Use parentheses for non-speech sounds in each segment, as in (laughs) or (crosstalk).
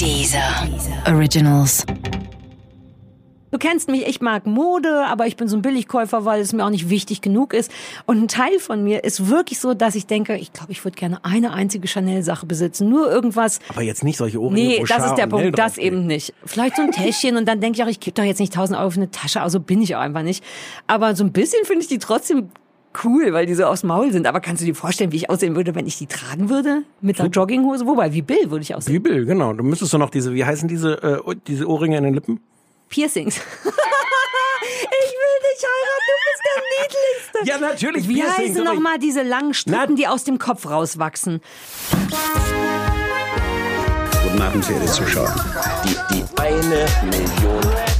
Dieser Originals. Du kennst mich, ich mag Mode, aber ich bin so ein Billigkäufer, weil es mir auch nicht wichtig genug ist. Und ein Teil von mir ist wirklich so, dass ich denke, ich glaube, ich würde gerne eine einzige Chanel-Sache besitzen. Nur irgendwas. Aber jetzt nicht solche Ohrringe. Nee, das ist der Punkt, das eben nicht. Vielleicht so ein Täschchen und dann denke ich auch, ich gebe doch jetzt nicht 1000 Euro für eine Tasche, also bin ich auch einfach nicht. Aber so ein bisschen finde ich die trotzdem cool, weil die so aufs Maul sind. Aber kannst du dir vorstellen, wie ich aussehen würde, wenn ich die tragen würde? Mit einer Jogginghose? Wobei, wie Bill würde ich aussehen. Wie Bill, genau. Du müsstest doch noch diese, wie heißen diese, äh, diese Ohrringe in den Lippen? Piercings. (laughs) ich will dich heiraten, du bist der Niedlichste. Ja, natürlich, Wie Piercings, heißen nochmal diese langen Strippen, die aus dem Kopf rauswachsen? Guten Abend, verehrte Zuschauer. Die, die eine Million.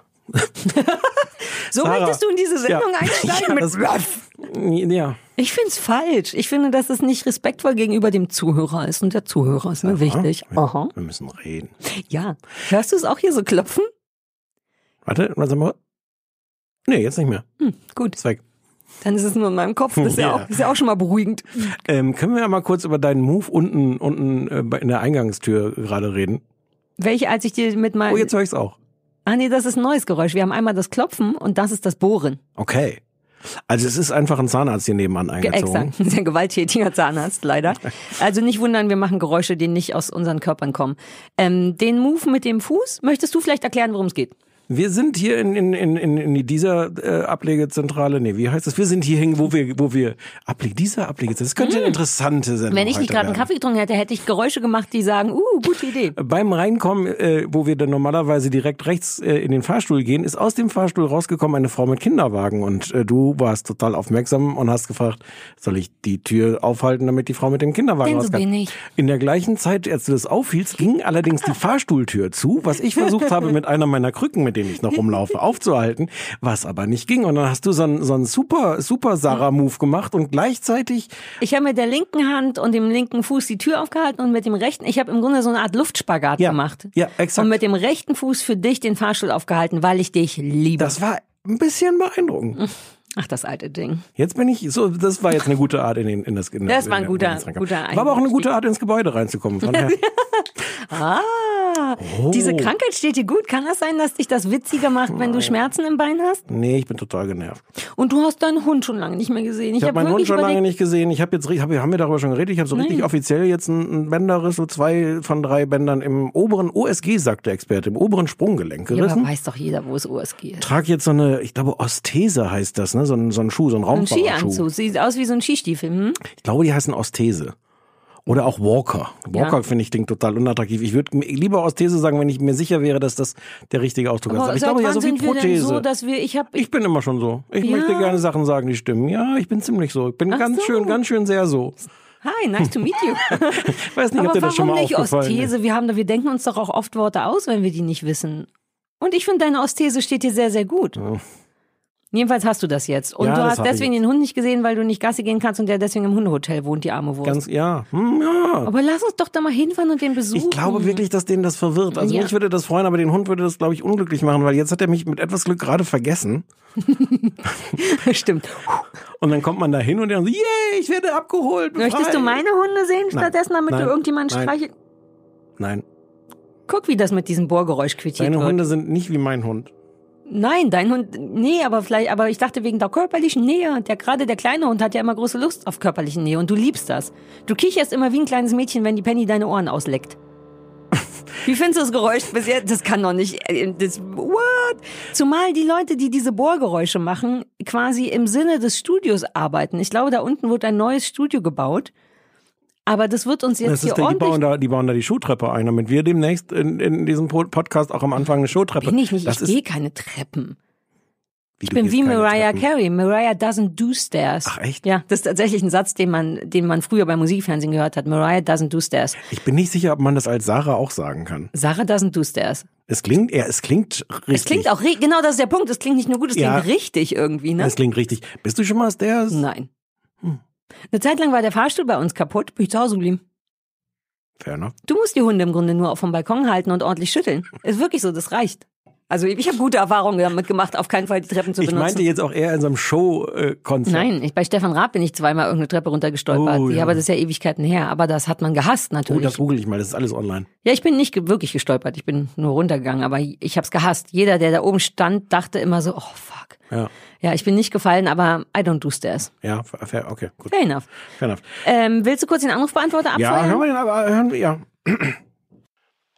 (laughs) So Sarah. möchtest du in diese Sendung (laughs) Ja. einsteigen Ja, mit? Ja. Ich find's falsch. Ich finde, dass es nicht respektvoll gegenüber dem Zuhörer ist. Und der Zuhörer ist mir wichtig. Aha. Wir müssen reden. Ja. Hörst du es auch hier so klopfen? Warte, was haben wir? Nee, jetzt nicht mehr. Gut. Ist weg. Dann ist es nur in meinem Kopf. Das ist ja, Ja. auch, ist ja auch schon mal beruhigend. Ähm, können wir ja mal kurz über deinen Move unten, unten äh, in der Eingangstür gerade reden? Welche, als ich dir mit meinem... Oh, jetzt höre ich's auch. Ah nee, das ist ein neues Geräusch. Wir haben einmal das Klopfen und das ist das Bohren. Okay. Also es ist einfach ein Zahnarzt hier nebenan eingezogen. Exakt. Sehr gewalttätiger Zahnarzt, leider. (laughs) Also nicht wundern, wir machen Geräusche, die nicht aus unseren Körpern kommen. Ähm, den Move mit dem Fuß, möchtest du vielleicht erklären, worum es geht? Wir sind hier in, in, in, in, in dieser äh, Ablegezentrale, nee, wie heißt das? Wir sind hier hin, wo wir, wo wir Ablege, dieser Ablegezentrale. Das könnte eine interessante Sendung. Wenn ich nicht gerade einen. Kaffee getrunken hätte, hätte ich Geräusche gemacht, die sagen, uh, gute Idee. Beim Reinkommen, äh, wo wir dann normalerweise direkt rechts äh, in den Fahrstuhl gehen, ist aus dem Fahrstuhl rausgekommen eine Frau mit Kinderwagen und äh, du warst total aufmerksam und hast gefragt, soll ich die Tür aufhalten, damit die Frau mit dem Kinderwagen Denn so bin ich. In der gleichen Zeit, als du das aufhielst, ging allerdings die Fahrstuhltür zu, was ich versucht habe, mit einer meiner Krücken, mit denen ich noch rumlaufe, (laughs) aufzuhalten, was aber nicht ging. Und dann hast du so einen, so einen super, super Sarah-Move gemacht und gleichzeitig Ich habe mit der linken Hand und dem linken Fuß die Tür aufgehalten und mit dem rechten, ich habe im Grunde so eine Art Luftspagat Ja, gemacht. ja, exakt. Und mit dem rechten Fuß für dich den Fahrstuhl aufgehalten, weil ich dich liebe. das war ein bisschen beeindruckend. (laughs) Ach, das alte Ding. Jetzt bin ich so, das war jetzt eine gute Art in, den, in das in Das war ein in- guter- guter War aber auch eine gute Art ins Gebäude reinzukommen. Von daher. (laughs) Ah, diese Krankheit steht dir gut. Kann das sein, dass dich das witziger macht, wenn du Schmerzen im Bein hast? nee, ich bin total genervt. Und du hast deinen Hund schon lange nicht mehr gesehen. Ich Ich, habe hab meinen Hund schon lange nicht gesehen. Ich habe jetzt, hab, haben wir darüber schon geredet. Ich habe so richtig Nein. offiziell jetzt einen, Bänderriss, so zwei von drei Bändern im oberen OSG, sagt der Experte, im oberen Sprunggelenk ja, aber gerissen. weiß doch jeder, wo es OSG ist. Trag jetzt so eine, ich glaube Osthese heißt das, ne? So ein, so ein Schuh, so ein Ein Raumfahrtschuh. Skianzug. Sieht aus wie so ein Skistiefel. Hm? Ich glaube, die heißen Osthese. Oder auch Walker. Walker Ja. finde ich klingt total unattraktiv. Ich würde lieber Osthese sagen, wenn ich mir sicher wäre, dass das der richtige Ausdruck ist. Aber ich glaube ja so wie Prothese. so, dass wir, ich habe, ich bin immer schon so. Ich Ja. möchte gerne Sachen sagen, die stimmen. Ja, ich bin ziemlich so. Ich bin Ach ganz so. schön, ganz schön sehr so. hi, nice to meet you. Ich (laughs) weiß nicht, ob Aber dir das schon mal nicht ist. Osthese? Wir haben, wir denken uns doch auch oft Worte aus, wenn wir die nicht wissen. Und ich finde, deine Osthese steht dir sehr, sehr gut. Jedenfalls hast du das jetzt. Und Ja, du hast deswegen den Hund nicht gesehen, weil du nicht Gassi gehen kannst und der deswegen im Hundehotel wohnt, die arme Wurst. Ganz, ja. Hm, ja. Aber lass uns doch da mal hinfahren und den besuchen. Ich glaube wirklich, dass den das verwirrt. Also Ja. mich würde das freuen, aber den Hund würde das, glaube ich, unglücklich machen, weil jetzt hat er mich mit etwas Glück gerade vergessen. (laughs) Stimmt. Und dann kommt man da hin und dann so, yay, ich werde abgeholt. Möchtest befreit." du meine Hunde sehen stattdessen, damit Nein. du irgendjemanden Nein. streichelst? Nein, Guck, wie das mit diesem Bohrgeräusch quittiert deine wird. Hunde sind nicht wie mein Hund. Nein, dein Hund, nee, aber vielleicht, aber ich dachte wegen der körperlichen Nähe. Der, gerade der kleine Hund hat ja immer große Lust auf körperliche Nähe und du liebst das. Du kicherst immer wie ein kleines Mädchen, wenn die Penny deine Ohren ausleckt. (laughs) Wie findest du das Geräusch bis jetzt? Das kann doch nicht, äh, das, what? Zumal die Leute, die diese Bohrgeräusche machen, quasi im Sinne des Studios arbeiten. Ich glaube, da unten wird ein neues Studio gebaut. Aber das wird uns jetzt Das hier ist der, die, ordentlich bauen da, die bauen da die Schuhtreppe ein, damit wir demnächst in, in diesem Po- Podcast auch am Anfang eine Schuhtreppe. bin ich nicht, Das ich gehe keine Treppen. wie, Ich bin wie Mariah Carey. Carey. Mariah doesn't do stairs. Ach, echt? Ja, das ist tatsächlich ein Satz, den man, den man früher beim Musikfernsehen gehört hat. Mariah doesn't do stairs. Ich bin nicht sicher, ob man das als Sarah auch sagen kann. Sarah doesn't do stairs. Es klingt, ja, es klingt richtig. Es klingt auch, genau das ist der Punkt. Es klingt nicht nur gut, es Ja. klingt richtig irgendwie, ne? Es klingt richtig. Bist du schon mal Stairs? Nein. Eine Zeit lang war der Fahrstuhl bei uns kaputt, bin ich zu Hause geblieben. Fair enough. Du musst die Hunde im Grunde nur vom Balkon halten und ordentlich schütteln. Ist wirklich so, das reicht. Also ich habe gute Erfahrungen damit gemacht, auf keinen Fall die Treppen zu Ich benutzen. meinte jetzt auch eher in so einem Show-Konzept. Nein, ich, bei Stefan Raab bin ich zweimal irgendeine Treppe runtergestolpert. Oh, ja. ja. aber das ist ja Ewigkeiten her. Aber das hat man gehasst Oh, natürlich. das google ich mal, das ist alles online. ja, ich bin nicht ge- wirklich gestolpert. Ich bin nur runtergegangen, aber ich habe es gehasst. Jeder, der da oben stand, dachte immer so, oh fuck. Ja, Ja, ich bin nicht gefallen, aber I don't do stairs. ja, fair, okay, gut. Fair enough. Fair enough. Ähm, willst du kurz den Anrufbeantworter Ja, abfeuern? hören wir den aber, hören wir, ja.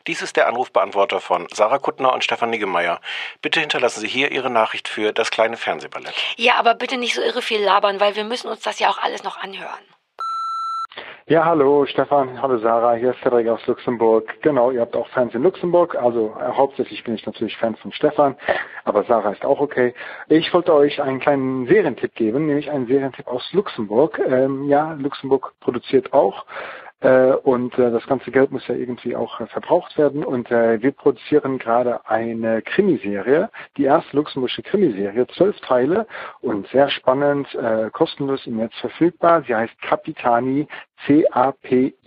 Dies ist der Anrufbeantworter von Sarah Kuttner und Stefan Niggemeier. Bitte hinterlassen Sie hier Ihre Nachricht für das kleine Fernsehballett. Ja, aber bitte nicht so irre viel labern, weil wir müssen uns das ja auch alles noch anhören. Ja, hallo Stefan, hallo Sarah, hier ist Frederik aus Luxemburg. Genau, ihr habt auch Fans in Luxemburg, also äh, hauptsächlich bin ich natürlich Fan von Stefan, aber Sarah ist auch okay. Ich wollte euch einen kleinen Serientipp geben, nämlich einen Serientipp aus Luxemburg. Ähm, ja, Luxemburg produziert auch und äh, das ganze Geld muss ja irgendwie auch äh, verbraucht werden und äh, wir produzieren gerade eine Krimiserie, die erste luxemburgische Krimiserie, zwölf Teile und sehr spannend, äh, kostenlos im Netz verfügbar. Sie heißt Capitani, C-A-P-I-T-A-N-I,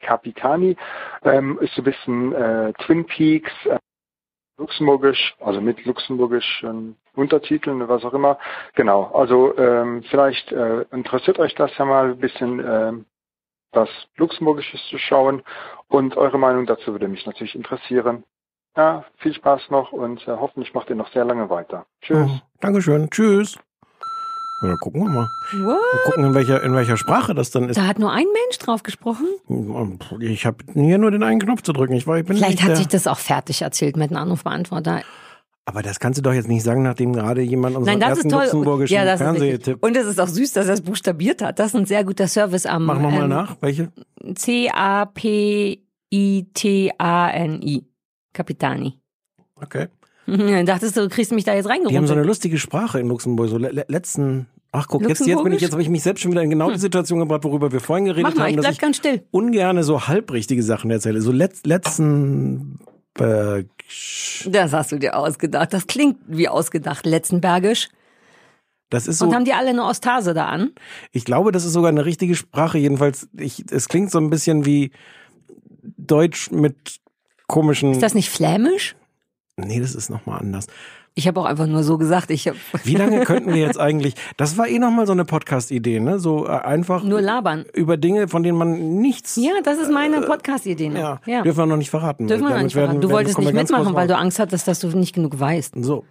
Capitani, ähm, ist so ein bisschen äh, Twin Peaks, äh, luxemburgisch, also mit luxemburgischen Untertiteln, was auch immer. Genau, also ähm, vielleicht äh, interessiert euch das ja mal ein bisschen ähm, was Luxemburgisches zu schauen und eure Meinung dazu würde mich natürlich interessieren. Ja, viel Spaß noch und äh, hoffentlich macht ihr noch sehr lange weiter. Tschüss. Oh, Dankeschön, tschüss. Ja, gucken wir mal. What? Mal gucken, in welcher, in welcher Sprache das dann ist. Da hat nur ein Mensch drauf gesprochen. Ich habe hier nur den einen Knopf zu drücken. Ich, war, ich bin Vielleicht hat sich das auch fertig erzählt mit einem Anrufbeantworter. Aber das kannst du doch jetzt nicht sagen, nachdem gerade jemand unseren Nein, ersten luxemburgischen Ja. Fernsehtipp. Und es ist auch süß, dass er es buchstabiert hat. Das ist ein sehr guter Service am Mach nochmal ähm, nach. Welche? C-A-P-I-T-A-N-I. Capitani. Okay. (laughs) Dachtest du, du kriegst mich da jetzt Die haben so eine reingerufen? lustige Sprache in Luxemburg. So le le letzten. Ach guck, jetzt, jetzt bin ich, jetzt habe ich mich selbst schon wieder in genau die Situation gebracht, worüber wir vorhin geredet Hm. Mach mal, haben, ich dass bleib ich ganz still. ungerne so halbrichtige Sachen erzähle. So letz, letzten. Äh, Das hast du dir ausgedacht. Das klingt wie ausgedacht, Letzenbergisch. das ist so. Und haben die alle eine Ostase da an? Ich glaube, das ist sogar eine richtige Sprache. Jedenfalls, ich, es klingt so ein bisschen wie Deutsch mit komischen. Ist das nicht flämisch? Nee, das ist nochmal anders. Ich habe auch einfach nur so gesagt. Ich hab (laughs) Wie lange könnten wir jetzt eigentlich? Das war eh nochmal so eine Podcast-Idee, ne? So äh, einfach nur labern. über Dinge, von denen man nichts. Ja, das ist meine Podcast-Idee. noch. Äh, Ja, ja. dürfen wir noch nicht verraten. Dürfen wir noch nicht werden- verraten. Du werden- wolltest nicht mitmachen, weil du. Angst hattest, dass du nicht genug weißt. So,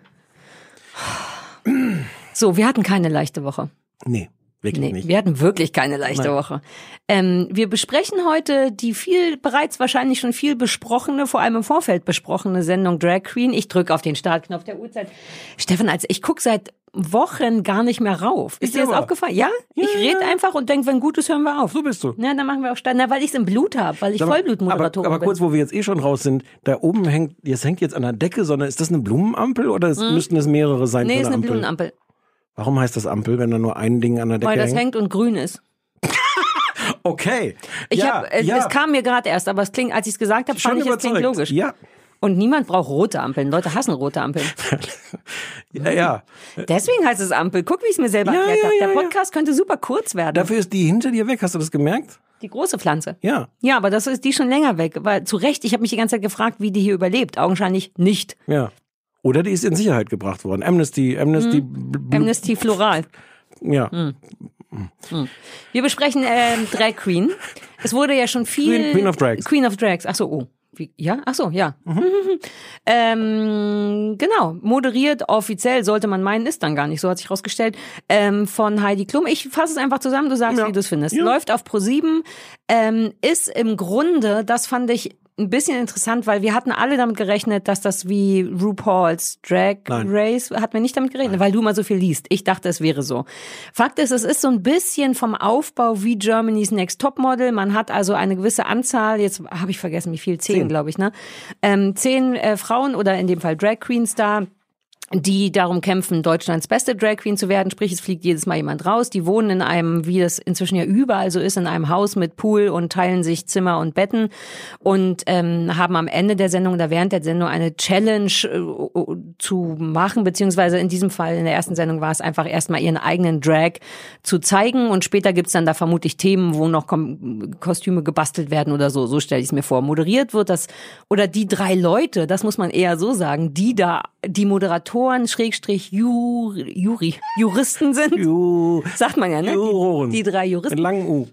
So, wir hatten keine leichte Woche. nee, wirklich Nee, nicht. wir hatten wirklich keine leichte Nein. Woche. Ähm, wir besprechen heute die viel, bereits wahrscheinlich schon viel besprochene, vor allem im Vorfeld besprochene Sendung Drag Queen. Ich drücke auf den Startknopf der Uhrzeit. Stefan, als ich guck seit Wochen gar nicht mehr rauf. Ist Ich dir das aufgefallen? Ja? Ja, ich rede ja. einfach und denk, wenn gut ist, hören wir auf. So bist du. Na, dann machen wir auch Start. Na, weil ich es im Blut habe, weil ich Vollblutmoderatorin aber, aber kurz, bin. wo wir jetzt eh schon raus sind, da oben hängt, das hängt jetzt an der Decke, sondern ist das eine Blumenampel oder es, müssten es mehrere sein? Hm. Nee, ist eine Ampel? Blumenampel, Warum heißt das Ampel, wenn da nur ein Ding an der Decke weil das hängt? hängt und grün ist. (laughs) Okay. Ich ja, hab, es, ja. es kam mir gerade erst, aber es klingt, als ich es gesagt habe, fand ich es klingt logisch. Ja. Und niemand braucht rote Ampeln. Leute hassen rote Ampeln. (laughs) ja, ja. Deswegen heißt es Ampel. Guck, wie ich es mir selber Ja, erklärt ja, habe. Der. Podcast könnte super kurz werden. Dafür ist die hinter dir weg, hast du das gemerkt? die große Pflanze. Ja. Ja, aber das ist die schon länger weg. Weil zu Recht, ich habe mich die ganze Zeit gefragt, wie die hier überlebt. Augenscheinlich nicht. Ja. Oder die ist in Sicherheit gebracht worden. Amnesty, Amnesty, Hm. Amnesty Floral. ja. Hm. Wir besprechen ähm, Drag Queen. Es wurde ja schon viel. Queen- Queen of Drags. Queen of Drags. Ach so, oh. Wie, ja? Ach so, ja. (laughs) ähm, genau. Moderiert offiziell, sollte man meinen, ist dann gar nicht. So hat sich rausgestellt. Ähm, von Heidi Klum. Ich fasse es einfach zusammen, du sagst, Ja. wie du es findest. Ja. Läuft auf Pro7. Ähm, ist im Grunde, das fand ich ein bisschen interessant, weil wir hatten alle damit gerechnet, dass das wie RuPaul's Drag Nein. Race, hat man nicht damit gerechnet, weil du immer so viel liest. Ich dachte, es wäre so. Fakt ist, es ist so ein bisschen vom Aufbau wie Germany's Next Topmodel. Man hat also eine gewisse Anzahl, jetzt habe ich vergessen, wie viel, zehn, Zehn. glaube ich, ne? Ähm, zehn äh, Frauen oder in dem Fall Drag Queens da die darum kämpfen, Deutschlands beste Drag Queen zu werden. Sprich, es fliegt jedes Mal jemand raus. Die wohnen in einem, wie es inzwischen ja überall so ist, in einem Haus mit Pool und teilen sich Zimmer und Betten und ähm, haben am Ende der Sendung oder während der Sendung eine Challenge äh, zu machen, beziehungsweise in diesem Fall in der ersten Sendung war es einfach erstmal ihren eigenen Drag zu zeigen und später gibt's dann da vermutlich Themen, wo noch Kom Kostüme gebastelt werden oder so. So stelle ich es mir vor. Moderiert wird das oder die drei Leute, das muss man eher so sagen, die da die Moderatoren, Schrägstrich, Juri, Juri, Juristen sind. Ju, Sagt man ja, ne? Juroren. Die, die drei mit Juristen langen U.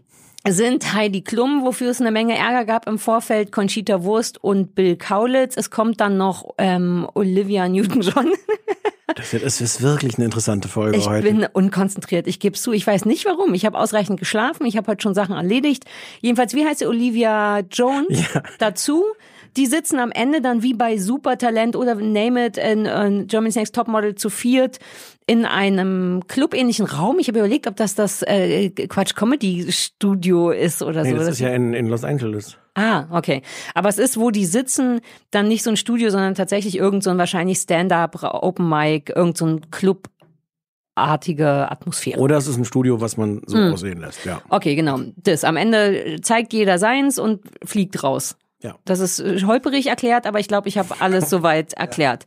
sind Heidi Klum, wofür es eine Menge Ärger gab im Vorfeld, Conchita Wurst und Bill Kaulitz. Es kommt dann noch ähm, Olivia Newton-John. (laughs) Das wird, es ist wirklich eine interessante Folge Ich heute. bin unkonzentriert, ich gebe zu. Ich weiß nicht warum. Ich habe ausreichend geschlafen, ich habe heute schon Sachen erledigt. Jedenfalls, wie heißt sie? Olivia Jones Ja. dazu. Die sitzen am Ende dann wie bei Supertalent oder Name It in, in Germany's Next Topmodel zu viert in einem clubähnlichen Raum. Ich habe überlegt, ob das das äh, Quatsch Comedy Studio ist oder nee, so. das ist ja in, in Los Angeles. Ah, okay. Aber es ist, wo die sitzen, dann nicht so ein Studio, sondern tatsächlich irgend so ein wahrscheinlich Stand-up, Open Mic, irgend so ein Club-artige Atmosphäre. Oder es ist ein Studio, was man so Hm. aussehen lässt, ja. Okay, genau. Das. Am Ende zeigt jeder seins und fliegt raus. Ja. Das ist äh, holperig erklärt, aber ich glaube, ich habe alles (laughs) soweit erklärt.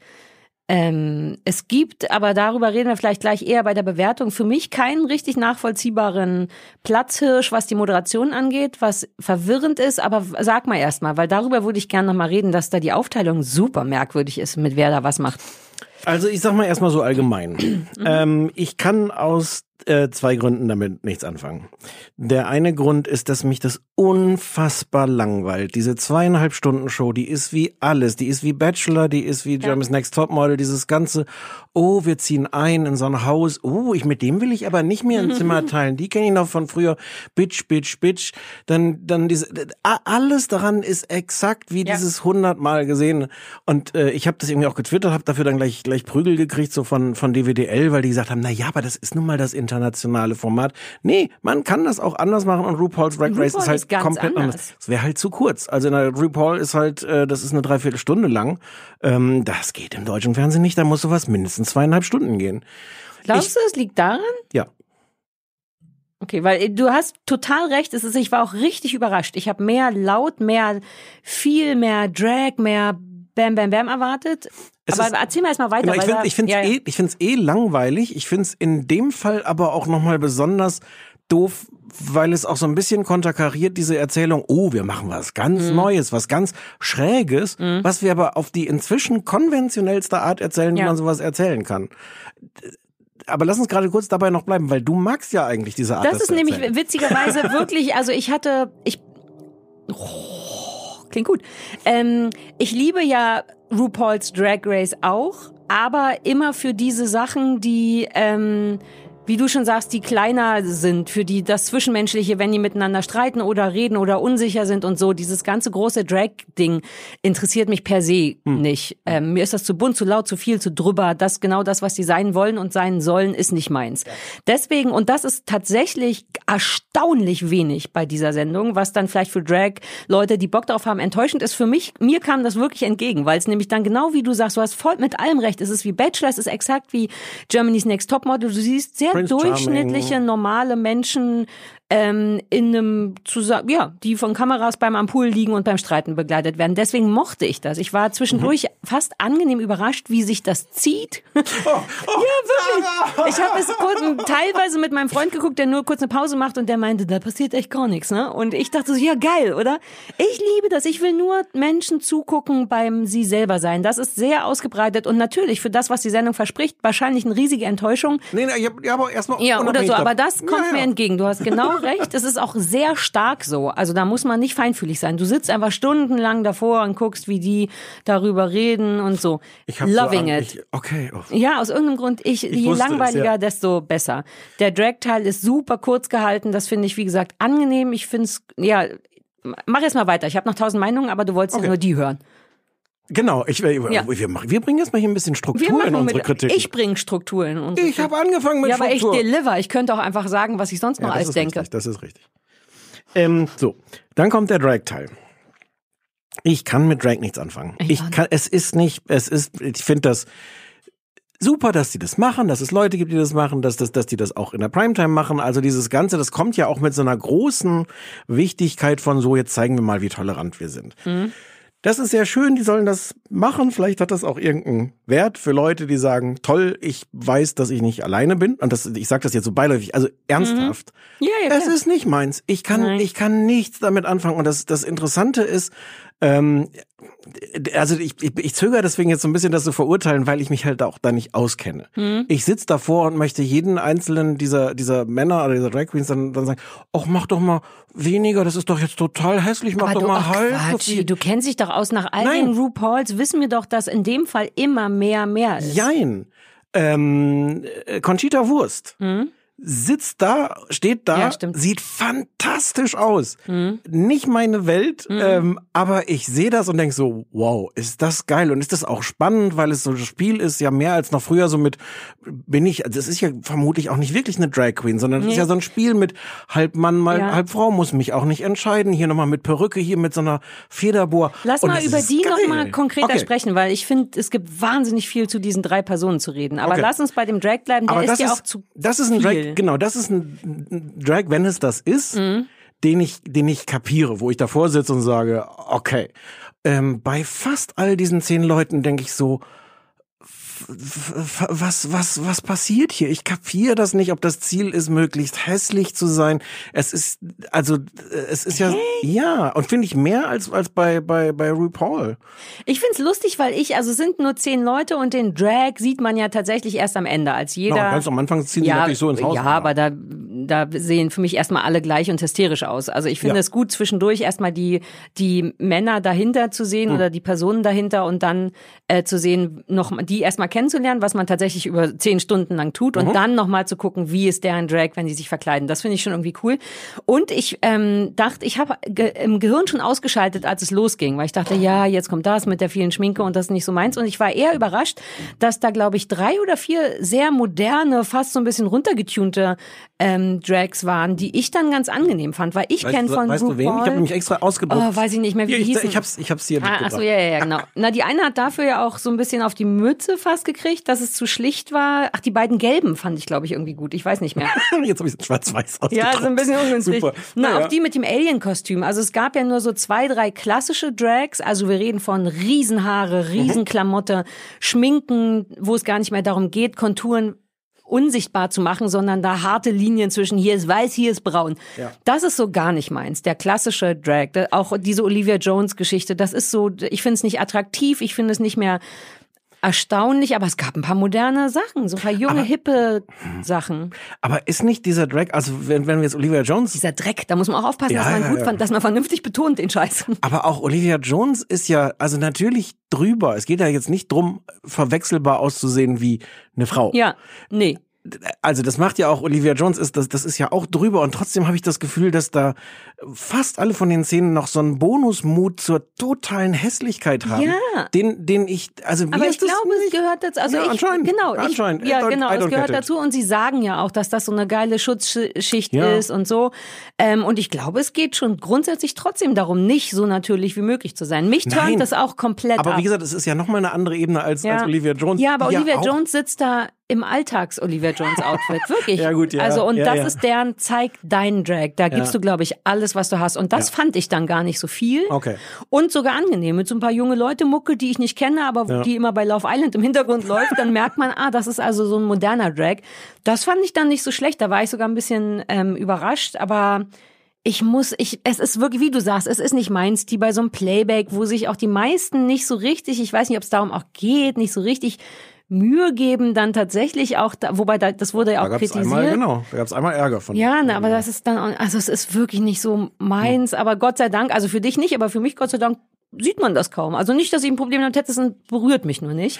Ähm, es gibt, aber darüber reden wir vielleicht gleich eher bei der Bewertung, für mich keinen richtig nachvollziehbaren Platzhirsch, was die Moderation angeht, was verwirrend ist, aber sag mal erstmal, weil darüber würde ich gerne nochmal reden, dass da die Aufteilung super merkwürdig ist, mit wer da was macht. Also ich sag mal erstmal so allgemein. (clears throat) Mhm. ähm, ich kann aus äh, zwei Gründen damit nichts anfangen. Der eine Grund ist, dass mich das unfassbar langweilt. Diese zweieinhalb Stunden Show, die ist wie alles. Die ist wie Bachelor, die ist wie Germany's Next Topmodel. Dieses ganze, oh, wir ziehen ein in so ein Haus. Oh, ich mit dem will ich aber nicht mehr ein (laughs) Zimmer teilen. Die kenne ich noch von früher. Bitch, bitch, bitch. Dann, dann diese, alles daran ist exakt wie Ja. dieses hundertmal gesehen. Und äh, ich habe das irgendwie auch getwittert, habe dafür dann gleich gleich Prügel gekriegt so von von DWDL, weil die gesagt haben, na ja, aber das ist nun mal das internationale Format. Nee, man kann das auch anders machen und RuPaul's Drag Race RuPaul ist halt ist komplett anders. anders. Es wäre halt zu kurz. Also in der RuPaul ist halt, äh, das ist eine Dreiviertelstunde lang. Ähm, das geht im deutschen Fernsehen nicht. Da muss sowas mindestens zweieinhalb Stunden gehen. Glaubst du, es liegt daran? Ja. Okay, weil äh, du hast total recht. Es ist, ich war auch richtig überrascht. Ich habe mehr laut, mehr viel mehr Drag, mehr Bam Bam Bam erwartet. Es aber ist- erzähl mal erst mal weiter. Genau, ich finde find's ja, eh, ich eh langweilig. Ich find's in dem Fall aber auch nochmal besonders doof, weil es auch so ein bisschen konterkariert diese Erzählung, oh, wir machen was ganz Mhm. Neues, was ganz Schräges, was wir aber auf die inzwischen konventionellste Art erzählen, wie Ja. man sowas erzählen kann. Aber lass uns gerade kurz dabei noch bleiben, weil du magst ja eigentlich diese Art. Das ist nämlich witzigerweise (laughs) wirklich, also ich hatte, ich, oh, klingt gut. Ähm, ich liebe ja RuPaul's Drag Race auch, aber immer für diese Sachen, die, ähm, wie du schon sagst, die kleiner sind, für die das Zwischenmenschliche, wenn die miteinander streiten oder reden oder unsicher sind und so. Dieses ganze große Drag-Ding interessiert mich per se nicht. Ähm, mir ist das zu bunt, zu laut, zu viel, zu drüber. Das genau das, was die sein wollen und sein sollen, ist nicht meins. Deswegen, und das ist tatsächlich erstaunlich wenig bei dieser Sendung, was dann vielleicht für Drag-Leute, die Bock drauf haben, enttäuschend ist. Für mich, mir kam das wirklich entgegen, weil es nämlich dann genau wie du sagst, du hast voll mit allem recht. Es ist wie Bachelor, es ist exakt wie Germany's Next Topmodel. Du siehst sehr Prince durchschnittliche, Charming. normale Menschen ähm, in einem zusammen, ja, die von Kameras beim Ampul liegen und beim Streiten begleitet werden. Deswegen mochte ich das. Ich war zwischendurch fast angenehm überrascht, wie sich das zieht. (laughs) ja, wirklich. Ich habe es kurz, teilweise mit meinem Freund geguckt, der nur kurz eine Pause macht und der meinte, da passiert echt gar nichts, ne? Und ich dachte so, ja geil, oder? Ich liebe das. Ich will nur Menschen zugucken beim sie selber sein. Das ist sehr ausgebreitet und natürlich für das, was die Sendung verspricht, wahrscheinlich eine riesige Enttäuschung. Nee, nee, ich hab, ja, aber erstmal. Ja, oder so, aber das kommt ja, ja. mir entgegen. Du hast genau (laughs) recht. Es ist auch sehr stark so. Also da muss man nicht feinfühlig sein. Du sitzt einfach stundenlang davor und guckst, wie die darüber reden und so. Ich hab Loving so, it. Ich, okay. Oh. Ja, aus irgendeinem Grund, ich, je wusste langweiliger, ja. desto besser. Der Drag-Teil ist super kurz gehalten. Das finde ich, wie gesagt, angenehm. Ich finde es, ja, mach jetzt mal weiter. Ich habe noch tausend Meinungen, aber du wolltest ja Okay. nur die hören. Genau, ich, wir, Ja. wir, machen- wir bringen jetzt mal hier ein bisschen Struktur in unsere mit, Kritik. ich bringe Struktur in unsere ich habe angefangen mit Ja, aber ich Struktur. deliver. Ich könnte auch einfach sagen, was ich sonst noch Ja, alles denke. Richtig, das ist richtig. Ähm, so, dann kommt der Drag-Teil. Ich kann mit Drag nichts anfangen. Ich Ich kann, es ist nicht, es ist, ich finde das super, dass die das machen, dass es Leute gibt, die das machen, dass, das, dass die das auch in der Primetime machen. Also dieses Ganze, das kommt ja auch mit so einer großen Wichtigkeit von so, jetzt zeigen wir mal, wie tolerant wir sind. Das ist sehr schön, die sollen das machen. Vielleicht hat das auch irgendeinen Wert für Leute, die sagen, toll, ich weiß, dass ich nicht alleine bin. Und das, ich sage das jetzt so beiläufig, also ernsthaft. Ja, ja, Es klar. ist nicht meins. Ich kann, Nein. ich kann nichts damit anfangen. Und das, das Interessante ist, ähm, also ich, ich, ich zögere deswegen jetzt so ein bisschen das zu verurteilen, weil ich mich halt auch da nicht auskenne. Hm. Ich sitz davor und möchte jeden einzelnen dieser, dieser Männer oder dieser Drag Queens dann, dann sagen, ach, mach doch mal weniger, das ist doch jetzt total hässlich, mach Aber doch du, mal so Quatsch, du kennst dich doch aus nach all Nein. den RuPauls, wissen wir doch, dass in dem Fall immer mehr mehr ist. Jein. Ähm, äh, Conchita Wurst sitzt da, steht da? Ja, sieht fantastisch aus. Nicht meine Welt, ähm, aber ich sehe das und denk so, wow, ist das geil und ist das auch spannend, weil es so ein Spiel ist, ja mehr als noch früher so mit, bin ich, das ist ja vermutlich auch nicht wirklich eine Drag Queen, sondern es ist Nee. ja so ein Spiel mit halb Mann, mal Ja. halb Frau, muss mich auch nicht entscheiden, hier nochmal mit Perücke, hier mit so einer Federbohr. Lass Und mal über ist die nochmal konkreter Okay. sprechen, weil ich finde, es gibt wahnsinnig viel zu diesen drei Personen zu reden. Aber Okay. lass uns bei dem Drag bleiben, der Aber ist das ja ist, auch zu das ist ein viel. Drag, genau, das ist ein Drag, wenn es das ist, Mhm. den ich, den ich kapiere, wo ich davor sitze und sage, okay. Ähm, bei fast all diesen zehn Leuten denke ich so, was, was, was passiert hier? Ich kapiere das nicht, ob das Ziel ist, möglichst hässlich zu sein. Es ist, also, äh, es ist ja, ja, und finde ich mehr als, als bei, bei, bei RuPaul. Ich find's lustig, weil ich, also es sind nur zehn Leute und den Drag sieht man ja tatsächlich erst am Ende, als jeder. Ja, ganz am Anfang ziehen die ja, natürlich so ins Haus. Ja, aber da, da sehen für mich erstmal alle gleich und hysterisch aus. Also ich finde Ja. es gut, zwischendurch erstmal die, die Männer dahinter zu sehen Hm. oder die Personen dahinter und dann äh, zu sehen, noch die erstmal kennenzulernen, was man tatsächlich über zehn Stunden lang tut Mhm. und dann nochmal zu gucken, wie ist deren Drag, wenn die sich verkleiden. Das finde ich schon irgendwie cool. Und ich ähm, dachte, ich habe ge im Gehirn schon ausgeschaltet, als es losging, weil ich dachte, ja, jetzt kommt das mit der vielen Schminke und das ist nicht so meins. Und ich war eher überrascht, dass da, glaube ich, drei oder vier sehr moderne, fast so ein bisschen runtergetunte ähm, Drags waren, die ich dann ganz angenehm fand, weil ich kenne von weißt du wen? Ich habe nämlich extra ausgedruckt. Oh, weiß ich nicht mehr, wie die ich, hießen. ich hab's, ich hab's hier Ah, ach mitgebracht. so, ja, ja, ja, genau. Na, die eine hat dafür ja auch so ein bisschen auf die Mütze fast gekriegt, dass es zu schlicht war. Ach, die beiden gelben fand ich, glaube ich, irgendwie gut. Ich weiß nicht mehr. (laughs) Jetzt habe ich es schwarz-weiß Ja, so ein bisschen ungünstig. Super. Na, Naja. auch die mit dem Alien-Kostüm. Also es gab ja nur so zwei, drei klassische Drags. Also wir reden von Riesenhaare, Riesenklamotte, Schminken, wo es gar nicht mehr darum geht, Konturen unsichtbar zu machen, sondern da harte Linien zwischen hier ist weiß, hier ist braun. Ja. Das ist so gar nicht meins. Der klassische Drag, auch diese Olivia Jones Geschichte, das ist so, ich finde es nicht attraktiv, ich finde es nicht mehr erstaunlich, aber es gab ein paar moderne Sachen, so ein paar junge, hippe Sachen. Aber ist nicht dieser Drag, also wenn, wenn wir jetzt Olivia Jones, Dieser Dreck, da muss man auch aufpassen, Ja, dass man ja, gut ja. fand, dass man vernünftig betont den Scheiß. aber auch Olivia Jones ist ja, also natürlich drüber. Es geht ja jetzt nicht drum, verwechselbar auszusehen wie eine Frau. Ja, nee. Also das macht ja auch Olivia Jones, ist das, das ist ja auch drüber und trotzdem habe ich das Gefühl, dass da fast alle von den Szenen noch so einen Bonusmut zur totalen Hässlichkeit haben. Ja. Den, den ich, also mir Aber ich glaube, es nicht- gehört dazu. Also Ja, ich, anscheinend. genau, Anscheinend. Ich, ja, I don't- genau, es gehört dazu und sie sagen ja auch, dass das so eine geile Schutzschicht Ja. ist und so. Ähm, und ich glaube, es geht schon grundsätzlich trotzdem darum, nicht so natürlich wie möglich zu sein. Mich turnt das auch komplett Aber ab. wie gesagt, es ist ja nochmal eine andere Ebene als, als Olivia Jones. Ja, aber Olivia Jones sitzt da im Alltags-Olivia Jones-Outfit. Wirklich. (laughs) Ja, gut, ja. Also, und Ja, das ja. ist deren, zeig deinen Drag. Da gibst Ja. du, glaube ich, alles, was du hast. Und das fand ich dann gar nicht so viel. Okay. Und sogar angenehm. Mit so ein paar junge Leute Mucke, die ich nicht kenne, aber die immer bei Love Island im Hintergrund läuft, dann merkt man, ah, das ist also so ein moderner Drag. Das fand ich dann nicht so schlecht. Da war ich sogar ein bisschen ähm, überrascht, aber ich muss, ich, es ist wirklich, wie du sagst, es ist nicht meins, die bei so einem Playback, wo sich auch die meisten nicht so richtig, ich weiß nicht, ob es darum auch geht, nicht so richtig Mühe geben, dann tatsächlich auch, da, wobei da, das wurde ja Da auch gab es kritisiert. einmal, genau, da gab es einmal Ärger von. Ja, ne, aber das ist dann, auch- also es ist wirklich nicht so meins, aber Gott sei Dank, also für dich nicht, aber für mich Gott sei Dank sieht man das kaum. Also nicht, dass ich ein Problem damit hätte, es berührt mich nur nicht.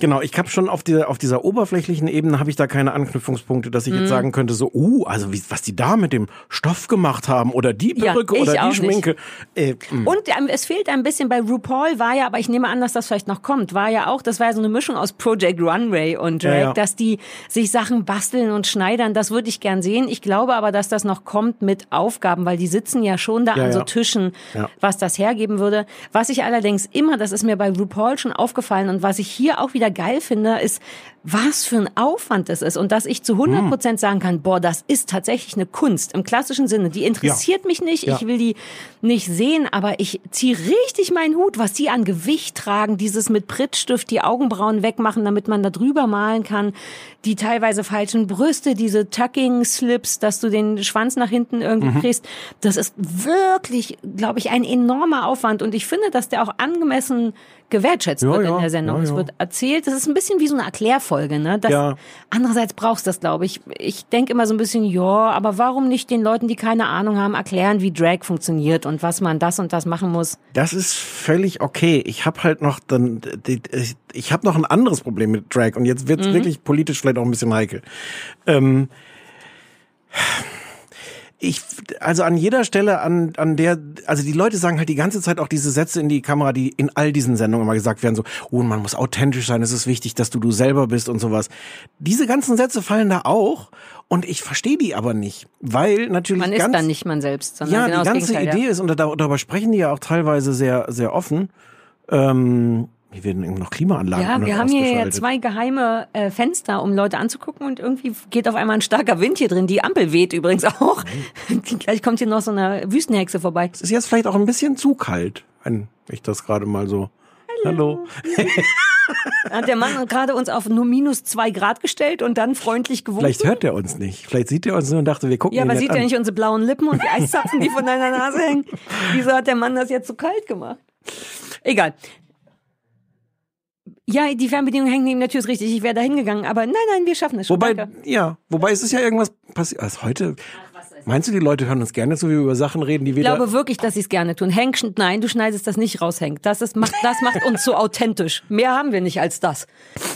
Genau, ich habe schon auf dieser auf dieser oberflächlichen Ebene habe ich da keine Anknüpfungspunkte, dass ich Mhm. jetzt sagen könnte so, uh, also wie, was die da mit dem Stoff gemacht haben oder die Ja, Perücke ich oder die Schminke. Äh, mh. Und ähm, es fehlt ein bisschen bei RuPaul, war ja, aber ich nehme an, dass das vielleicht noch kommt, war ja auch, das war ja so eine Mischung aus Project Runway und Drag, Ja, ja. dass die sich Sachen basteln und schneidern, das würde ich gern sehen. Ich glaube aber, dass das noch kommt mit Aufgaben, weil die sitzen ja schon da Ja, an so ja. Tischen, Ja. was das hergeben würde. Was ich allerdings immer, das ist mir bei RuPaul schon aufgefallen und was ich hier auch wieder geil finde, ist, was für ein Aufwand das ist und dass ich zu 100 Hm. Prozent sagen kann, boah, das ist tatsächlich eine Kunst im klassischen Sinne. Die interessiert mich nicht, Ja. ich will die nicht sehen, aber ich ziehe richtig meinen Hut, was die an Gewicht tragen, dieses mit Prittstift die Augenbrauen wegmachen, damit man da drüber malen kann, die teilweise falschen Brüste, diese Tucking-Slips, dass du den Schwanz nach hinten irgendwie Mhm. kriegst, das ist wirklich, glaube ich, ein enormer Aufwand und ich finde, dass der auch angemessen gewertschätzt Ja, wird ja, in der Sendung. ja, Es wird erzählt, das ist ein bisschen wie so eine Erklärfolge, ne? Das, Ja. Andererseits brauchst du das, glaube ich. Ich denke immer so ein bisschen, ja, aber warum nicht den Leuten, die keine Ahnung haben, erklären, wie Drag funktioniert und was man das und das machen muss? Das ist völlig okay. Ich habe halt noch dann, ich, habe noch ein anderes Problem mit Drag und jetzt wird's wirklich politisch vielleicht auch ein bisschen heikel. Ähm, ich, also an jeder Stelle, an, an der, also die Leute sagen halt die ganze Zeit auch diese Sätze in die Kamera, die in all diesen Sendungen immer gesagt werden, so, oh, man muss authentisch sein, es ist wichtig, dass du du selber bist und sowas. Diese ganzen Sätze fallen da auch und ich verstehe die aber nicht, weil natürlich Man ist ganz, dann nicht man selbst, sondern ja, genau die ganze. Idee ja. ist, und da- darüber sprechen die ja auch teilweise sehr, sehr offen. Ähm, hier werden irgendwie noch Klimaanlagen Ja, wir haben hier zwei geheime äh, Fenster, um Leute anzugucken und irgendwie geht auf einmal ein starker Wind hier drin. Die Ampel weht übrigens (laughs) auch. Gleich kommt hier noch so eine Wüstenhexe vorbei. Es ist jetzt vielleicht auch ein bisschen zu kalt, wenn ich das gerade mal so. Hallo. Da (laughs) hat der Mann gerade uns auf nur minus zwei Grad gestellt und dann freundlich gewunken. Vielleicht hört er uns nicht. Vielleicht sieht er uns nur und dachte, wir gucken Ja, aber sieht er nicht unsere blauen Lippen und die Eiszapfen, die von deiner Nase hängen? (laughs) Wieso hat der Mann das jetzt so kalt gemacht? Egal. Ja, die Fernbedienung hängt neben der Tür, ist richtig. Ich wäre da hingegangen, aber nein, nein, wir schaffen es schon. Wobei, Danke. ja, wobei es ist ja irgendwas passiert. Also heute, meinst du, die Leute hören uns gerne zu, wie wir über Sachen reden, die Ich weder... glaube wirklich, dass sie es gerne tun. Schn- nein, du schneidest das nicht raus, Hank. Das, ist, macht, das macht uns so authentisch. Mehr haben wir nicht als das.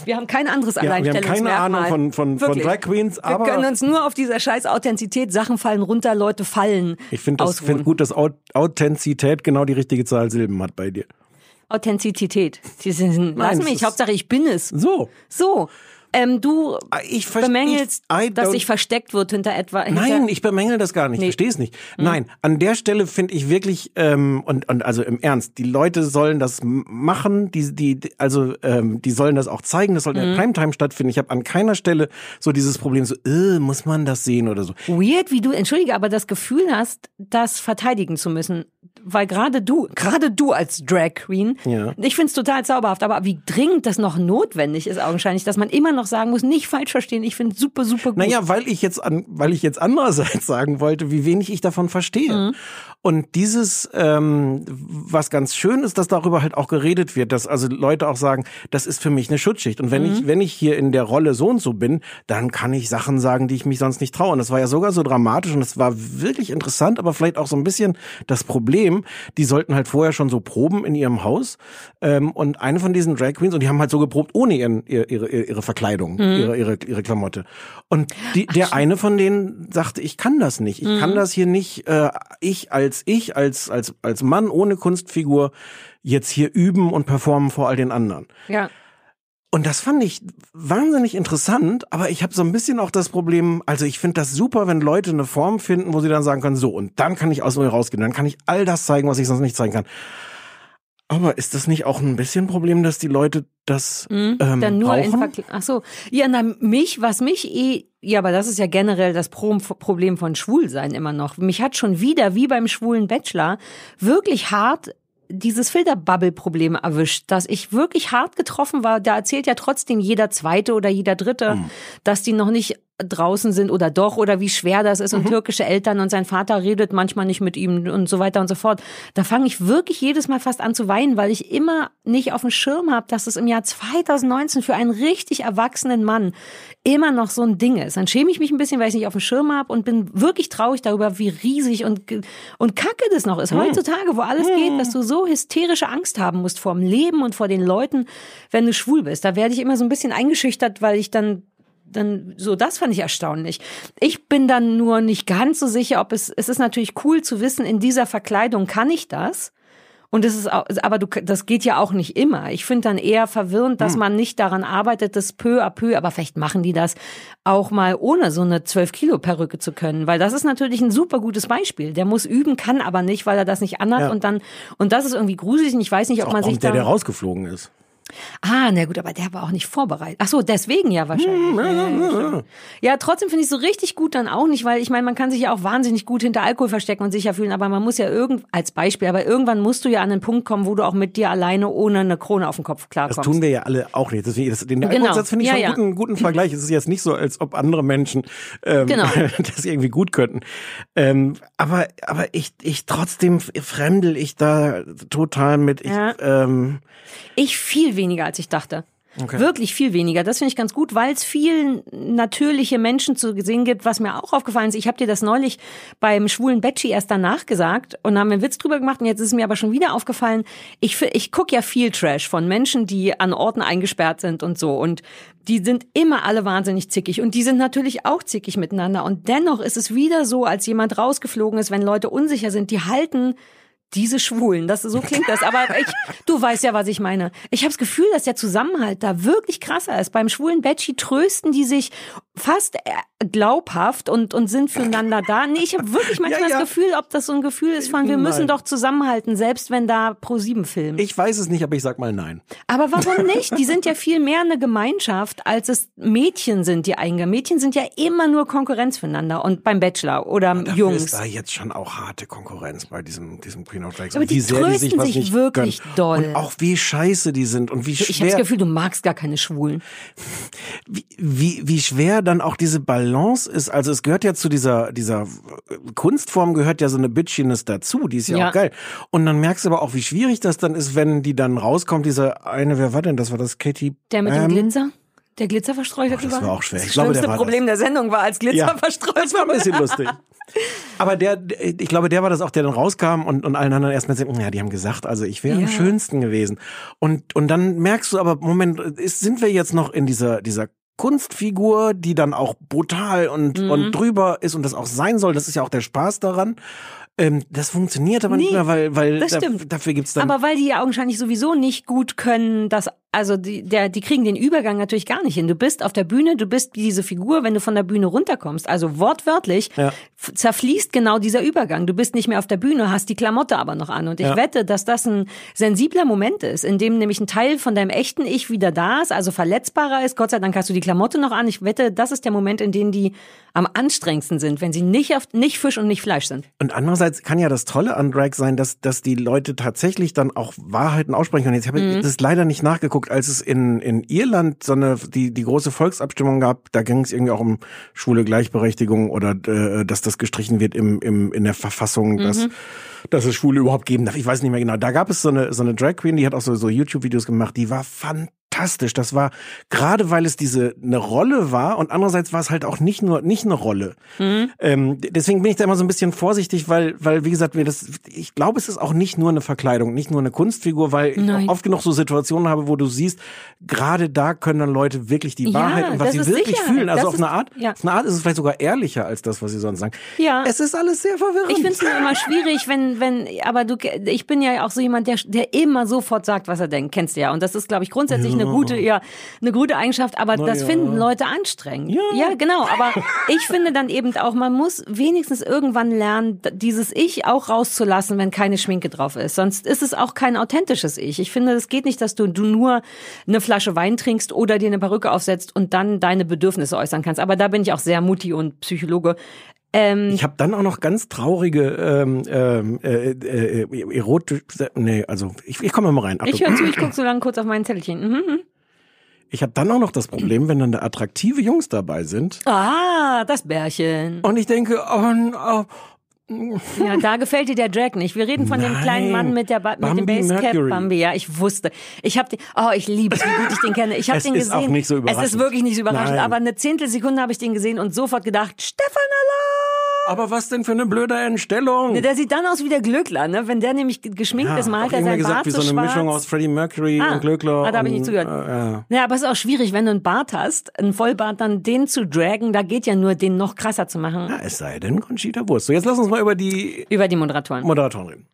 Wir haben kein anderes ja, wir haben Alleinstellungsmerkmal. keine Ahnung von, von, von. Drag Queens, Wir aber können uns nur auf dieser scheiß Authentizität, Sachen fallen runter, Leute fallen. ich finde das find gut, dass Au- Authentizität genau die richtige Zahl Silben hat bei dir. Authentizität. Sie sind, lass mich, Hauptsache ich bin es. So. So, ähm, du Ich ver- bemängelst, ich- dass sich versteckt wird hinter etwa. Hinter, Nein, ich bemängel das gar nicht. Nee. Ich verstehe es nicht. Nein, an der Stelle finde ich wirklich ähm, und und also im Ernst, die Leute sollen das machen, die die also ähm, die sollen das auch zeigen. Das soll in der Primetime stattfinden. Ich habe an keiner Stelle so dieses Problem so, äh, muss man das sehen oder so. Weird, wie du, entschuldige, aber das Gefühl hast, das verteidigen zu müssen. Weil gerade du, gerade du als Drag Queen, Ja. ich find's total zauberhaft, aber wie dringend das noch notwendig ist augenscheinlich, dass man immer noch sagen muss, nicht falsch verstehen, ich finde super, super gut. Naja, weil ich jetzt an, weil ich jetzt andererseits (laughs) sagen wollte, wie wenig ich davon verstehe. Und dieses, ähm, was ganz schön ist, dass darüber halt auch geredet wird, dass also Leute auch sagen, das ist für mich eine Schutzschicht. Und wenn ich, wenn ich hier in der Rolle so und so bin, dann kann ich Sachen sagen, die ich mich sonst nicht traue. Und das war ja sogar so dramatisch und es war wirklich interessant, aber vielleicht auch so ein bisschen das Problem, die sollten halt vorher schon so proben in ihrem Haus. Ähm, und eine von diesen Drag Queens, und die haben halt so geprobt ohne ihren, ihre, ihre, ihre Verkleidung, ihre, ihre, ihre Klamotte. Und die, der eine von denen sagte, ich kann das nicht. Ich kann das hier nicht, äh, ich als ich, als, als, als Mann ohne Kunstfigur jetzt hier üben und performen vor all den anderen. ja. Und das fand ich wahnsinnig interessant, aber ich habe so ein bisschen auch das Problem, also ich finde das super, wenn Leute eine Form finden, wo sie dann sagen können, so, und dann kann ich aus mir rausgehen, dann kann ich all das zeigen, was ich sonst nicht zeigen kann. Aber ist das nicht auch ein bisschen ein Problem, dass die Leute das ähm, Mhm. Dann nur in brauchen? Verkle Ach so, ja, na mich, was mich eh, ja, aber das ist ja generell das Pro Problem von Schwulsein immer noch. Mich hat schon wieder, wie beim schwulen Bachelor, wirklich hart dieses Filterbubble-Problem erwischt, dass ich wirklich hart getroffen war. Da erzählt ja trotzdem jeder Zweite oder jeder Dritte, Hm. dass die noch nicht draußen sind oder doch oder wie schwer das ist und türkische Eltern und sein Vater redet manchmal nicht mit ihm und so weiter und so fort. Da fange ich wirklich jedes Mal fast an zu weinen, weil ich immer nicht auf dem Schirm habe, dass es im Jahr 2019 für einen richtig erwachsenen Mann immer noch so ein Ding ist. Dann schäme ich mich ein bisschen, weil ich es nicht auf dem Schirm habe und bin wirklich traurig darüber, wie riesig und und kacke das noch ist. Heutzutage, wo alles geht, dass du so hysterische Angst haben musst vor dem Leben und vor den Leuten, wenn du schwul bist. Da werde ich immer so ein bisschen eingeschüchtert, weil ich dann dann so das fand ich erstaunlich. Ich bin dann nur nicht ganz so sicher, ob es es ist natürlich cool zu wissen, in dieser Verkleidung kann ich das. Und es ist auch, aber du, das geht ja auch nicht immer. Ich finde dann eher verwirrend, dass man nicht daran arbeitet, das peu à peu, aber vielleicht machen die das auch mal ohne so eine 12 Kilo Perücke zu können, weil das ist natürlich ein super gutes Beispiel. Der muss üben, kann aber nicht, weil er das nicht anhat Ja. und dann, und das ist irgendwie gruselig und ich weiß nicht, ob man sich kommt der, da, der rausgeflogen ist. Ah, na gut, aber der war auch nicht vorbereitet. Ach so, deswegen ja wahrscheinlich. Ja, ja, trotzdem finde ich so richtig gut dann auch nicht, weil ich meine, man kann sich ja auch wahnsinnig gut hinter Alkohol verstecken und sicher fühlen, aber man muss ja irgend als Beispiel, aber irgendwann musst du ja an den Punkt kommen, wo du auch mit dir alleine ohne eine Krone auf dem Kopf klarkommst. Das tun wir ja alle auch nicht. Deswegen, das, den Genau. Alkoholsatz finde ich Ja, schon ja. einen guten, guten Vergleich. Es ist jetzt nicht so, als ob andere Menschen ähm, Genau. (laughs) das irgendwie gut könnten. Ähm, aber aber ich, ich trotzdem fremdel ich da total mit. Ich, ähm, Ich viel weniger, als ich dachte. Okay. Wirklich viel weniger. Das finde ich ganz gut, weil es viel natürliche Menschen zu sehen gibt, was mir auch aufgefallen ist. Ich habe dir das neulich beim schwulen Betschi erst danach gesagt und haben einen Witz drüber gemacht und jetzt ist es mir aber schon wieder aufgefallen. Ich, ich gucke ja viel Trash von Menschen, die an Orten eingesperrt sind und so und die sind immer alle wahnsinnig zickig und die sind natürlich auch zickig miteinander und dennoch ist es wieder so, als jemand rausgeflogen ist, wenn Leute unsicher sind, die halten diese Schwulen, das so klingt das, aber ich, du weißt ja, was ich meine. Ich habe das Gefühl, dass der Zusammenhalt da wirklich krasser ist. Beim schwulen Betschi trösten die sich fast äh, glaubhaft und und sind füreinander da. Nee, ich habe wirklich manchmal Ja, ja. das Gefühl, ob das so ein Gefühl ist von wir müssen doch zusammenhalten, selbst wenn da Pro 7 filmt. ich weiß es nicht, aber ich sag mal nein. Aber warum (laughs) nicht? Die sind ja viel mehr eine Gemeinschaft, als es Mädchen sind, die einge. Mädchen sind ja immer nur Konkurrenz füreinander und beim Bachelor oder Dafür Jungs. ist da jetzt schon auch harte Konkurrenz bei diesem, diesem Queen of Drags. Aber Und die die sich trösten was sich wirklich gönnen. doll. Und auch wie scheiße die sind und wie Ich habe schwer, das Gefühl, du magst gar keine Schwulen. (laughs) wie, wie, wie schwer dann auch diese Balance ist. Also es gehört ja zu dieser, dieser Kunstform gehört ja so eine Bitchiness dazu. Die ist ja, Ja. auch geil. Und dann merkst du aber auch, wie schwierig das dann ist, wenn die dann rauskommt, diese eine, wer war denn das? War das Katie? Der mit Bam? dem Glitzer? Der Glitzer verstreut das war auch schwer. Das Ich glaube, schlimmste der war Problem der Sendung war, als Glitzer Ja, (laughs) verstreut das war ein bisschen lustig. Aber der, ich glaube, der war das auch, der dann rauskam und, und allen anderen erstmal sagen, ja, die haben gesagt, also ich wäre Ja. am schönsten gewesen. Und, und dann merkst du aber, Moment, ist, sind wir jetzt noch in dieser, dieser Kunstfigur, die dann auch brutal und, Mhm. und drüber ist und das auch sein soll. Das ist ja auch der Spaß daran. Ähm, das funktioniert aber nicht Nee, mehr, weil, weil das da- stimmt. dafür gibt's dann. Aber weil die ja augenscheinlich sowieso nicht gut können, dass also die, der, die kriegen den Übergang natürlich gar nicht hin. Du bist auf der Bühne, du bist diese Figur, wenn du von der Bühne runterkommst. Also wortwörtlich Ja. zerfließt genau dieser Übergang. Du bist nicht mehr auf der Bühne, hast die Klamotte aber noch an. Und ich Ja. wette, dass das ein sensibler Moment ist, in dem nämlich ein Teil von deinem echten Ich wieder da ist, also verletzbarer ist. Gott sei Dank hast du die Klamotte noch an. Ich wette, das ist der Moment, in dem die am anstrengendsten sind, wenn sie nicht auf, nicht Fisch und nicht Fleisch sind. Und andererseits kann ja das Tolle an Drag sein, dass, dass die Leute tatsächlich dann auch Wahrheiten aussprechen können. Jetzt habe Mhm. ich das leider nicht nachgeguckt, als es in, in Irland so eine, die, die große Volksabstimmung gab, da ging es irgendwie auch um schwule Gleichberechtigung oder äh, dass das gestrichen wird im, im, in der Verfassung, dass, Mhm. dass es Schwule überhaupt geben darf. Ich weiß nicht mehr genau. Da gab es so eine, so eine Drag Queen, die hat auch so, so YouTube-Videos gemacht, die war fantastisch. Das war gerade, weil es diese eine Rolle war und andererseits war es halt auch nicht nur nicht eine Rolle. Mhm. Ähm, deswegen bin ich da immer so ein bisschen vorsichtig, weil, weil wie gesagt, wir das, ich glaube, es ist auch nicht nur eine Verkleidung, nicht nur eine Kunstfigur, weil ich Nein. auch oft genug so Situationen habe, wo du siehst, gerade da können dann Leute wirklich die Ja, Wahrheit und was sie wirklich Sicherheit. fühlen. Also Das auf ist- eine Art, ja. auf eine Art ist es vielleicht sogar ehrlicher als das, was sie sonst sagen. Ja. Es ist alles sehr verwirrend. Ich finde es immer schwierig, wenn, wenn, aber du, ich bin ja auch so jemand, der, der immer sofort sagt, was er denkt, kennst du ja. Und das ist, glaube ich, grundsätzlich eine gute, ja, eine gute Eigenschaft, aber das ja. finden Leute anstrengend. Ja. ja, genau. Aber ich finde dann eben auch, man muss wenigstens irgendwann lernen, dieses Ich auch rauszulassen, wenn keine Schminke drauf ist. Sonst ist es auch kein authentisches Ich. Ich finde, es geht nicht, dass du, du nur eine Flasche Wein trinkst oder dir eine Perücke aufsetzt und dann deine Bedürfnisse äußern kannst. Aber da bin ich auch sehr Mutti und Psychologe. Ähm, Ich habe dann auch noch ganz traurige ähm, ähm, äh, äh, erotisch, nee, also ich, ich komme mal rein. Achtung. Ich höre zu, ich gucke so lange kurz auf mein Zettelchen. Mhm, mhm. Ich habe dann auch noch das Problem, wenn dann da attraktive Jungs dabei sind Ah, das Bärchen. und ich denke, oh, oh Ja, da gefällt dir der Drag nicht. Wir reden von dem Nein. kleinen Mann mit der ba mit dem Bambi Basecap Mercury. Bambi. Ja, ich wusste. Ich habe den. Oh, ich liebe es, wie gut ich den kenne. Ich habe Es den ist gesehen. auch nicht so Es überraschend. ist wirklich nicht so überraschend. Nein. Aber eine Zehntelsekunde habe ich den gesehen und sofort gedacht, Stefan Alarm! Aber was denn für eine blöde Entstellung? Der sieht dann aus wie der Glöckler, ne? Wenn der nämlich geschminkt ist, malt er irgendwer sein gesagt, Bart wie so eine schwarz. Mischung aus Freddie Mercury Ah, und Glöckler. ah, da hab ich nicht zugehört. Äh, ja. Ja, aber es ist auch schwierig, wenn du einen Bart hast, einen Vollbart, dann den zu dragen, da geht ja nur, den noch krasser zu machen. Na, es sei denn, Conchita Wurst. So, jetzt lass uns mal über die Über die Moderatoren. Moderatoren reden.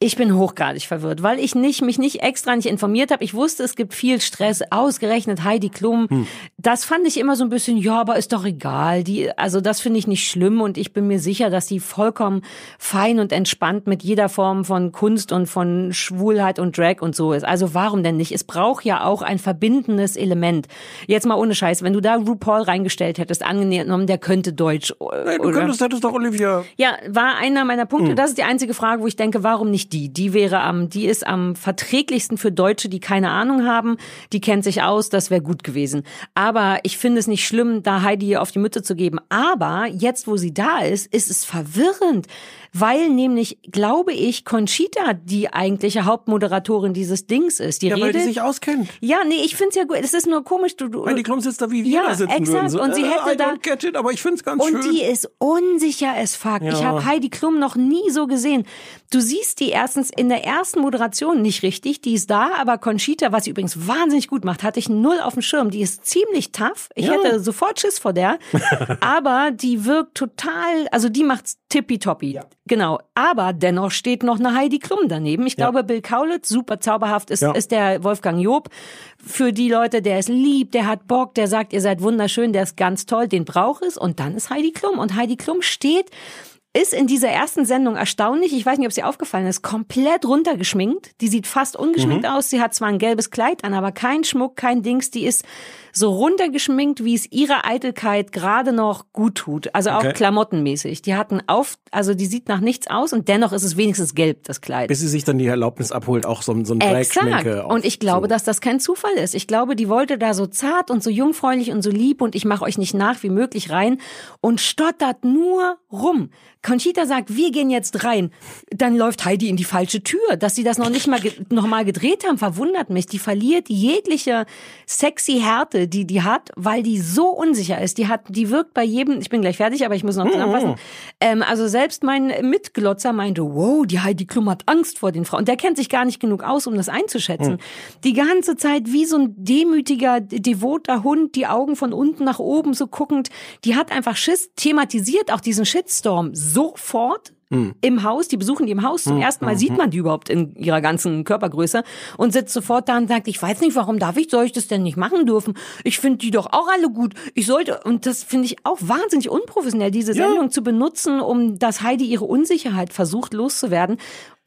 Ich bin hochgradig verwirrt, weil ich nicht, mich nicht extra nicht informiert habe. Ich wusste, es gibt viel Stress, ausgerechnet Heidi Klum. Hm. Das fand ich immer so ein bisschen, ja, aber ist doch egal. Die, also das finde ich nicht schlimm und ich bin mir sicher, dass die vollkommen fein und entspannt mit jeder Form von Kunst und von Schwulheit und Drag und so ist. Also warum denn nicht? Es braucht ja auch ein verbindendes Element. Jetzt mal ohne Scheiß, wenn du da RuPaul reingestellt hättest, angenommen, der könnte Deutsch. äh, Nee, du oder? könntest, hättest doch Olivia. Ja, war einer meiner Hm. Punkte. Das ist die einzige Frage, wo ich denke, warum nicht die? Die wäre am, die ist am verträglichsten für Deutsche, die keine Ahnung haben. Die kennt sich aus. Das wäre gut gewesen. Aber ich finde es nicht schlimm, da Heidi auf die Mütze zu geben. Aber jetzt, wo sie da ist, ist es verwirrend. Weil nämlich, glaube ich, Conchita die eigentliche Hauptmoderatorin dieses Dings ist. Die Ja, weil redet. die sich auskennt. ja, nee, ich find's ja gut. Es ist nur komisch. Du, du, Heidi Klum sitzt da, wie wir Ja, da sitzen exakt. würden. So, Und sie äh, hätte I da- don't get it, aber ich find's ganz und schön. die ist unsicher as fuck. Ich Ja. habe Heidi Klum noch nie so gesehen. Du siehst die erstens in der ersten Moderation nicht richtig, die ist da, aber Conchita, was sie übrigens wahnsinnig gut macht, hatte ich null auf dem Schirm. Die ist ziemlich tough. Ich Ja. hätte sofort Schiss vor der, (laughs) aber die wirkt total, also die macht's tippitoppi. Genau. Aber dennoch steht noch eine Heidi Klum daneben. Ich glaube, Bill Kaulitz, super zauberhaft, ist, Ja. ist der Wolfgang Job. Für die Leute, der ist lieb, der hat Bock, der sagt, ihr seid wunderschön, der ist ganz toll, den braucht es. Und dann ist Heidi Klum. Und Heidi Klum steht, ist in dieser ersten Sendung erstaunlich, ich weiß nicht, ob sie aufgefallen ist, komplett runtergeschminkt. Die sieht fast ungeschminkt Mhm. aus. Sie hat zwar ein gelbes Kleid an, aber kein Schmuck, kein Dings. Die ist so runtergeschminkt, wie es ihrer Eitelkeit gerade noch gut tut. Also auch Okay. klamottenmäßig. Die hatten auf, also die sieht nach nichts aus und dennoch ist es wenigstens gelb, das Kleid. Bis sie sich dann die Erlaubnis abholt, auch so, so ein auf- Und ich glaube, so. dass das kein Zufall ist. Ich glaube, die wollte da so zart und so jungfräulich und so lieb und ich mache euch nicht nach wie möglich rein und stottert nur rum. Conchita sagt, wir gehen jetzt rein. Dann läuft Heidi in die falsche Tür. Dass sie das noch nicht mal, noch mal gedreht haben, verwundert mich. Die verliert jegliche sexy Härte, die die hat, weil die so unsicher ist. Die hat, die wirkt bei jedem, ich bin gleich fertig, aber ich muss noch zusammenfassen. Ähm, also selbst mein Mitglotzer meinte, wow, die Heidi Klum hat Angst vor den Frauen. Der kennt sich gar nicht genug aus, um das einzuschätzen. Die ganze Zeit wie so ein demütiger, devoter Hund, die Augen von unten nach oben so guckend. Die hat einfach Schiss, thematisiert auch diesen Shitstorm sofort im Haus, die besuchen die im Haus. Zum ersten Mal sieht man die überhaupt in ihrer ganzen Körpergröße und sitzt sofort da und sagt, ich weiß nicht, warum darf ich, soll ich das denn nicht machen dürfen? Ich finde die doch auch alle gut. Ich sollte, und das finde ich auch wahnsinnig unprofessionell, diese Sendung zu benutzen, um dass Heidi ihre Unsicherheit versucht loszuwerden.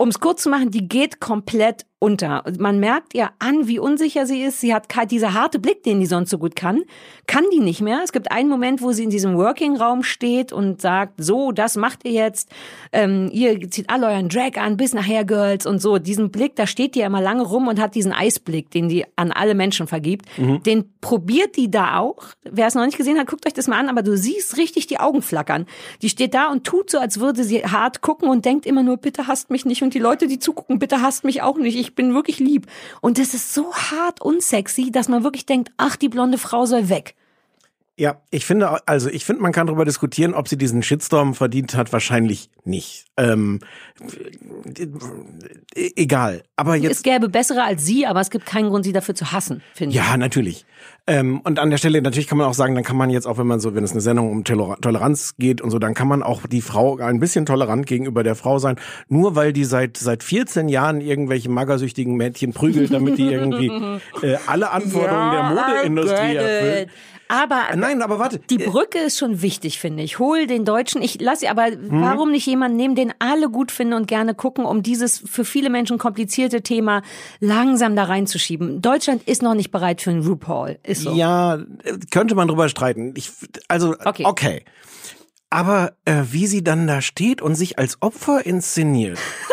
Um es kurz zu machen, die geht komplett unter. Man merkt ihr an, wie unsicher sie ist. Sie hat kein, dieser harte Blick, den die sonst so gut kann, kann die nicht mehr. Es gibt einen Moment, wo sie in diesem Working-Raum steht und sagt, so, das macht ihr jetzt. Ähm, ihr zieht alle euren Drag an, bis nachher, Girls und so. Diesen Blick, da steht die ja immer lange rum und hat diesen Eisblick, den die an alle Menschen vergibt. Den probiert die da auch. Wer es noch nicht gesehen hat, guckt euch das mal an, aber du siehst richtig die Augen flackern. Die steht da und tut so, als würde sie hart gucken und denkt immer nur, bitte hasst mich nicht. Und die Leute, die zugucken, bitte hasst mich auch nicht. Ich bin wirklich lieb. Und das ist so hart unsexy, dass man wirklich denkt, ach, die blonde Frau soll weg. Ja, ich finde, also ich finde, man kann darüber diskutieren, ob sie diesen Shitstorm verdient hat. Wahrscheinlich nicht. Ähm, e- egal. Aber Es jetzt. gäbe bessere als sie, aber es gibt keinen Grund, sie dafür zu hassen, finde ich. Ja, natürlich. Ähm, und an der Stelle, natürlich kann man auch sagen, dann kann man jetzt auch, wenn man so, wenn es eine Sendung um Toler- Toleranz geht und so, dann kann man auch die Frau ein bisschen tolerant gegenüber der Frau sein, nur weil die seit seit 14 Jahren irgendwelche magersüchtigen Mädchen prügelt, damit die irgendwie (laughs) äh, alle Anforderungen der Modeindustrie erfüllt. Aber Nein, aber warte. Die Brücke ist schon wichtig, finde ich. Hol den Deutschen. Ich lasse aber, warum nicht jemanden nehmen, den alle gut finden und gerne gucken, um dieses für viele Menschen komplizierte Thema langsam da reinzuschieben. Deutschland ist noch nicht bereit für einen RuPaul. Ist so. Ja, äh, könnte man drüber streiten. Ich, also, Okay. okay. okay. Aber äh, wie sie dann da steht und sich als Opfer inszeniert. (laughs)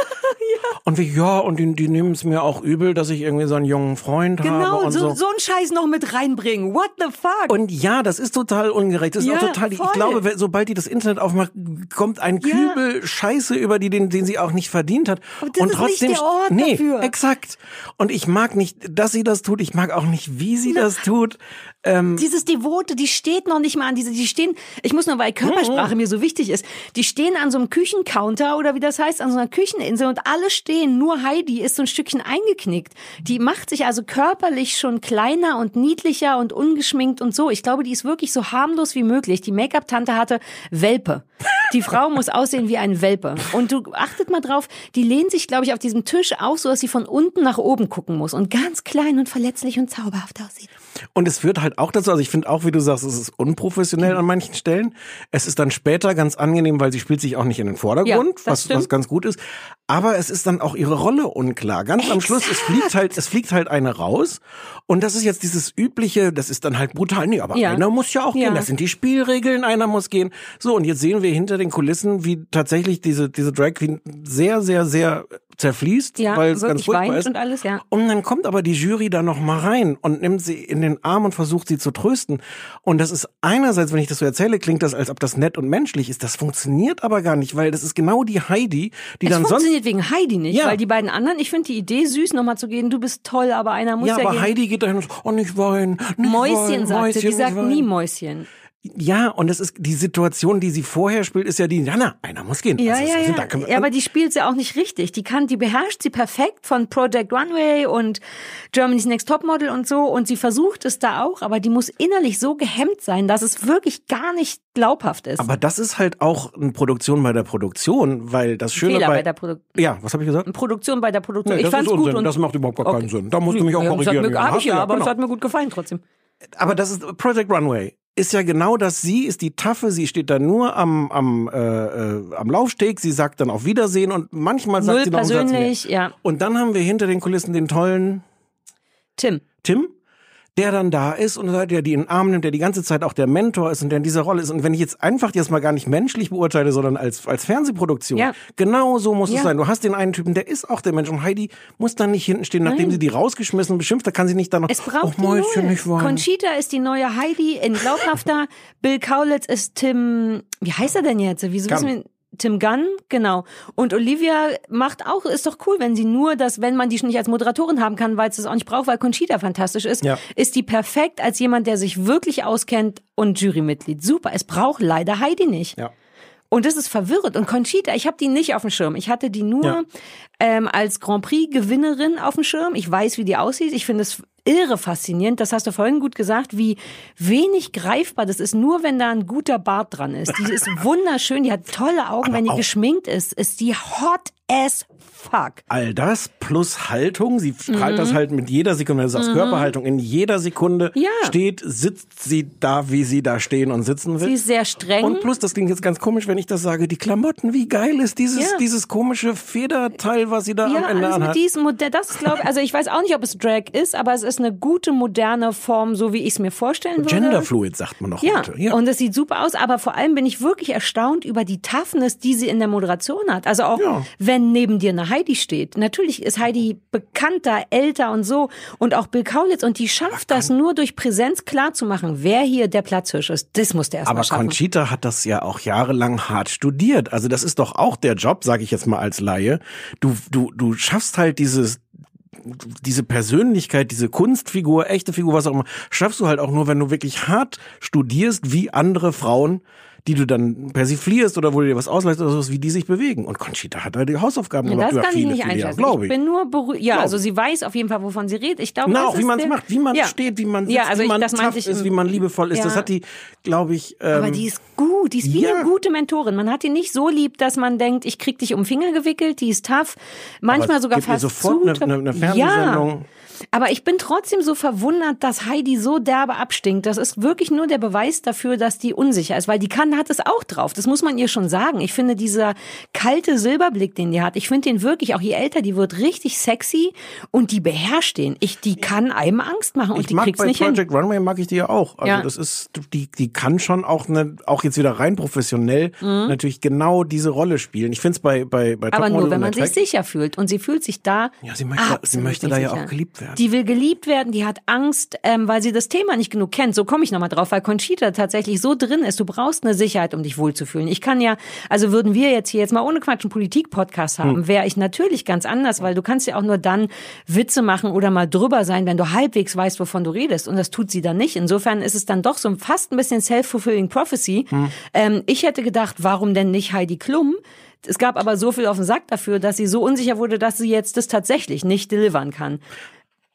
Und wie, ja, und die, die nehmen es mir auch übel, dass ich irgendwie so einen jungen Freund habe Genau, so, so. so einen Scheiß noch mit reinbringen. What the fuck? Und ja, das ist total ungerecht. Das ist Ja, auch total, voll. ich glaube, sobald die das Internet aufmacht, kommt ein Ja. Kübel Scheiße über die, den, den sie auch nicht verdient hat. Aber das und ist nicht trotzdem, der Ort nee, dafür. exakt. Und ich mag nicht, dass sie das tut. Ich mag auch nicht, wie sie das tut. Ähm, Dieses Devote, die steht noch nicht mal an diese, die stehen, ich muss nur, weil Körpersprache mir so wichtig ist, die stehen an so einem Küchencounter oder wie das heißt, an so einer Kücheninsel und alle stehen, nur Heidi ist so ein Stückchen eingeknickt. Die macht sich also körperlich schon kleiner und niedlicher und ungeschminkt und so. Ich glaube, die ist wirklich so harmlos wie möglich. Die Make-up-Tante hatte Welpe. Die Frau muss aussehen wie ein Welpe. Und du achtet mal drauf, die lehnt sich, glaube ich, auf diesem Tisch auch so, dass sie von unten nach oben gucken muss und ganz klein und verletzlich und zauberhaft aussieht. Und es führt halt auch dazu, also ich finde auch, wie du sagst, es ist unprofessionell an manchen Stellen. Es ist dann später ganz angenehm, weil sie spielt sich auch nicht in den Vordergrund, das was, was ganz gut ist. Aber es ist dann auch ihre Rolle unklar. Ganz am Schluss, es fliegt halt, es fliegt halt eine raus. Und das ist jetzt dieses übliche, das ist dann halt brutal. Nee, aber Ja. einer muss ja auch Ja. gehen. Das sind die Spielregeln, einer muss gehen. So, und jetzt sehen wir hinter den Kulissen, wie tatsächlich diese, diese Drag Queen sehr, sehr, sehr zerfließt, Ja, weil es ganz furchtbar ist. und alles, ja. Und dann kommt aber die Jury da noch mal rein und nimmt sie in den Arm und versucht sie zu trösten. Und das ist einerseits, wenn ich das so erzähle, klingt das, als ob das nett und menschlich ist. Das funktioniert aber gar nicht, weil das ist genau die Heidi, die Es dann sonst funktioniert wegen Heidi nicht, Ja. weil die beiden anderen, ich finde die Idee süß, nochmal zu gehen, du bist toll, aber einer muss ja, ja, aber gehen. Heidi geht dahin und sagt, oh, nicht weinen, nicht Mäuschen weinen, sagt sie, die Mäuschen, sagt nie. Mäuschen. Ja, und das ist die Situation, die sie vorher spielt, ist ja die, ja, na, einer muss gehen. Ja, Also, ja, also, ja. wir- ja. Aber die spielt sie auch nicht richtig. Die kann, die beherrscht sie perfekt von Project Runway und Germany's Next Topmodel und so. Und sie versucht es da auch, aber die muss innerlich so gehemmt sein, dass es wirklich gar nicht glaubhaft ist. aber das ist halt auch eine Produktion bei der Produktion, weil das Schöne Fehler bei, bei der Produktion. ja, was habe ich gesagt? Produktion bei der Produktion. Nee, ich das fand's gut und Das macht überhaupt gar keinen Okay. Sinn. Da musst du mich auch korrigieren. Das hat mir, Ja, aber es genau. hat mir gut gefallen trotzdem. aber das ist Project Runway. Ist ja genau das. Sie ist die Taffe. Sie steht da nur am am äh, äh, am Laufsteg. Sie sagt dann auf Wiedersehen und manchmal sagt Null sie noch einen Satz mehr. persönlich, ja. Und dann haben wir hinter den Kulissen den tollen Tim. Tim, der dann da ist und der die in den Arm nimmt, der die ganze Zeit auch der Mentor ist und der in dieser Rolle ist. Und wenn ich jetzt einfach jetzt mal gar nicht menschlich beurteile, sondern als, als Fernsehproduktion, Ja. genau so muss es Ja. sein. Du hast den einen Typen, der ist auch der Mensch. Und Heidi muss dann nicht hinten stehen, nachdem Nein. sie die rausgeschmissen und beschimpft, da kann sie nicht dann noch, Es braucht oh, Mäuschen, nicht weinen. Conchita ist die neue Heidi in glaubhafter. (laughs) Bill Kaulitz ist Tim, wie heißt er denn jetzt? Wieso Gunn. wissen wir? Tim Gunn, genau. Und Olivia macht auch, ist doch cool, wenn sie nur das, wenn man die nicht als Moderatorin haben kann, weil es das auch nicht braucht, weil Conchita fantastisch ist, Ja. ist die perfekt als jemand, der sich wirklich auskennt und Jurymitglied. Super. Es braucht leider Heidi nicht. Ja. Und das ist verwirrend. Und Conchita, ich habe die nicht auf dem Schirm. Ich hatte die nur Ja. ähm, als Grand Prix-Gewinnerin auf dem Schirm. Ich weiß, wie die aussieht. Ich finde es irre faszinierend. Das hast du vorhin gut gesagt, wie wenig greifbar das ist, nur wenn da ein guter Bart dran ist. Die ist (laughs) wunderschön, die hat tolle Augen. Aber wenn die geschminkt ist, ist die hot as fuck. All das plus Haltung, sie strahlt das halt mit jeder Sekunde, du sagst Körperhaltung, in jeder Sekunde Mhm. Ja. steht, sitzt sie da, wie sie da stehen und sitzen will. Sie ist sehr streng. Und plus, das klingt jetzt ganz komisch, wenn ich das sage, die Klamotten, wie geil ist dieses, Ja. dieses komische Federteil, was sie da ja, am Ende alles mit anhat. diesem Modell, das glaube also ich weiß auch nicht, ob es Drag ist, aber es ist eine gute moderne Form, so wie ich es mir vorstellen würde. Genderfluid sagt man noch Ja, heute. Ja. und es sieht super aus, aber vor allem bin ich wirklich erstaunt über die Toughness, die sie in der Moderation hat. Also auch Ja. Wenn neben dir eine Heidi steht. Natürlich ist Heidi bekannter, älter und so und auch Bill Kaulitz und die schafft das nur durch Präsenz klar zu machen, wer hier der Platzhirsch ist. Das muss der erst Aber mal schaffen. Conchita hat das ja auch jahrelang hart studiert. Also das ist doch auch der Job, sage ich jetzt mal als Laie. Du, du, du schaffst halt dieses diese Persönlichkeit, diese Kunstfigur, echte Figur, was auch immer, schaffst du halt auch nur, wenn du wirklich hart studierst, wie andere Frauen, die du dann persiflierst oder wo du dir was ausleihst oder sowas, wie die sich bewegen. Und Conchita hat da die Hausaufgaben Ja, gemacht das kann ich nicht einschätzen. ich ich. bin nur beruhigt. Ja, also sie weiß auf jeden Fall, wovon sie redet. Ich glaube, Na, das auch wie man es macht, wie man ja. steht, wie man sitzt, Ja, also wie ich- man das tough ich ist, wie man liebevoll ist. Das Ja. hat die, glaube ich, ähm, Aber die ist gut, die ist wie eine gute Mentorin. Man hat die nicht so lieb, dass man denkt, ich krieg dich um den Finger gewickelt, die ist tough. Manchmal Aber sogar fast sofort zu eine- eine- eine Ja. Fernsehsendung. Aber ich bin trotzdem so verwundert, dass Heidi so derbe abstinkt. Das ist wirklich nur der Beweis dafür, dass die unsicher ist, weil die kann hat es auch drauf. Das muss man ihr schon sagen. Ich finde dieser kalte Silberblick, den die hat, ich finde den wirklich, auch je älter die wird, richtig sexy und die beherrscht den. Ich, die kann einem Angst machen und ich die mag kriegt's bei nicht Project Runway mag ich die ja auch. Also Ja. das ist die die kann schon auch eine auch jetzt wieder rein professionell natürlich genau diese Rolle spielen. Ich finde es bei bei bei Mhm. Aber nur, wenn man sich sicher fühlt. Und sie fühlt sich da. Ja, sie möchte- sie möchte da ja sicher. auch geliebt werden. Die will geliebt werden, die hat Angst, ähm, weil sie das Thema nicht genug kennt. So komme ich nochmal drauf, weil Conchita tatsächlich so drin ist. Du brauchst eine Sicherheit, um dich wohlzufühlen. Ich kann ja, also würden wir jetzt hier jetzt mal ohne Quatsch einen Politik-Podcast haben, Hm. wäre ich natürlich ganz anders, weil du kannst ja auch nur dann Witze machen oder mal drüber sein, wenn du halbwegs weißt, wovon du redest. Und das tut sie dann nicht. Insofern ist es dann doch so fast ein bisschen self-fulfilling prophecy. Hm. Ähm, ich hätte gedacht, warum denn nicht Heidi Klum? Es gab aber so viel auf den Sack dafür, dass sie so unsicher wurde, dass sie jetzt das tatsächlich nicht delivern kann.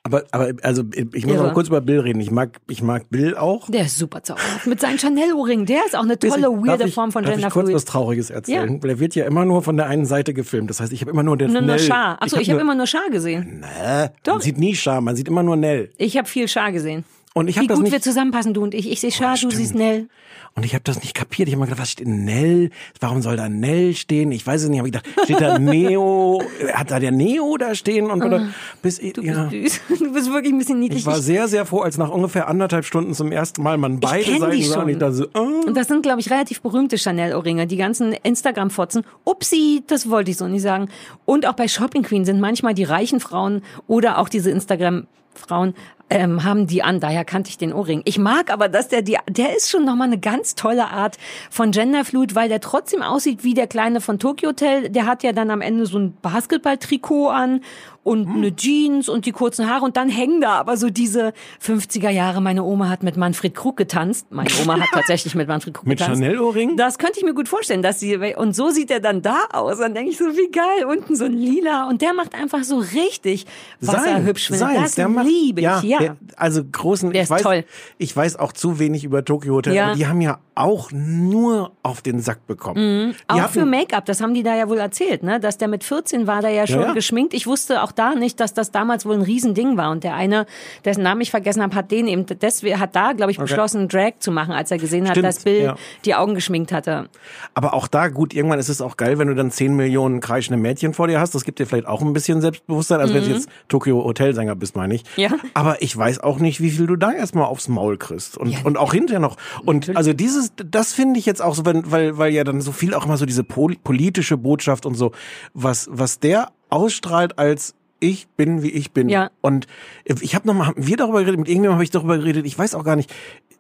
Aber, aber also ich muss Irre. mal kurz über Bill reden. Ich mag, ich mag Bill auch. Der ist super zauberhaft. Mit seinen Chanel-Ohrringen. Der ist auch eine tolle, Darf weirde ich- Form von darf ich kurz Genderfluid. was Trauriges erzählen? Ja. Weil er wird ja immer nur von der einen Seite gefilmt. Das heißt, ich habe immer nur den Nur, nur Nell. Schar. Achso, ich habe nur- immer nur Schar gesehen. Äh, Doch. Man sieht nie Schar, man sieht immer nur Nell. Ich habe viel Schar gesehen. Und ich Wie habe das gut nicht. wir zusammenpassen, du und ich. Ich sehe Schar, du stimmt. siehst Nell. Und ich habe das nicht kapiert. Ich habe mal gedacht, was steht in Nell? Warum soll da Nell stehen? Ich weiß es nicht. Habe ich gedacht, steht da (laughs) Neo? Hat da der Neo da stehen? Und oder, bis ich, ja. Süß. (laughs) Du bist wirklich ein bisschen niedlich. Ich war sehr, sehr froh, als nach ungefähr anderthalb Stunden zum ersten Mal man beide Seiten sah. Und ich dachte so, ah. Und das sind, glaube ich, relativ berühmte Chanel-Ohrringe. Die ganzen Instagram-Fotzen. Upsi, das wollte ich so nicht sagen. Und auch bei Shopping Queen sind manchmal die reichen Frauen oder auch diese Instagram-Frauen ähm, haben die an. Daher kannte ich den Ohrring. Ich mag aber, dass der, die, der ist schon nochmal eine ganz tolle Art von Genderfluid, weil der trotzdem aussieht wie der Kleine von Tokyo Hotel. Der hat ja dann am Ende so ein Basketball-Trikot an und Hm. eine Jeans und die kurzen Haare und dann hängen da aber so diese 50er Jahre. Meine Oma hat mit Manfred Krug getanzt. Meine Oma hat (laughs) tatsächlich mit Manfred Krug Mit getanzt. Chanel-Ohrringen? Das könnte ich mir gut vorstellen, dass sie und so sieht er dann da aus. Dann denke ich so, wie geil, unten so ein lila und der macht einfach so richtig finde ich. Seins, das der liebe ich, ja. Der, also großen, Der ich weiß, toll. ich weiß auch zu wenig über Tokyo Hotel, Ja. die haben ja auch nur auf den Sack bekommen. Die Auch hatten- für Make-up, das haben die da ja wohl erzählt, ne? Dass der mit 14 war da ja schon Ja, ja. geschminkt. Ich wusste auch da nicht, dass das damals wohl ein Riesending war. Und der eine, dessen Namen ich vergessen habe, hat den eben, deswegen hat da, glaube ich, beschlossen, Drag zu machen, als er gesehen hat, Stimmt, dass Bill ja. die Augen geschminkt hatte. Aber auch da, gut, irgendwann ist es auch geil, wenn du dann 10 Millionen kreischende Mädchen vor dir hast. Das gibt dir vielleicht auch ein bisschen Selbstbewusstsein, als wenn du jetzt Tokyo Hotelsänger bist, meine ich. Mhm. Ja. Aber ich weiß auch nicht, wie viel du da erstmal aufs Maul kriegst. Und, Ja. und auch hinterher noch. Und also dieses, das finde ich jetzt auch so, wenn, weil, weil ja dann so viel auch immer so diese pol politische Botschaft und so, was, was der ausstrahlt als ich bin, wie ich bin. Ja. Und ich habe nochmal, haben wir darüber geredet, mit irgendjemandem habe ich darüber geredet, ich weiß auch gar nicht,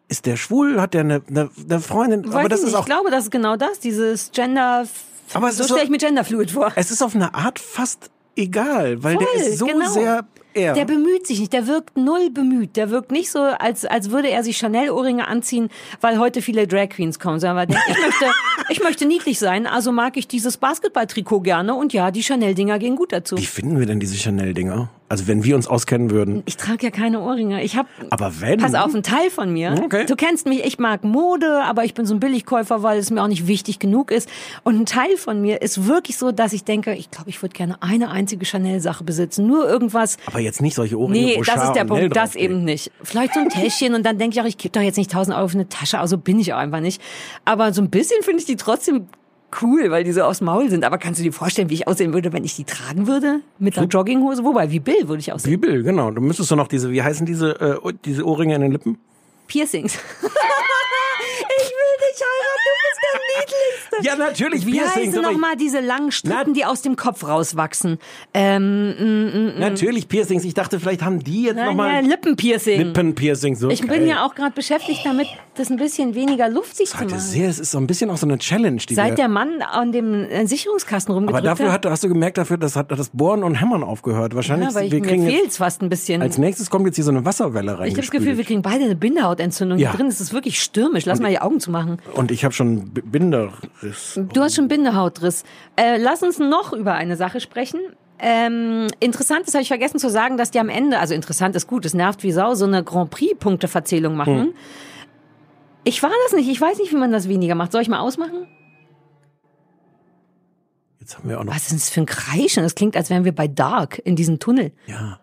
ist der schwul, hat der eine, eine, eine Freundin, Weiß aber das ich ist nicht. auch ich glaube, das ist genau das, dieses Gender. Aber so stelle ich mir Genderfluid vor. es ist auf eine Art fast egal, weil der Voll, ist so genau. sehr er. Der bemüht sich nicht, der wirkt null bemüht. Der wirkt nicht so, als, als würde er sich Chanel-Ohrringe anziehen, weil heute viele Drag Queens kommen, sondern weil ich möchte, (laughs) ich möchte niedlich sein, also mag ich dieses Basketball-Trikot gerne und ja, die Chanel-Dinger gehen gut dazu. Wie finden wir denn diese Chanel-Dinger? Also wenn wir uns auskennen würden. Ich trage ja keine Ohrringe. Ich habe Aber wenn. Pass auf, ein Teil von mir. Okay. Du kennst mich, ich mag Mode, aber ich bin so ein Billigkäufer, weil es mir auch nicht wichtig genug ist. Und ein Teil von mir ist wirklich so, dass ich denke, ich glaube, ich würde gerne eine einzige Chanel-Sache besitzen. Nur irgendwas. Aber jetzt nicht solche Ohrringe, Nee, das ist der Punkt, das eben nicht. Vielleicht so ein Täschchen und dann denke ich auch, ich gebe doch jetzt nicht 1000 Euro für eine Tasche, also bin ich auch einfach nicht. Aber so ein bisschen finde ich die trotzdem cool, weil die so aufs Maul sind. Aber kannst du dir vorstellen, wie ich aussehen würde, wenn ich die tragen würde? Mit einer Jogginghose? Wobei, wie Bill würde ich aussehen. Bibel, genau. Du müsstest doch noch diese, wie heißen diese, äh, diese Ohrringe in den Lippen? Piercings. (laughs) ich will dich heiraten, du bist der (laughs) Niedlichste. Ja, natürlich, Wie Piercings, heißen aber ich- nochmal diese langen Strippen, die aus dem Kopf rauswachsen? Ähm, mm, mm, Natürlich Piercings. Ich dachte, vielleicht haben die jetzt na, ja, nochmal Lippenpiercing. Lippenpiercings. So ich bin geil. ja auch gerade beschäftigt damit, das ein bisschen weniger luftig zu Heute machen. sehr, es ist so ein bisschen auch so eine Challenge, die Seit der Mann an dem äh, Sicherungskasten aber rumgedrückt dafür hat. hast du gemerkt, dafür, das hat das Bohren und Hämmern aufgehört. Wahrscheinlich, ja, weil ich, wir kriegen jetzt, fast ein bisschen. als nächstes kommt jetzt hier so eine Wasserwelle rein. ich habe das Gefühl, wir kriegen beide eine Bindehautentzündung. Ja. Hier drin ist es wirklich stürmisch. Lass mal die Augen zumachen. Und ich habe schon Binderriss. Du hast schon Bindehautriss. Äh, lass uns noch über eine Sache sprechen. Ähm, interessant ist, habe ich vergessen zu sagen, dass die am Ende, also interessant ist gut, es nervt wie Sau, so eine Grand Prix-Punkteverzählung machen. Hm. Ich war das nicht, ich weiß nicht, wie man das weniger macht. Soll ich mal ausmachen? Jetzt haben wir auch noch. Was ist das für ein Kreischen? Das klingt, als wären wir bei Dark in diesem Tunnel. Ja.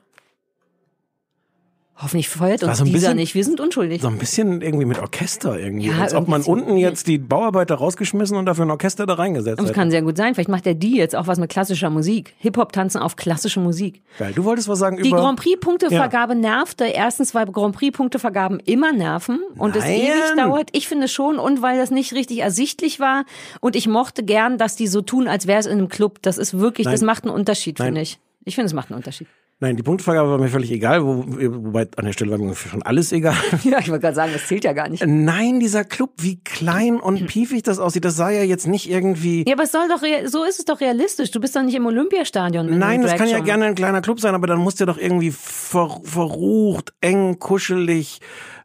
Hoffentlich feuert uns so dieser bisschen- nicht. Wir sind unschuldig. So ein bisschen irgendwie mit Orchester irgendwie. Ja, Als ob man unten jetzt die Bauarbeiter rausgeschmissen und dafür ein Orchester da reingesetzt Das hätte. kann sehr gut sein. Vielleicht macht der die jetzt auch was mit klassischer Musik. Hip-Hop-Tanzen auf klassische Musik. Geil. Du wolltest was sagen Die über. Grand Prix-Punktevergabe nervte. Erstens, weil Grand Prix-Punktevergaben immer nerven und es ewig dauert. Ich finde schon und weil das nicht richtig ersichtlich war. Und ich mochte gern, dass die so tun, als wäre es in einem Club. Das ist wirklich, das Nein. macht einen Unterschied, finde ich. Ich finde, es macht einen Unterschied. Nein, die Punktevergabe war mir völlig egal, wo, wobei an der Stelle war mir schon alles egal. (laughs) Ja, ich wollte gerade sagen, das zählt ja gar nicht. Nein, dieser Club, wie klein und piefig das aussieht, das sah ja jetzt nicht irgendwie. Ja, aber es soll doch, so ist es doch realistisch. Du bist doch nicht im Olympiastadion. Nein, das kann ja gerne ein kleiner Club sein, aber dann muss der doch irgendwie ver verrucht, eng, kuschelig,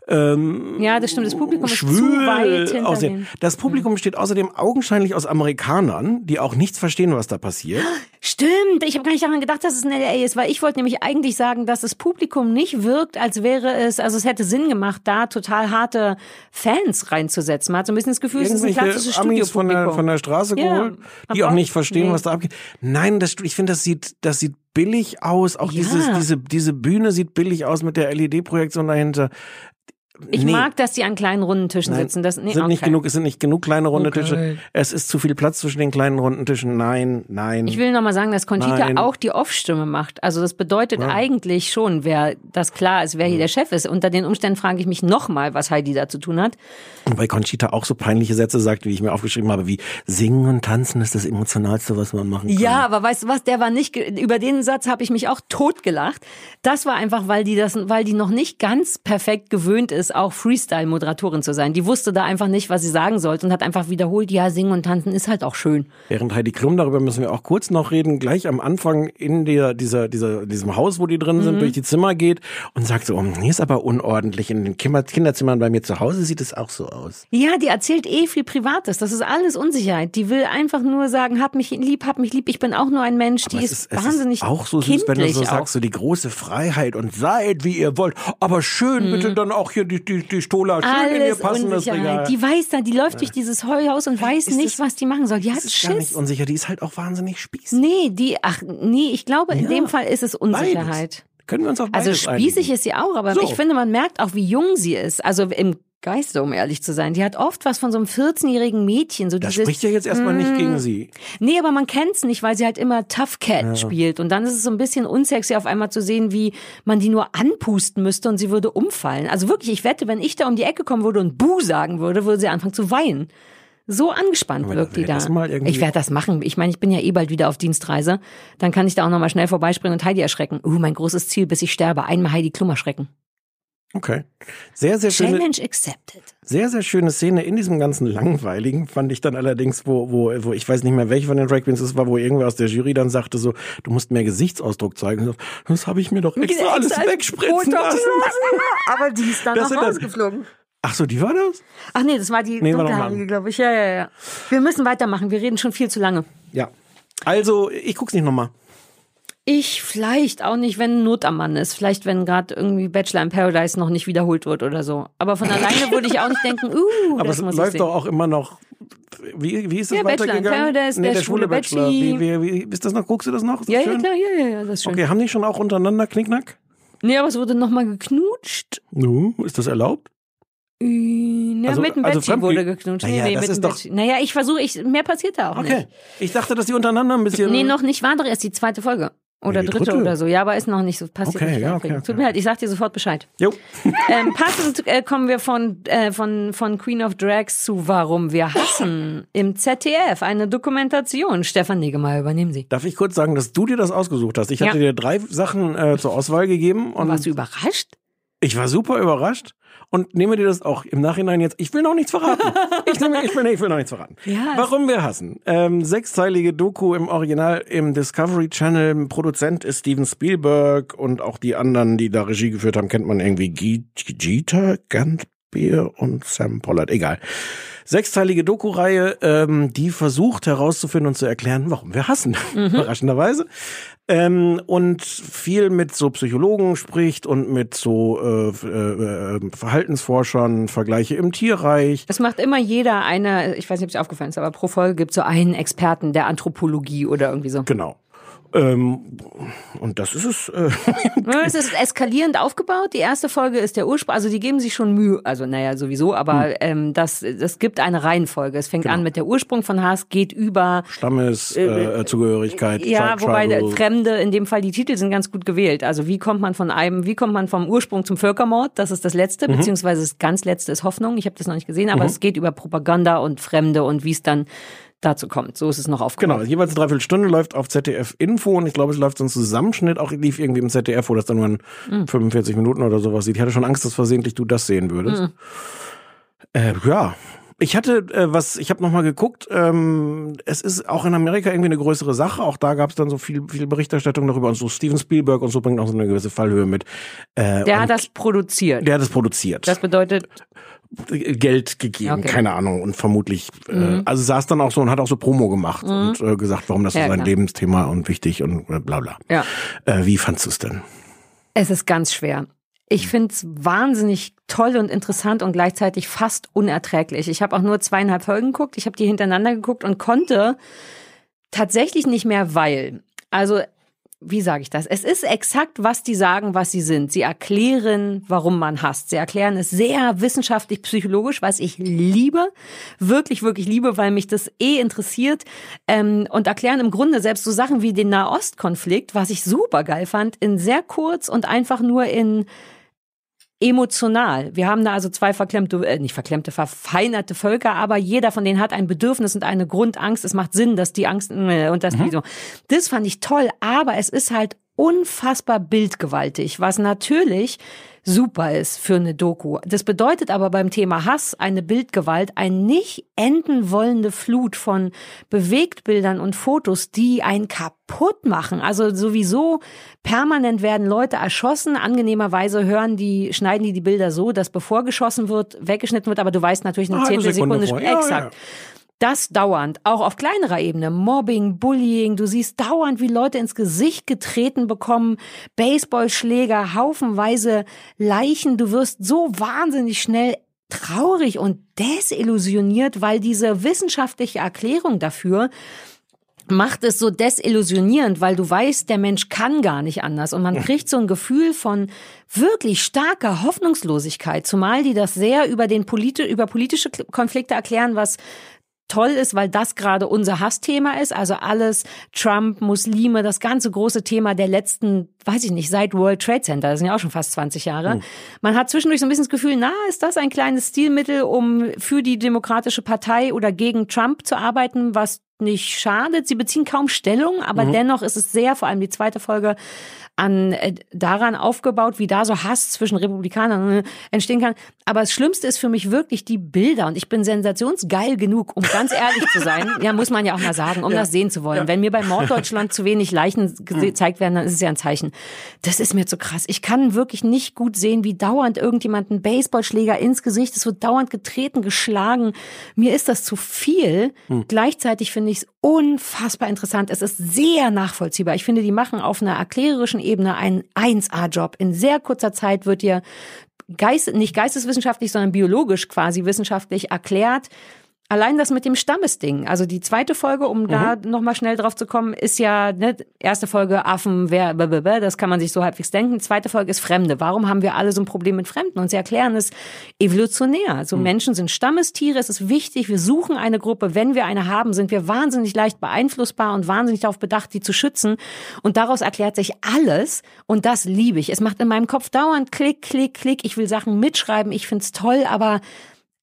ähm, Ja, das stimmt. Das Publikum ist zu schwül weit hinter aussehen. Das Publikum besteht außerdem augenscheinlich aus Amerikanern, die auch nichts verstehen, was da passiert. Stimmt, ich habe gar nicht daran gedacht, dass es in LA ist, weil ich wollte nämlich eigentlich sagen, dass das Publikum nicht wirkt, als wäre es, also es hätte Sinn gemacht, da total harte Fans reinzusetzen. Man hat so ein bisschen das Gefühl, es ist ein klassisches Amis von der, von der Straße Ja, geholt, die auch nicht verstehen, nee. was da abgeht. Nein, das, ich finde, das sieht, das sieht billig aus. Auch Ja. dieses, diese, diese Bühne sieht billig aus mit der LED-Projektion dahinter. Ich Nee. mag, dass die an kleinen runden Tischen Nein, sitzen. Das, nee, sind nicht okay. genug, es sind nicht genug kleine runde Okay. Tische. Es ist zu viel Platz zwischen den kleinen runden Tischen. Nein, nein. Ich will nochmal sagen, dass Conchita Nein. auch die Off-Stimme macht. Also das bedeutet eigentlich schon, wer das klar ist, wer hier der Chef ist. Unter den Umständen frage ich mich nochmal, was Heidi da zu tun hat. Weil Conchita auch so peinliche Sätze sagt, wie ich mir aufgeschrieben habe, wie Singen und Tanzen ist das Emotionalste, was man machen kann. Ja, aber weißt du was, der war nicht, über den Satz habe ich mich auch totgelacht. Das war einfach, weil die das, weil die noch nicht ganz perfekt gewöhnt ist, auch Freestyle-Moderatorin zu sein. Die wusste da einfach nicht, was sie sagen sollte und hat einfach wiederholt, ja, singen und tanzen ist halt auch schön. Während Heidi Klum, darüber müssen wir auch kurz noch reden, gleich am Anfang in der, dieser, dieser, diesem Haus, wo die drin Mhm. sind, durch die Zimmer geht und sagt so, oh, hier ist aber unordentlich. In den Kinder- Kinderzimmern bei mir zu Hause sieht es auch so aus. Ja, die erzählt eh viel Privates. Das ist alles Unsicherheit. Die will einfach nur sagen, hab mich lieb, hab mich lieb. Ich bin auch nur ein Mensch. Die Aber ist, es es wahnsinnig ist auch so süß, wenn du so auch. sagst, so die große Freiheit und seid, wie ihr wollt. Aber schön bitte dann auch hier die, die, die Stola, schön in ihr. Alles passendes Regal. Die weiß da, die läuft durch dieses Heuhaus und weiß Ist nicht, das- was die machen soll. Die hat Das ist gar nicht Schiss. unsicher, die ist halt auch wahnsinnig spießig. Nee, die, ach, nee, ich glaube, in Ja, dem Fall ist es Unsicherheit. Beides. Können wir uns auf Also spießig einigen? ist sie auch, aber So. ich finde, man merkt auch, wie jung sie ist. Also im Geiste, um ehrlich zu sein. Die hat oft was von so einem 14-jährigen Mädchen. So Das dieses, spricht ja jetzt erstmal nicht Mm. gegen sie. Nee, aber man kennt's nicht, weil sie halt immer Tough Cat spielt. Und dann ist es so ein bisschen unsexy, auf einmal zu sehen, wie man die nur anpusten müsste und sie würde umfallen. Also wirklich, ich wette, wenn ich da um die Ecke kommen würde und Buh sagen würde, würde sie anfangen zu weinen. So angespannt Aber wirkt die da. Ich werde das machen. Ich meine, ich bin ja eh bald wieder auf Dienstreise. Dann kann ich da auch nochmal schnell vorbeispringen und Heidi erschrecken. Uh, mein großes Ziel, bis ich sterbe. Einmal Heidi Klum erschrecken. Okay. Sehr, sehr schöne, Challenge accepted. sehr, sehr schöne Szene in diesem ganzen Langweiligen fand ich dann allerdings, wo, wo, wo ich weiß nicht mehr, welche von den Drag Queens es war, wo irgendwer aus der Jury dann sagte so, du musst mehr Gesichtsausdruck zeigen. So, Das habe ich mir doch extra alles Extra wegspritzen lassen. (laughs) Aber die ist dann Das noch rausgeflogen. Ach so, die war das? Ach nee, das war die Nee, dunkelhaarige, glaube ich. Ja, ja, ja. Wir müssen weitermachen. Wir reden schon viel zu lange. Ja. Also, ich guck's nicht nochmal. Ich vielleicht auch nicht, wenn Not am Mann ist. Vielleicht, wenn gerade irgendwie Bachelor in Paradise noch nicht wiederholt wird oder so. Aber von (laughs) alleine würde ich auch nicht denken, uh, Aber das es muss ich läuft sehen. doch auch immer noch. Wie, wie ist es Ja, Bachelor in weitergegangen? Paradise, nee, der der schwule Bachelor. Wie, wie, wie, ist das noch? Guckst du das noch? Ist das Ja, ja, klar, ja, ja, ja, das ist schön. Okay, haben die schon auch untereinander Knickknack? Nee, aber es wurde nochmal geknutscht. Nu, ist das erlaubt? Äh, Ja, Also- mit dem also Fremdge- wurde geknutscht. Naja, nee, nee, das ist doch-. Naja, ich versuche, ich, mehr passiert da auch Okay. nicht. Ich dachte, dass die untereinander ein bisschen. Nee, noch nicht. War doch erst die zweite Folge. Oder Nee, dritte, dritte. oder so. Ja, aber ist noch nicht so passiert. Okay, nicht ja, aufregend. okay, Tut okay. mir leid, ich sag dir sofort Bescheid. Jo. (laughs) ähm, passend äh, kommen wir von, äh, von, von Queen of Drags zu Warum wir hassen im ZDF. Eine Dokumentation. Stefan Negemeyer, übernehmen Sie. Darf ich kurz sagen, dass du dir das ausgesucht hast? Ich hatte Ja. dir drei Sachen äh, zur Auswahl gegeben und Warst du überrascht? ich war super überrascht und nehme dir das auch im Nachhinein jetzt. Ich will noch nichts verraten. (laughs) Ich, nehme, ich, will, ich will noch nichts verraten. Ja, Warum wir hassen. Ähm, sechsteilige Doku im Original im Discovery Channel. Produzent ist Steven Spielberg und auch die anderen, die da Regie geführt haben, kennt man irgendwie. G- Jeter, Gantbier und Sam Pollard. Egal. Sechsteilige Doku-Reihe, ähm, die versucht herauszufinden und zu erklären, warum wir hassen. (laughs) Überraschenderweise. Ähm, und viel mit so Psychologen spricht und mit so äh, äh, äh, Verhaltensforschern, Vergleiche im Tierreich. Es macht immer jeder eine, ich weiß nicht, ob es aufgefallen ist, aber pro Folge gibt es so einen Experten der Anthropologie oder irgendwie so. Genau. Ähm, und das ist es. Äh, (laughs) Es ist eskalierend aufgebaut. Die erste Folge ist der Ursprung. Also die geben sich schon Mühe. Also naja, sowieso. Aber Hm. ähm, das, das gibt eine Reihenfolge. Es fängt Genau. an mit der Ursprung von Hass, geht über Stammeszugehörigkeit. Äh, Zugehörigkeit, Ja, wobei der. Fremde, in dem Fall die Titel sind ganz gut gewählt. Also wie kommt man von einem, wie kommt man vom Ursprung zum Völkermord? Das ist das letzte, Mhm. beziehungsweise das ganz letzte ist Hoffnung. Ich habe das noch nicht gesehen, aber es geht über Propaganda und Fremde und wie es dann dazu kommt. So ist es noch aufgebaut. Genau, jeweils eine Dreiviertelstunde läuft auf ZDF Info und ich glaube, es läuft so ein Zusammenschnitt, auch lief irgendwie im ZDF, wo das dann nur in Mhm. 45 Minuten oder sowas sieht. Ich hatte schon Angst, dass versehentlich du das sehen würdest. Mhm. Äh, ja, Ich hatte äh, was, ich habe noch mal geguckt. Ähm, es ist auch in Amerika irgendwie eine größere Sache. Auch da gab es dann so viel, viel Berichterstattung darüber und so. Steven Spielberg und so bringt auch so eine gewisse Fallhöhe mit. Äh, Der hat das produziert. der hat es produziert. Das bedeutet, Geld gegeben, Okay. Mhm. keine Ahnung. Und vermutlich, äh, also saß dann auch so und hat auch so Promo gemacht und äh, gesagt, warum das Ja, ist sein klar. Lebensthema und wichtig und äh, bla bla. ja. Äh, wie fandst du es denn? Es ist ganz schwer. Ich finde es wahnsinnig toll und interessant und gleichzeitig fast unerträglich. Ich habe auch nur zweieinhalb Folgen geguckt. Ich habe die hintereinander geguckt und konnte tatsächlich nicht mehr, weil, also wie sage ich das? Es ist exakt, was die sagen, was sie sind. Sie erklären, warum man hasst. Sie erklären es sehr wissenschaftlich, psychologisch, was ich liebe, wirklich, wirklich liebe, weil mich das eh interessiert. Ähm, und erklären im Grunde selbst so Sachen wie den Nahostkonflikt, was ich super geil fand, in sehr kurz und einfach nur in emotional. Wir haben da also zwei verklemmte, äh, nicht verklemmte, verfeinerte Völker, aber jeder von denen hat ein Bedürfnis und eine Grundangst. Es macht Sinn, dass die Angst äh, und das die so. Das fand ich toll, aber es ist halt unfassbar bildgewaltig, was natürlich super ist für eine Doku. Das bedeutet aber beim Thema Hass eine Bildgewalt, ein nicht enden wollende Flut von Bewegtbildern und Fotos, die einen kaputt machen. Also sowieso permanent werden Leute erschossen. Angenehmerweise hören die, schneiden die die Bilder so, dass bevor geschossen wird, weggeschnitten wird, aber du weißt natürlich eine Ah, Zehntelsekunde Sekunde später. vor. Ja, Exakt. Das dauernd, auch auf kleinerer Ebene. Mobbing, Bullying, du siehst dauernd, wie Leute ins Gesicht getreten bekommen, Baseballschläger, haufenweise Leichen. Du wirst so wahnsinnig schnell traurig und desillusioniert, weil diese wissenschaftliche Erklärung dafür macht es so desillusionierend, weil du weißt, der Mensch kann gar nicht anders und man kriegt so ein Gefühl von wirklich starker Hoffnungslosigkeit, zumal die das sehr über den politi über politische Konflikte erklären, was toll ist, weil das gerade unser Hassthema ist. Also alles Trump, Muslime, das ganze große Thema der letzten, weiß ich nicht, seit World Trade Center, das sind ja auch schon fast 20 Jahre. Man hat zwischendurch so ein bisschen das Gefühl, na, ist das ein kleines Stilmittel, um für die Demokratische Partei oder gegen Trump zu arbeiten, was nicht schadet. Sie beziehen kaum Stellung, aber dennoch ist es sehr, vor allem die zweite Folge, an äh, daran aufgebaut, wie da so Hass zwischen Republikanern äh, entstehen kann. Aber das Schlimmste ist für mich wirklich die Bilder und ich bin sensationsgeil genug, um ganz ehrlich zu sein. Ja, muss man ja auch mal sagen, um das sehen zu wollen. Wenn mir bei Morddeutschland zu wenig Leichen (laughs) gezeigt werden, dann ist es ja ein Zeichen. Das ist mir zu krass. Ich kann wirklich nicht gut sehen, wie dauernd irgendjemand einen Baseballschläger ins Gesicht, es wird dauernd getreten, geschlagen. Mir ist das zu viel. Gleichzeitig finde ich es unfassbar interessant. Es ist sehr nachvollziehbar. Ich finde, die machen auf einer erklärerischen Ebene einen 1A-Job. In sehr kurzer Zeit wird dir Geist, nicht geisteswissenschaftlich, sondern biologisch quasi wissenschaftlich erklärt. Allein das mit dem Stammesding, also die zweite Folge, um da nochmal schnell drauf zu kommen, ist ja, ne, erste Folge Affen, wer, blablabla, das kann man sich so halbwegs denken. Zweite Folge ist Fremde. Warum haben wir alle so ein Problem mit Fremden? Und sie erklären es evolutionär. Also Menschen sind Stammestiere, es ist wichtig, wir suchen eine Gruppe. Wenn wir eine haben, sind wir wahnsinnig leicht beeinflussbar und wahnsinnig darauf bedacht, die zu schützen. Und daraus erklärt sich alles. Und das liebe ich. Es macht in meinem Kopf dauernd Klick, Klick, Klick. Ich will Sachen mitschreiben, ich find's toll, aber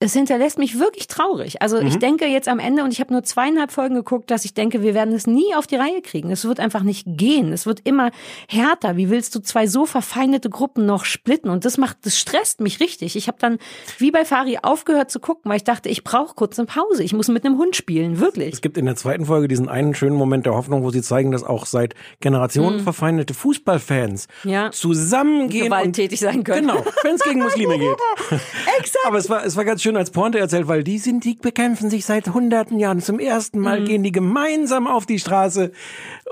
es hinterlässt mich wirklich traurig. Also ich denke jetzt am Ende, und ich habe nur zweieinhalb Folgen geguckt, dass ich denke, wir werden es nie auf die Reihe kriegen. Es wird einfach nicht gehen. Es wird immer härter. Wie willst du zwei so verfeindete Gruppen noch splitten? Und das macht, das stresst mich richtig. Ich habe dann wie bei Fari aufgehört zu gucken, weil ich dachte, ich brauche kurz eine Pause. Ich muss mit einem Hund spielen, wirklich. Es gibt in der zweiten Folge diesen einen schönen Moment der Hoffnung, wo sie zeigen, dass auch seit Generationen verfeindete Fußballfans Mhm. Ja. zusammengehen Gewalttätig sein können. Genau, wenn es gegen Muslime geht. (laughs) Exakt. Aber es war, es war ganz schön als Pointe erzählt, weil die sind, die bekämpfen sich seit hunderten Jahren. Zum ersten Mal Mhm. gehen die gemeinsam auf die Straße,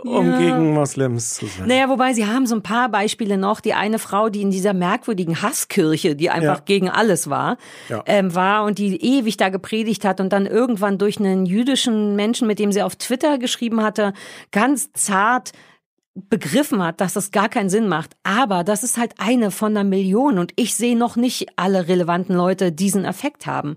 um gegen Moslems zu sein. Naja, wobei sie haben so ein paar Beispiele noch. Die eine Frau, die in dieser merkwürdigen Hasskirche, die einfach Ja. gegen alles war, Ja. ähm, war und die ewig da gepredigt hat und dann irgendwann durch einen jüdischen Menschen, mit dem sie auf Twitter geschrieben hatte, ganz zart begriffen hat, dass das gar keinen Sinn macht. Aber das ist halt eine von einer Million und ich sehe noch nicht alle relevanten Leute diesen Effekt haben.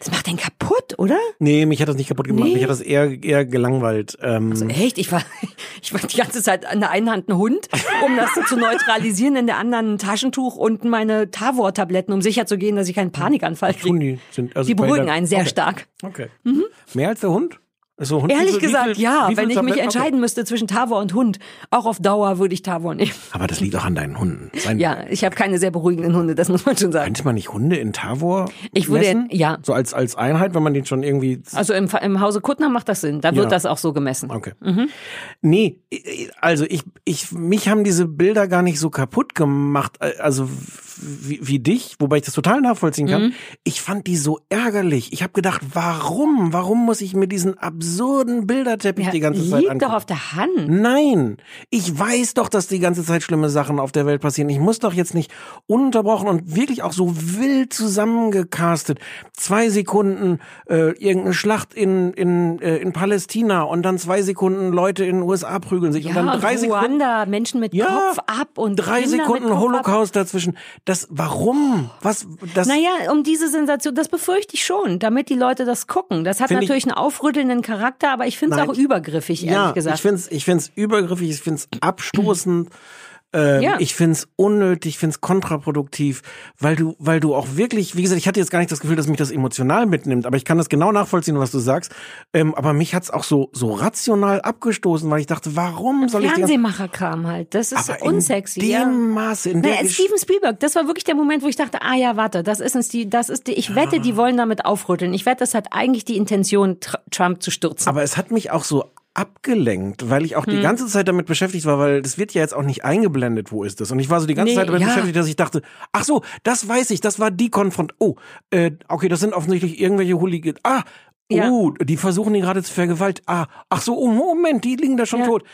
Das macht den kaputt, oder? Nee, mich hat das nicht kaputt gemacht. Nee. Mich hat das eher, eher gelangweilt. Ähm, Echt? Ich war, (laughs) ich war die ganze Zeit an der einen Hand ein Hund, um das (laughs) zu neutralisieren, in der anderen ein Taschentuch und meine Tavor-Tabletten, um sicher zu gehen, dass ich keinen Panikanfall kriege. die, sind, also Die beruhigen der- einen sehr okay. stark. Okay. Mhm. Mehr als der Hund? So, Hund, Ehrlich viel- gesagt, viel- ja. Wenn ich mich entscheiden müsste zwischen Tavor und Hund, auch auf Dauer würde ich Tavor nehmen. Aber das liegt auch an deinen Hunden. Sein, Ja, ich habe keine sehr beruhigenden Hunde, das muss man schon sagen. Könnte man nicht Hunde in Tavor Ich würde- messen? ja. So als, als Einheit, wenn man den schon irgendwie... Also im, im Hause Kuttner macht das Sinn. Da wird Ja. das auch so gemessen. Okay. Mhm. Nee, also ich, ich, mich haben diese Bilder gar nicht so kaputt gemacht, äh, also wie, wie dich, wobei ich das total nachvollziehen kann. Mhm. Ich fand die so ärgerlich. Ich habe gedacht, warum? Warum muss ich mir diesen absurden Bilderteppich Ja, die ganze Zeit liegt doch auf der Hand. Nein, ich weiß doch, dass die ganze Zeit schlimme Sachen auf der Welt passieren. Ich muss doch jetzt nicht ununterbrochen und wirklich auch so wild zusammengecastet. Zwei Sekunden äh, irgendeine Schlacht in in äh, in Palästina und dann zwei Sekunden Leute in den USA prügeln sich Ja, und dann drei und Sekunden Ruanda, Menschen mit Ja, Kopf ab und drei Kinder Sekunden Kopf ab. Holocaust dazwischen. Das warum? Was das Naja, um diese Sensation, das befürchte ich schon, damit die Leute das gucken. Das hat Find ich- natürlich einen aufrüttelnden Charakter, aber ich finde es auch übergriffig, ehrlich ja, gesagt. ich find's ich find's übergriffig, ich find's abstoßend. Ähm, Ja. Ich find's unnötig, ich find's kontraproduktiv, weil du, weil du auch wirklich, wie gesagt, ich hatte jetzt gar nicht das Gefühl, dass mich das emotional mitnimmt, aber ich kann das genau nachvollziehen, was du sagst. Ähm, aber mich hat's auch so so rational abgestoßen, weil ich dachte, warum soll ich die ganze- Fernsehmacherkram halt. Das ist aber unsexy. in dem ja. Maße, in der Naja, Gesch- Steven Spielberg, das war wirklich der Moment, wo ich dachte, ah ja, warte, das ist ein Stil, das ist die, ich wette, die wollen damit aufrütteln. Ich wette, das hat eigentlich die Intention, Tr Trump zu stürzen. Aber es hat mich auch so abgelenkt, weil ich auch Hm. die ganze Zeit damit beschäftigt war, weil das wird ja jetzt auch nicht eingeblendet, wo ist das? Und ich war so die ganze Nee, Zeit damit ja. beschäftigt, dass ich dachte, ach so, das weiß ich, das war die Konfront. Oh, äh, okay, das sind offensichtlich irgendwelche Hooligan. Ah, Ja. oh, die versuchen ihn gerade zu vergewaltigen. Ah, ach so, oh Moment, die liegen da schon Ja. tot.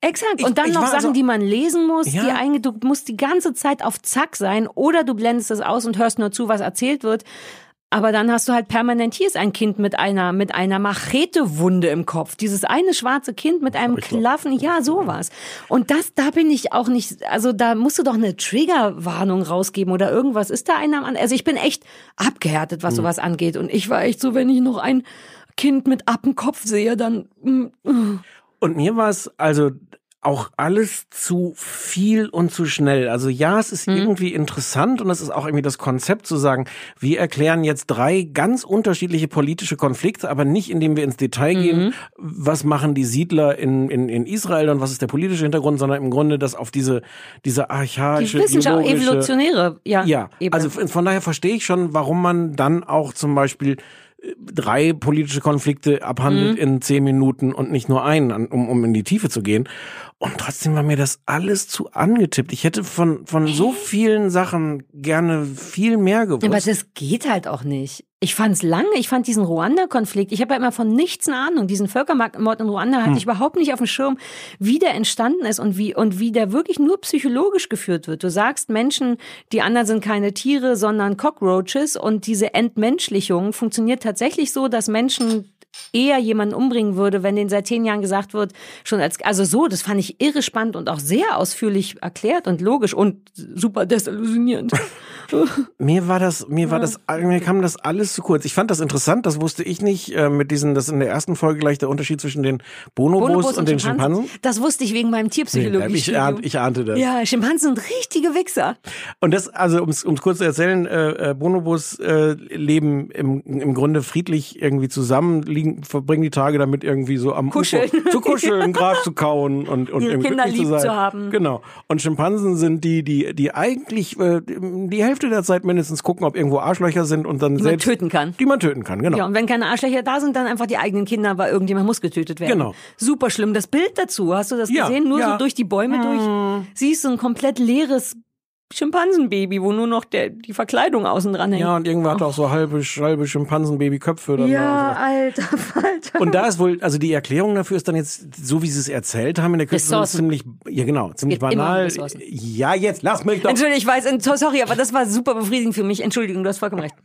Exakt. Ich- Und dann ich noch Sachen, also- die man lesen muss, Ja. die eigentlich, du musst die ganze Zeit auf Zack sein oder du blendest es aus und hörst nur zu, was erzählt wird. Aber dann hast du halt permanent, hier ist ein Kind mit einer, mit einer Machetewunde im Kopf. Dieses eine schwarze Kind mit einem Klaffen, ja, sowas. Und das, da bin ich auch nicht, also da musst du doch eine Triggerwarnung rausgeben oder irgendwas. Ist da einer an? Also ich bin echt abgehärtet, was sowas angeht. Und ich war echt so, wenn ich noch ein Kind mit Appenkopf sehe, dann, mm, Und mir war es also auch alles zu viel und zu schnell. Also ja, es ist Hm. irgendwie interessant und es ist auch irgendwie das Konzept zu sagen, wir erklären jetzt drei ganz unterschiedliche politische Konflikte, aber nicht indem wir ins Detail Mhm. gehen, was machen die Siedler in, in, in Israel und was ist der politische Hintergrund, sondern im Grunde das auf diese, diese die archaische, Wissenschaft, biologische- evolutionäre, ja. ja, Ebene. also von daher verstehe ich schon, warum man dann auch zum Beispiel äh, drei politische Konflikte abhandelt Mhm. in zehn Minuten und nicht nur einen, um, um in die Tiefe zu gehen. Und trotzdem war mir das alles zu angetippt. Ich hätte von, von so vielen Sachen gerne viel mehr gewusst. Aber das geht halt auch nicht. Ich fand's lange, ich fand diesen Ruanda-Konflikt, ich habe ja immer von nichts eine Ahnung. Diesen Völkermord in Ruanda hatte ich überhaupt nicht auf dem Schirm, wie der entstanden ist und wie, und wie der wirklich nur psychologisch geführt wird. Du sagst Menschen, die anderen sind keine Tiere, sondern Cockroaches und diese Entmenschlichung funktioniert tatsächlich so, dass Menschen eher jemanden umbringen würde, wenn denen seit zehn Jahren gesagt wird, schon als, also so, das fand ich irre spannend und auch sehr ausführlich erklärt und logisch und super desillusionierend. (laughs) Mir war das, mir war das, mir kam das alles zu kurz. Ich fand das interessant, das wusste ich nicht, äh, mit diesen, das ist in der ersten Folge gleich der Unterschied zwischen den Bonobos, Bonobos und, den Schimpansen. Das wusste ich wegen meinem Tierpsychologie. ich, ahnt, ich ahnte das. ja, Schimpansen sind richtige Wichser. Und das, also um es kurz zu erzählen, äh, äh, Bonobos äh, leben im, im Grunde friedlich irgendwie zusammen, liegen, verbringen die Tage damit irgendwie so am Kuscheln. Ufer zu kuscheln, (laughs) Gras zu kauen und, und irgendwie Kinder lieb zu, sein. zu haben. Genau. Und Schimpansen sind die, die, die eigentlich äh, die Hälfte der Zeit mindestens gucken, ob irgendwo Arschlöcher sind und dann Die man selbst töten kann. die man töten kann, genau. Ja, und wenn keine Arschlöcher da sind, dann einfach die eigenen Kinder, weil irgendjemand muss getötet werden. Genau. Super schlimm. Das Bild dazu, hast du das Ja, gesehen? Nur ja. so durch die Bäume durch. Siehst du ein komplett leeres Schimpansenbaby, wo nur noch der, die Verkleidung außen dran hängt. Ja, und irgendwer hat auch so halbe, halbe Schimpansenbabyköpfe. dann Ja, da. alter Falter. Und da ist wohl, also die Erklärung dafür ist dann jetzt, so wie sie es erzählt haben in der Küste, Ressourcen. ziemlich, ja genau, ziemlich geht banal. Ja, jetzt lass mich doch. Entschuldigung, ich weiß, sorry, aber das war super befriedigend für mich. Entschuldigung, du hast vollkommen recht. (laughs)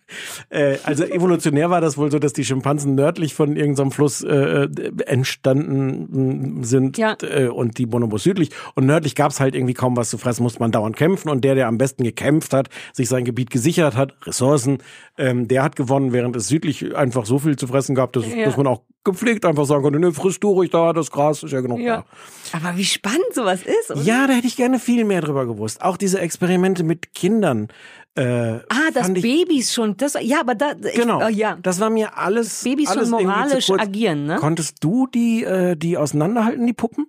Äh, also evolutionär war das wohl so, dass die Schimpansen nördlich von irgendeinem Fluss äh, entstanden sind Ja. äh, und die Bonobos südlich. Und nördlich gab es halt irgendwie kaum was zu fressen, musste man dauernd kämpfen. Und der, der, der am besten gekämpft hat, sich sein Gebiet gesichert hat, Ressourcen, ähm, der hat gewonnen, während es südlich einfach so viel zu fressen gab, dass, Ja. dass man auch gepflegt einfach sagen konnte, ne, friss du ruhig da, das Gras ist ja genug Ja. Aber wie spannend sowas ist. da. oder? Ja, da hätte ich gerne viel mehr drüber gewusst. Auch diese Experimente mit Kindern. Äh, Ah, dass ich- Babys schon, das, ja, aber da, ich, Genau. oh, ja. Das war mir alles. Babys schon alles moralisch agieren, ne? Konntest du die, äh, die auseinanderhalten, die Puppen?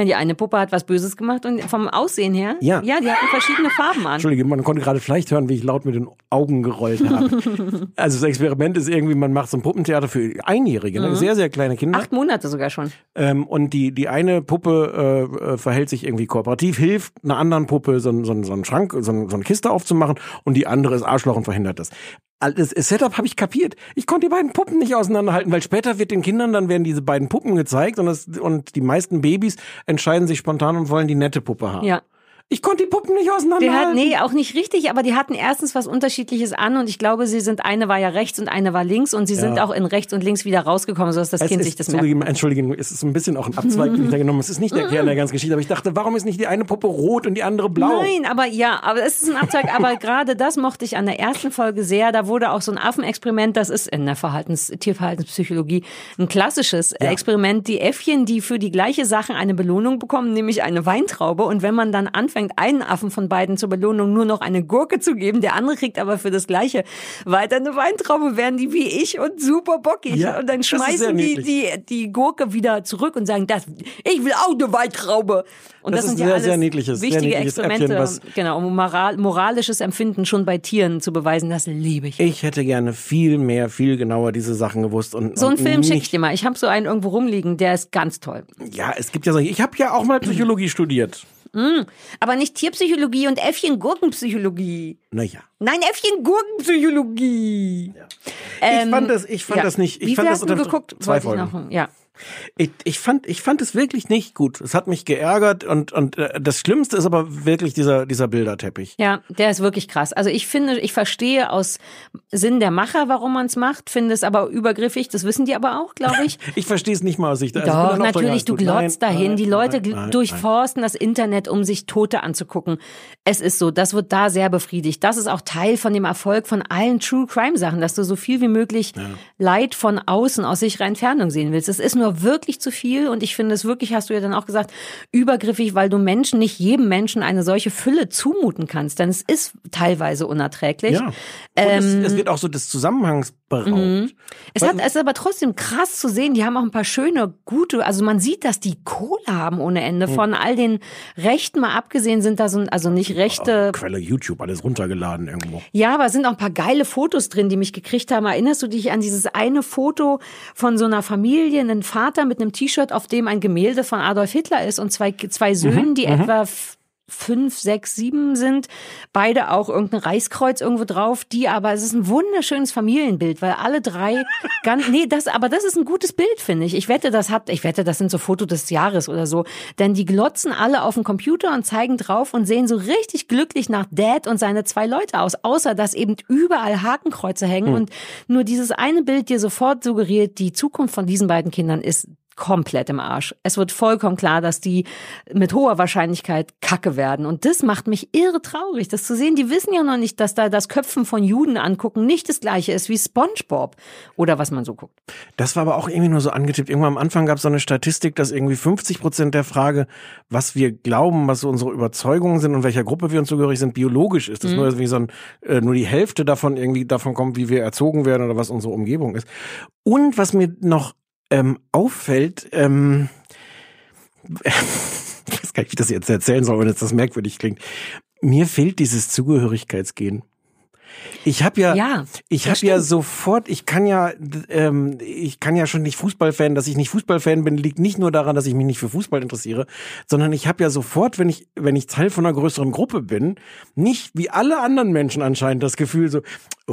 Na, die eine Puppe hat was Böses gemacht und vom Aussehen her, Ja. ja, die hatten verschiedene Farben an. Entschuldige, man konnte gerade vielleicht hören, wie ich laut mit den Augen gerollt habe. (laughs) also das Experiment ist irgendwie, man macht so ein Puppentheater für Einjährige, ne? sehr, sehr kleine Kinder. Mhm. Acht Monate sogar schon. Ähm, und die, die eine Puppe äh, äh, verhält sich irgendwie kooperativ, hilft einer anderen Puppe, so, so, so einen Schrank, so, so eine Kiste aufzumachen und die andere ist Arschloch und verhindert das. Das Setup habe ich kapiert. Ich konnte die beiden Puppen nicht auseinanderhalten, weil später wird den Kindern dann werden diese beiden Puppen gezeigt und, das, und die meisten Babys entscheiden sich spontan und wollen die nette Puppe haben. Ja. Ich konnte die Puppen nicht Die auseinanderhalten. hat, nee, auch nicht richtig, aber die hatten erstens was Unterschiedliches an und ich glaube, sie sind, eine war ja rechts und eine war links und sie sind auch in rechts und links wieder rausgekommen, sodass das Es Kind ist, sich das merkt. Entschuldigung, es ist ein bisschen auch ein Abzweig, genommen. Es ist nicht der Kern der ganzen Geschichte, aber ich dachte, warum ist nicht die eine Puppe rot und die andere blau? Nein, aber ja, aber es ist ein Abzeug. (laughs) aber gerade das mochte ich an der ersten Folge sehr. Da wurde auch so ein Affenexperiment, das ist in der Verhaltens Tierverhaltenspsychologie ein klassisches Experiment. Die Äffchen, die für die gleiche Sache eine Belohnung bekommen, nämlich eine Weintraube. Und wenn man dann anfängt, einen Affen von beiden zur Belohnung nur noch eine Gurke zu geben, der andere kriegt aber für das Gleiche weiter eine Weintraube, werden die wie ich und super bockig. Ja, und dann sehr schmeißen die, die die Gurke wieder zurück und sagen, das, ich will auch eine Weintraube. Und Das das, ist sind ja sehr, alles sehr niedliches- sehr wichtige niedliches Experimente, Äffchen, was- genau, um moral, moralisches Empfinden schon bei Tieren zu beweisen, das liebe ich. Ich hätte gerne viel mehr, viel genauer diese Sachen gewusst. Und, so einen und Film schicke ich dir mal. Ich habe so einen irgendwo rumliegen, der ist ganz toll. Ja, es gibt ja solche. Ich habe ja auch mal Psychologie studiert. Aber nicht Tierpsychologie und Äffchen-Gurkenpsychologie. Naja. Nein, Äffchen-Gurkenpsychologie. ich fand das, ich fand ja. das nicht. Ich Wie fand viel das hast du geguckt? Zwei Folgen. Noch, ja. Ich, ich fand, ich fand es wirklich nicht gut. Es hat mich geärgert und und äh, das Schlimmste ist aber wirklich dieser dieser Bilderteppich. Ja, der ist wirklich krass. Also ich finde, ich verstehe aus Sinn der Macher, warum man es macht, finde es aber übergriffig. Das wissen die aber auch, glaube ich. (laughs) Ich verstehe es nicht mal aus Sicht. also Doch, natürlich, du tut- nein, glotzt dahin. nein, Die Leute nein, durchforsten das Internet, um sich Tote anzugucken. Es ist so, das wird da sehr befriedigt. Das ist auch Teil von dem Erfolg von allen True Crime Sachen, dass du so viel wie möglich Leid von außen aus sicherer Entfernung sehen willst. Es ist nur wirklich zu viel und ich finde es wirklich, hast du ja dann auch gesagt, übergriffig, weil du Menschen, nicht jedem Menschen eine solche Fülle zumuten kannst, denn es ist teilweise unerträglich. Ja. Und es, es wird auch so des Zusammenhangs beraubt. Ähm, Es, hat, es ist aber trotzdem krass zu sehen. Die haben auch ein paar schöne, gute, also man sieht, dass die Kohle haben ohne Ende. Hm. Von all den Rechten mal abgesehen sind da so, also nicht Rechte. Quelle YouTube, alles runtergeladen irgendwo. Ja, aber es sind auch ein paar geile Fotos drin, die mich gekriegt haben. Erinnerst du dich an dieses eine Foto von so einer Familie, einen Vater mit einem T-Shirt, auf dem ein Gemälde von Adolf Hitler ist und zwei, zwei Söhnen, die etwa f- fünf, sechs, sieben sind, beide auch irgendein Reichskreuz irgendwo drauf, die aber, es ist ein wunderschönes Familienbild, weil alle drei (laughs) ganz, nee, das, aber das ist ein gutes Bild, finde ich. Ich wette, das hat, ich wette, das sind so Fotos des Jahres oder so, denn die glotzen alle auf den Computer und zeigen drauf und sehen so richtig glücklich nach Dad und seine zwei Leute aus, außer dass eben überall Hakenkreuze hängen und nur dieses eine Bild dir sofort suggeriert, die Zukunft von diesen beiden Kindern ist komplett im Arsch. Es wird vollkommen klar, dass die mit hoher Wahrscheinlichkeit Kacke werden. Und das macht mich irre traurig, das zu sehen. Die wissen ja noch nicht, dass da das Köpfen von Juden angucken nicht das gleiche ist wie SpongeBob oder was man so guckt. Das war aber auch irgendwie nur so angetippt. Irgendwann am Anfang gab es so eine Statistik, dass irgendwie 50 Prozent der Frage, was wir glauben, was so unsere Überzeugungen sind und welcher Gruppe wir uns zugehörig sind, biologisch ist. Das nur irgendwie so ein, äh, nur die Hälfte davon irgendwie davon kommt, wie wir erzogen werden oder was unsere Umgebung ist. Und was mir noch ähm, auffällt, ähm, (laughs) ich weiß gar nicht, wie ich das jetzt erzählen soll, wenn jetzt das merkwürdig klingt. Mir fehlt dieses Zugehörigkeitsgehen. Ich habe ja, Ja, ich habe ja sofort, ich kann ja, ähm, ich kann ja schon nicht Fußballfan, dass ich nicht Fußballfan bin, liegt nicht nur daran, dass ich mich nicht für Fußball interessiere, sondern ich habe ja sofort, wenn ich, wenn ich Teil von einer größeren Gruppe bin, nicht wie alle anderen Menschen anscheinend das Gefühl so,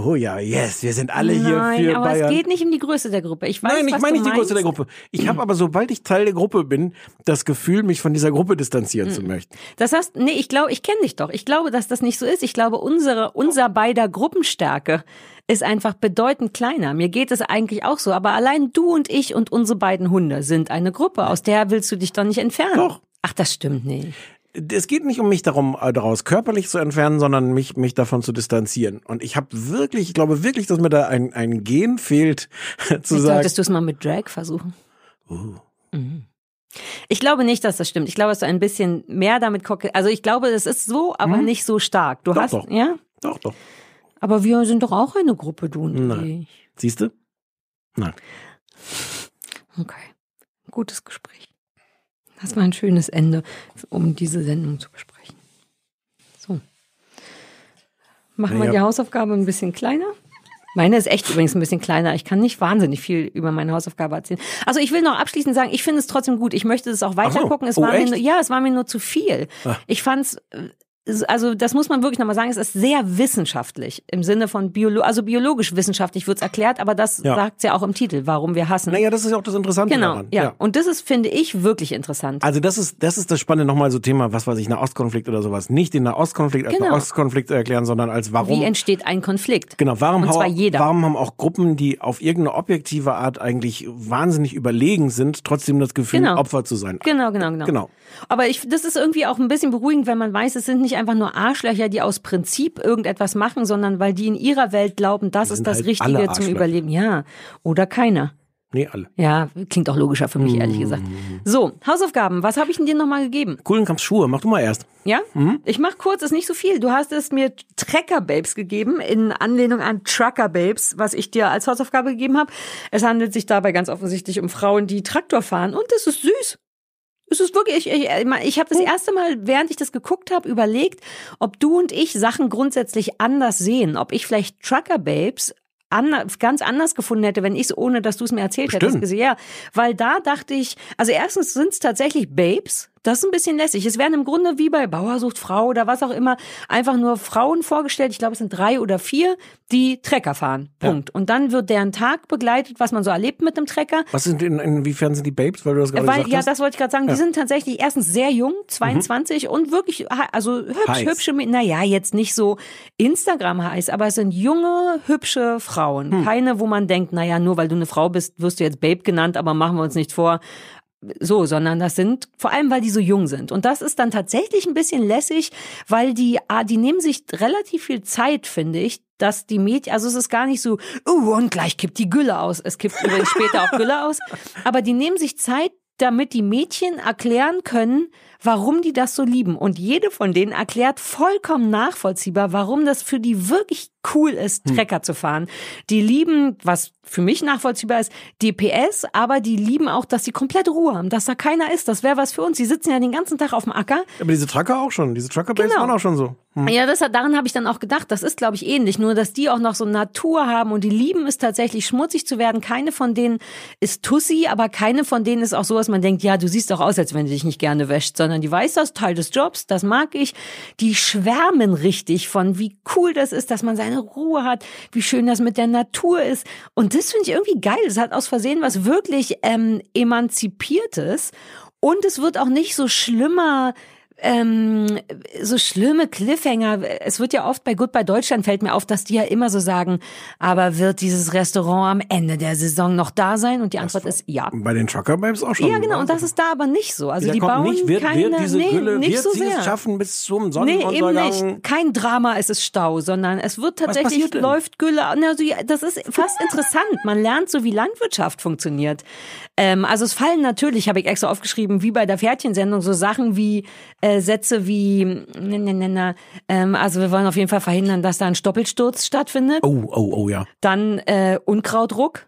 oh ja, yes, wir sind alle Nein, hier für aber Bayern. es geht nicht um die Größe der Gruppe. Ich weiß, Nein, ich meine nicht die Größe der. Gruppe. Ich habe aber, sobald ich Teil der Gruppe bin, das Gefühl, mich von dieser Gruppe distanzieren Mhm. zu möchten. Das heißt, nee, ich glaube, ich kenne dich doch. Ich glaube, dass das nicht so ist. Ich glaube, unsere, unser beider Gruppenstärke ist einfach bedeutend kleiner. Mir geht es eigentlich auch so. Aber allein du und ich und unsere beiden Hunde sind eine Gruppe. Aus der willst du dich doch nicht entfernen. Doch. Ach, das stimmt nicht. Es geht nicht um mich darum, äh, daraus körperlich zu entfernen, sondern mich, mich davon zu distanzieren. Und ich habe wirklich, ich glaube wirklich, dass mir da ein, ein Gen fehlt, (laughs) zu Vielleicht sagen. solltest du es mal mit Drag versuchen. Mhm. Ich glaube nicht, dass das stimmt. Ich glaube, dass du ein bisschen mehr damit guckst. Also ich glaube, das ist so, aber nicht so stark. Du Doch, hast, doch. ja? Doch, doch. Aber wir sind doch auch eine Gruppe, du und Nein. ich. Siehst du? Nein. Okay. Gutes Gespräch. Das war ein schönes Ende, um diese Sendung zu besprechen. So. Machen wir Ja. die Hausaufgabe ein bisschen kleiner? Meine ist echt übrigens ein bisschen kleiner. Ich kann nicht wahnsinnig viel über meine Hausaufgabe erzählen. Also ich will noch abschließend sagen, ich finde es trotzdem gut. Ich möchte es auch weiter so. gucken. Es Oh, war echt? ja, es war mir nur zu viel. Ah. Ich fand's äh, also das muss man wirklich nochmal sagen, es ist sehr wissenschaftlich im Sinne von Biolo also biologisch wissenschaftlich wird's erklärt, aber das Ja. sagt's ja auch im Titel, warum wir hassen. Naja, das ist ja auch das Interessante genau, daran. ja. Und das ist, finde ich, wirklich interessant. Also das ist das ist das Spannende nochmal so Thema, was weiß ich, Nahostkonflikt oder sowas. Nicht den Nahostkonflikt als Genau. Nahostkonflikt zu erklären, sondern als warum. Wie entsteht ein Konflikt? Genau, warum, Und zwar hau- jeder. warum haben auch Gruppen, die auf irgendeine objektive Art eigentlich wahnsinnig überlegen sind, trotzdem das Gefühl, Genau. Opfer zu sein? Genau, genau, genau. Genau. Aber ich, das ist irgendwie auch ein bisschen beruhigend, wenn man weiß, es sind nicht einfach nur Arschlöcher, die aus Prinzip irgendetwas machen, sondern weil die in ihrer Welt glauben, das Die ist das halt Richtige zum. Überleben. Ja. Oder keiner. Nee, alle. Ja, klingt auch logischer für mich, ehrlich gesagt. So, Hausaufgaben. Was habe ich denn dir nochmal gegeben? Kuhlenkampfschuhe, mach du mal erst. Ja? Ich mach kurz, ist nicht so viel. Du hast es mir Trecker Babes gegeben, in Anlehnung an Trucker Babes, was ich dir als Hausaufgabe gegeben habe. Es handelt sich dabei ganz offensichtlich um Frauen, die Traktor fahren und es ist süß. Es ist wirklich, ich, ich, ich habe das erste Mal, während ich das geguckt habe, überlegt, ob du und ich Sachen grundsätzlich anders sehen. Ob ich vielleicht Trucker Babes ander, ganz anders gefunden hätte, wenn ich es, ohne dass du es mir erzählt hättest, Bestimmt. gesehen. Ja, weil da dachte ich, also erstens sind es tatsächlich Babes. Das ist ein bisschen lässig. Es werden im Grunde wie bei Bauer sucht Frau oder was auch immer einfach nur Frauen vorgestellt. Ich glaube, es sind drei oder vier, die Trecker fahren. Punkt. Und dann wird deren Tag begleitet, was man so erlebt mit dem Trecker. Was sind in, inwiefern sind die Babes, weil du das gerade Weil, gesagt ja, hast? das wollte ich gerade sagen. Die Ja. sind tatsächlich erstens sehr jung, 22 und wirklich, also hübsch, Heiß. hübsche, naja, jetzt nicht so Instagram heiß, aber es sind junge, hübsche Frauen. Hm. Keine, wo man denkt, naja, nur weil du eine Frau bist, wirst du jetzt Babe genannt, aber machen wir uns nicht vor. So, sondern das sind, vor allem weil die so jung sind. Und das ist dann tatsächlich ein bisschen lässig, weil die, ah, die nehmen sich relativ viel Zeit, finde ich, dass die Mädchen, also es ist gar nicht so, uh, und gleich kippt die Gülle aus. Es kippt übrigens später auch Gülle aus. Aber die nehmen sich Zeit, damit die Mädchen erklären können, warum die das so lieben. Und jede von denen erklärt vollkommen nachvollziehbar, warum das für die wirklich cool ist, Trecker zu fahren. Die lieben, was für mich nachvollziehbar ist, DPS, aber die lieben auch, dass sie komplett Ruhe haben, dass da keiner ist. Das wäre was für uns. Die sitzen ja den ganzen Tag auf dem Acker. Aber diese Trucker auch schon. Diese Trucker-Babes Genau. waren auch schon so. Hm. Ja, das daran habe ich dann auch gedacht. Das ist, glaube ich, ähnlich. Nur, dass die auch noch so Natur haben und die lieben es tatsächlich, schmutzig zu werden. Keine von denen ist Tussi, aber keine von denen ist auch so, dass man denkt, ja, du siehst doch aus, als wenn du dich nicht gerne wäscht, sondern die weiß das, Teil des Jobs, das mag ich. Die schwärmen richtig von, wie cool das ist, dass man seine Ruhe hat, wie schön das mit der Natur ist. Und das finde ich irgendwie geil. Es hat aus Versehen was wirklich ähm, Emanzipiertes. Und es wird auch nicht so schlimmer, ähm, so schlimme Cliffhanger. Es wird ja oft bei Goodbye Deutschland fällt mir auf, dass die ja immer so sagen, aber wird dieses Restaurant am Ende der Saison noch da sein? Und die Antwort ist ja. Bei den Trucker-Babes auch schon. Ja, genau. Und das ist da aber nicht so. Also Da die bauen nicht, wird, keine, wird diese nee, Gülle, nicht wird so sehr. es schaffen bis zum Nee, Sonnenuntergang? eben nicht. Kein Drama, es ist Stau, sondern es wird tatsächlich, läuft Gülle. Also, ja, das ist fast interessant. Man lernt so, wie Landwirtschaft funktioniert. Ähm, also es fallen natürlich, habe ich extra aufgeschrieben, wie bei der Pferdchensendung, so Sachen wie äh, Sätze wie, ne, ne, ne, ne, ähm, also wir wollen auf jeden Fall verhindern, dass da ein Stoppelsturz stattfindet. Oh, oh, oh, ja. Dann äh, Unkrautdruck.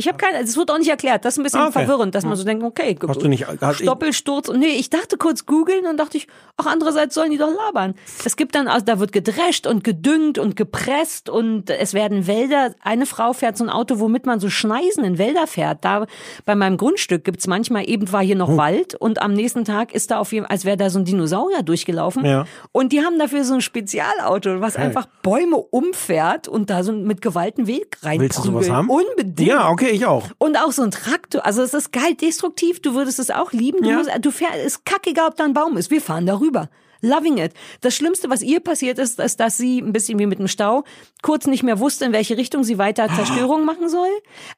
Ich habe keine, es wird auch nicht erklärt. Das ist ein bisschen Ah, okay. verwirrend, dass man so denkt, okay, Hast du nicht- hast- Stoppelsturz und nee, ich dachte kurz googeln und dachte ich, ach andererseits sollen die doch labern. Es gibt dann, also da wird gedrescht und gedüngt und gepresst und es werden Wälder. Eine Frau fährt so ein Auto, womit man so Schneisen in Wälder fährt. Da bei meinem Grundstück gibt's manchmal eben war hier noch Wald und am nächsten Tag ist da auf jeden als wäre da so ein Dinosaurier durchgelaufen. Ja. Und die haben dafür so ein Spezialauto, was einfach Bäume umfährt und da so mit Gewalt einen Weg rein. Willst du sowas haben? Unbedingt. Ja, okay, ich auch. Und auch so ein Traktor. Also es ist geil destruktiv. Du würdest es auch lieben. Du, Ja. musst, du fährst, ist kackegal, ob da ein Baum ist. Wir fahren darüber. Loving it. Das Schlimmste, was ihr passiert ist, ist, dass sie ein bisschen wie mit dem Stau kurz nicht mehr wusste, in welche Richtung sie weiter Zerstörung machen soll.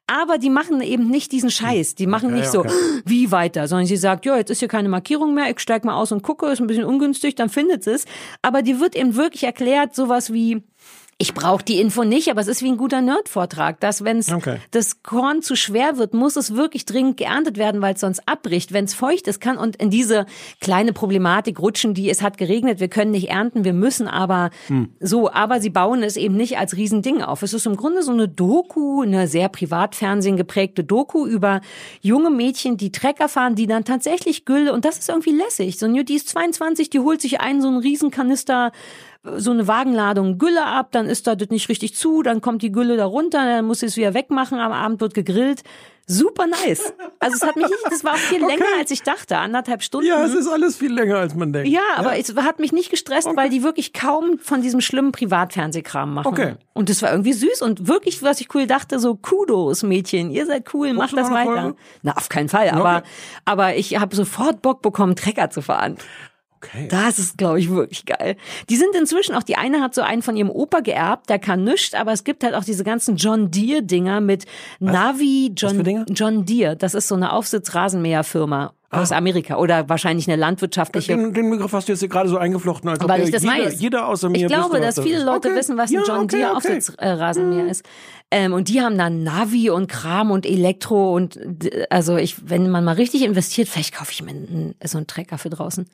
Aber die machen eben nicht diesen Scheiß. Die machen nicht so, wie weiter, sondern sie sagt, ja, jetzt ist hier keine Markierung mehr, ich steig mal aus und gucke, ist ein bisschen ungünstig, dann findet sie es. Aber die wird eben wirklich erklärt, sowas wie, ich brauche die Info nicht, aber es ist wie ein guter Nerd-Vortrag, dass wenn Okay. das Korn zu schwer wird, muss es wirklich dringend geerntet werden, weil es sonst abbricht. Wenn es feucht ist, kann und in diese kleine Problematik rutschen, die es hat geregnet, wir können nicht ernten, wir müssen aber so, aber sie bauen es eben nicht als Riesending auf. Es ist im Grunde so eine Doku, eine sehr Privatfernsehen geprägte Doku über junge Mädchen, die Trecker fahren, die dann tatsächlich Gülle und das ist irgendwie lässig. So, die ist 22, die holt sich einen so einen Riesenkanister so eine Wagenladung Gülle ab, dann ist da das nicht richtig zu, dann kommt die Gülle da runter, dann muss sie es wieder wegmachen, am Abend wird gegrillt. Super nice. Also es hat mich (laughs) nicht, das war viel länger als ich dachte, anderthalb Stunden. Ja, es ist alles viel länger, als man denkt. Ja, aber es hat mich nicht gestresst, weil die wirklich kaum von diesem schlimmen Privatfernsehkram machen. Okay. Und das war irgendwie süß und wirklich, was ich cool dachte, so Kudos, Mädchen, ihr seid cool, macht das weiter. Folge? Na, auf keinen Fall, aber, Okay. aber ich habe sofort Bock bekommen, Trecker zu fahren. Okay. Das ist, glaube ich, wirklich geil. Die sind inzwischen, auch die eine hat so einen von ihrem Opa geerbt, der kann nichts, aber es gibt halt auch diese ganzen John Deere-Dinger mit Navi John? John Deere. Das ist so eine Aufsitz-Rasenmäher-Firma aus Amerika oder wahrscheinlich eine landwirtschaftliche Den, den Begriff hast du jetzt hier gerade so eingeflochten, als weil ich das jeder, weiß. jeder außer mir Ich glaube, wüsste, was dass das viele ist. Leute okay. wissen, was ein ja, John okay, Deere okay. Aufsitzrasenmäher ist. Ähm, und die haben dann Navi und Kram und Elektro und also ich, wenn man mal richtig investiert, vielleicht kaufe ich mir einen, so einen Trecker für draußen.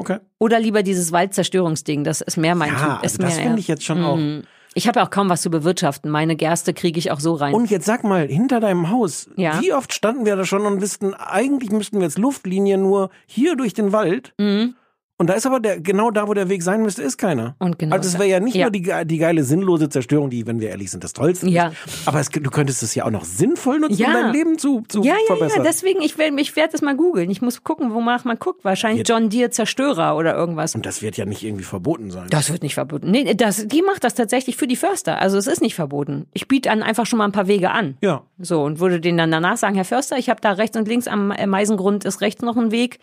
Okay. Oder lieber dieses Waldzerstörungsding, das ist mehr mein Ja, Typ. Ist also das mehr, finde ich jetzt schon auch. Mhm. Ich habe ja auch kaum was zu bewirtschaften. Meine Gerste kriege ich auch so rein. Und jetzt sag mal, hinter deinem Haus, Ja. wie oft standen wir da schon und wüssten, eigentlich müssten wir jetzt Luftlinie nur hier durch den Wald. Und da ist aber der, genau da, wo der Weg sein müsste, ist keiner. Und genau also es wäre ja nicht ja. nur die, die geile sinnlose Zerstörung, die, wenn wir ehrlich sind, das Tollste Ja. ist. Aber es, du könntest es ja auch noch sinnvoll nutzen, Ja. um dein Leben zu, zu ja, ja, verbessern. ja, deswegen, ich, will, ich werde das mal googeln. Ich muss gucken, wonach man guckt. Wahrscheinlich John Deere Zerstörer oder irgendwas. und das wird ja nicht irgendwie verboten sein. Das wird nicht verboten. Nee, das, die macht das tatsächlich für die Förster. Also es ist nicht verboten. Ich biete dann einfach schon mal ein paar Wege an. Ja. So, und würde denen dann danach sagen, Herr Förster, ich habe da rechts und links am Meisengrund ist rechts noch ein Weg.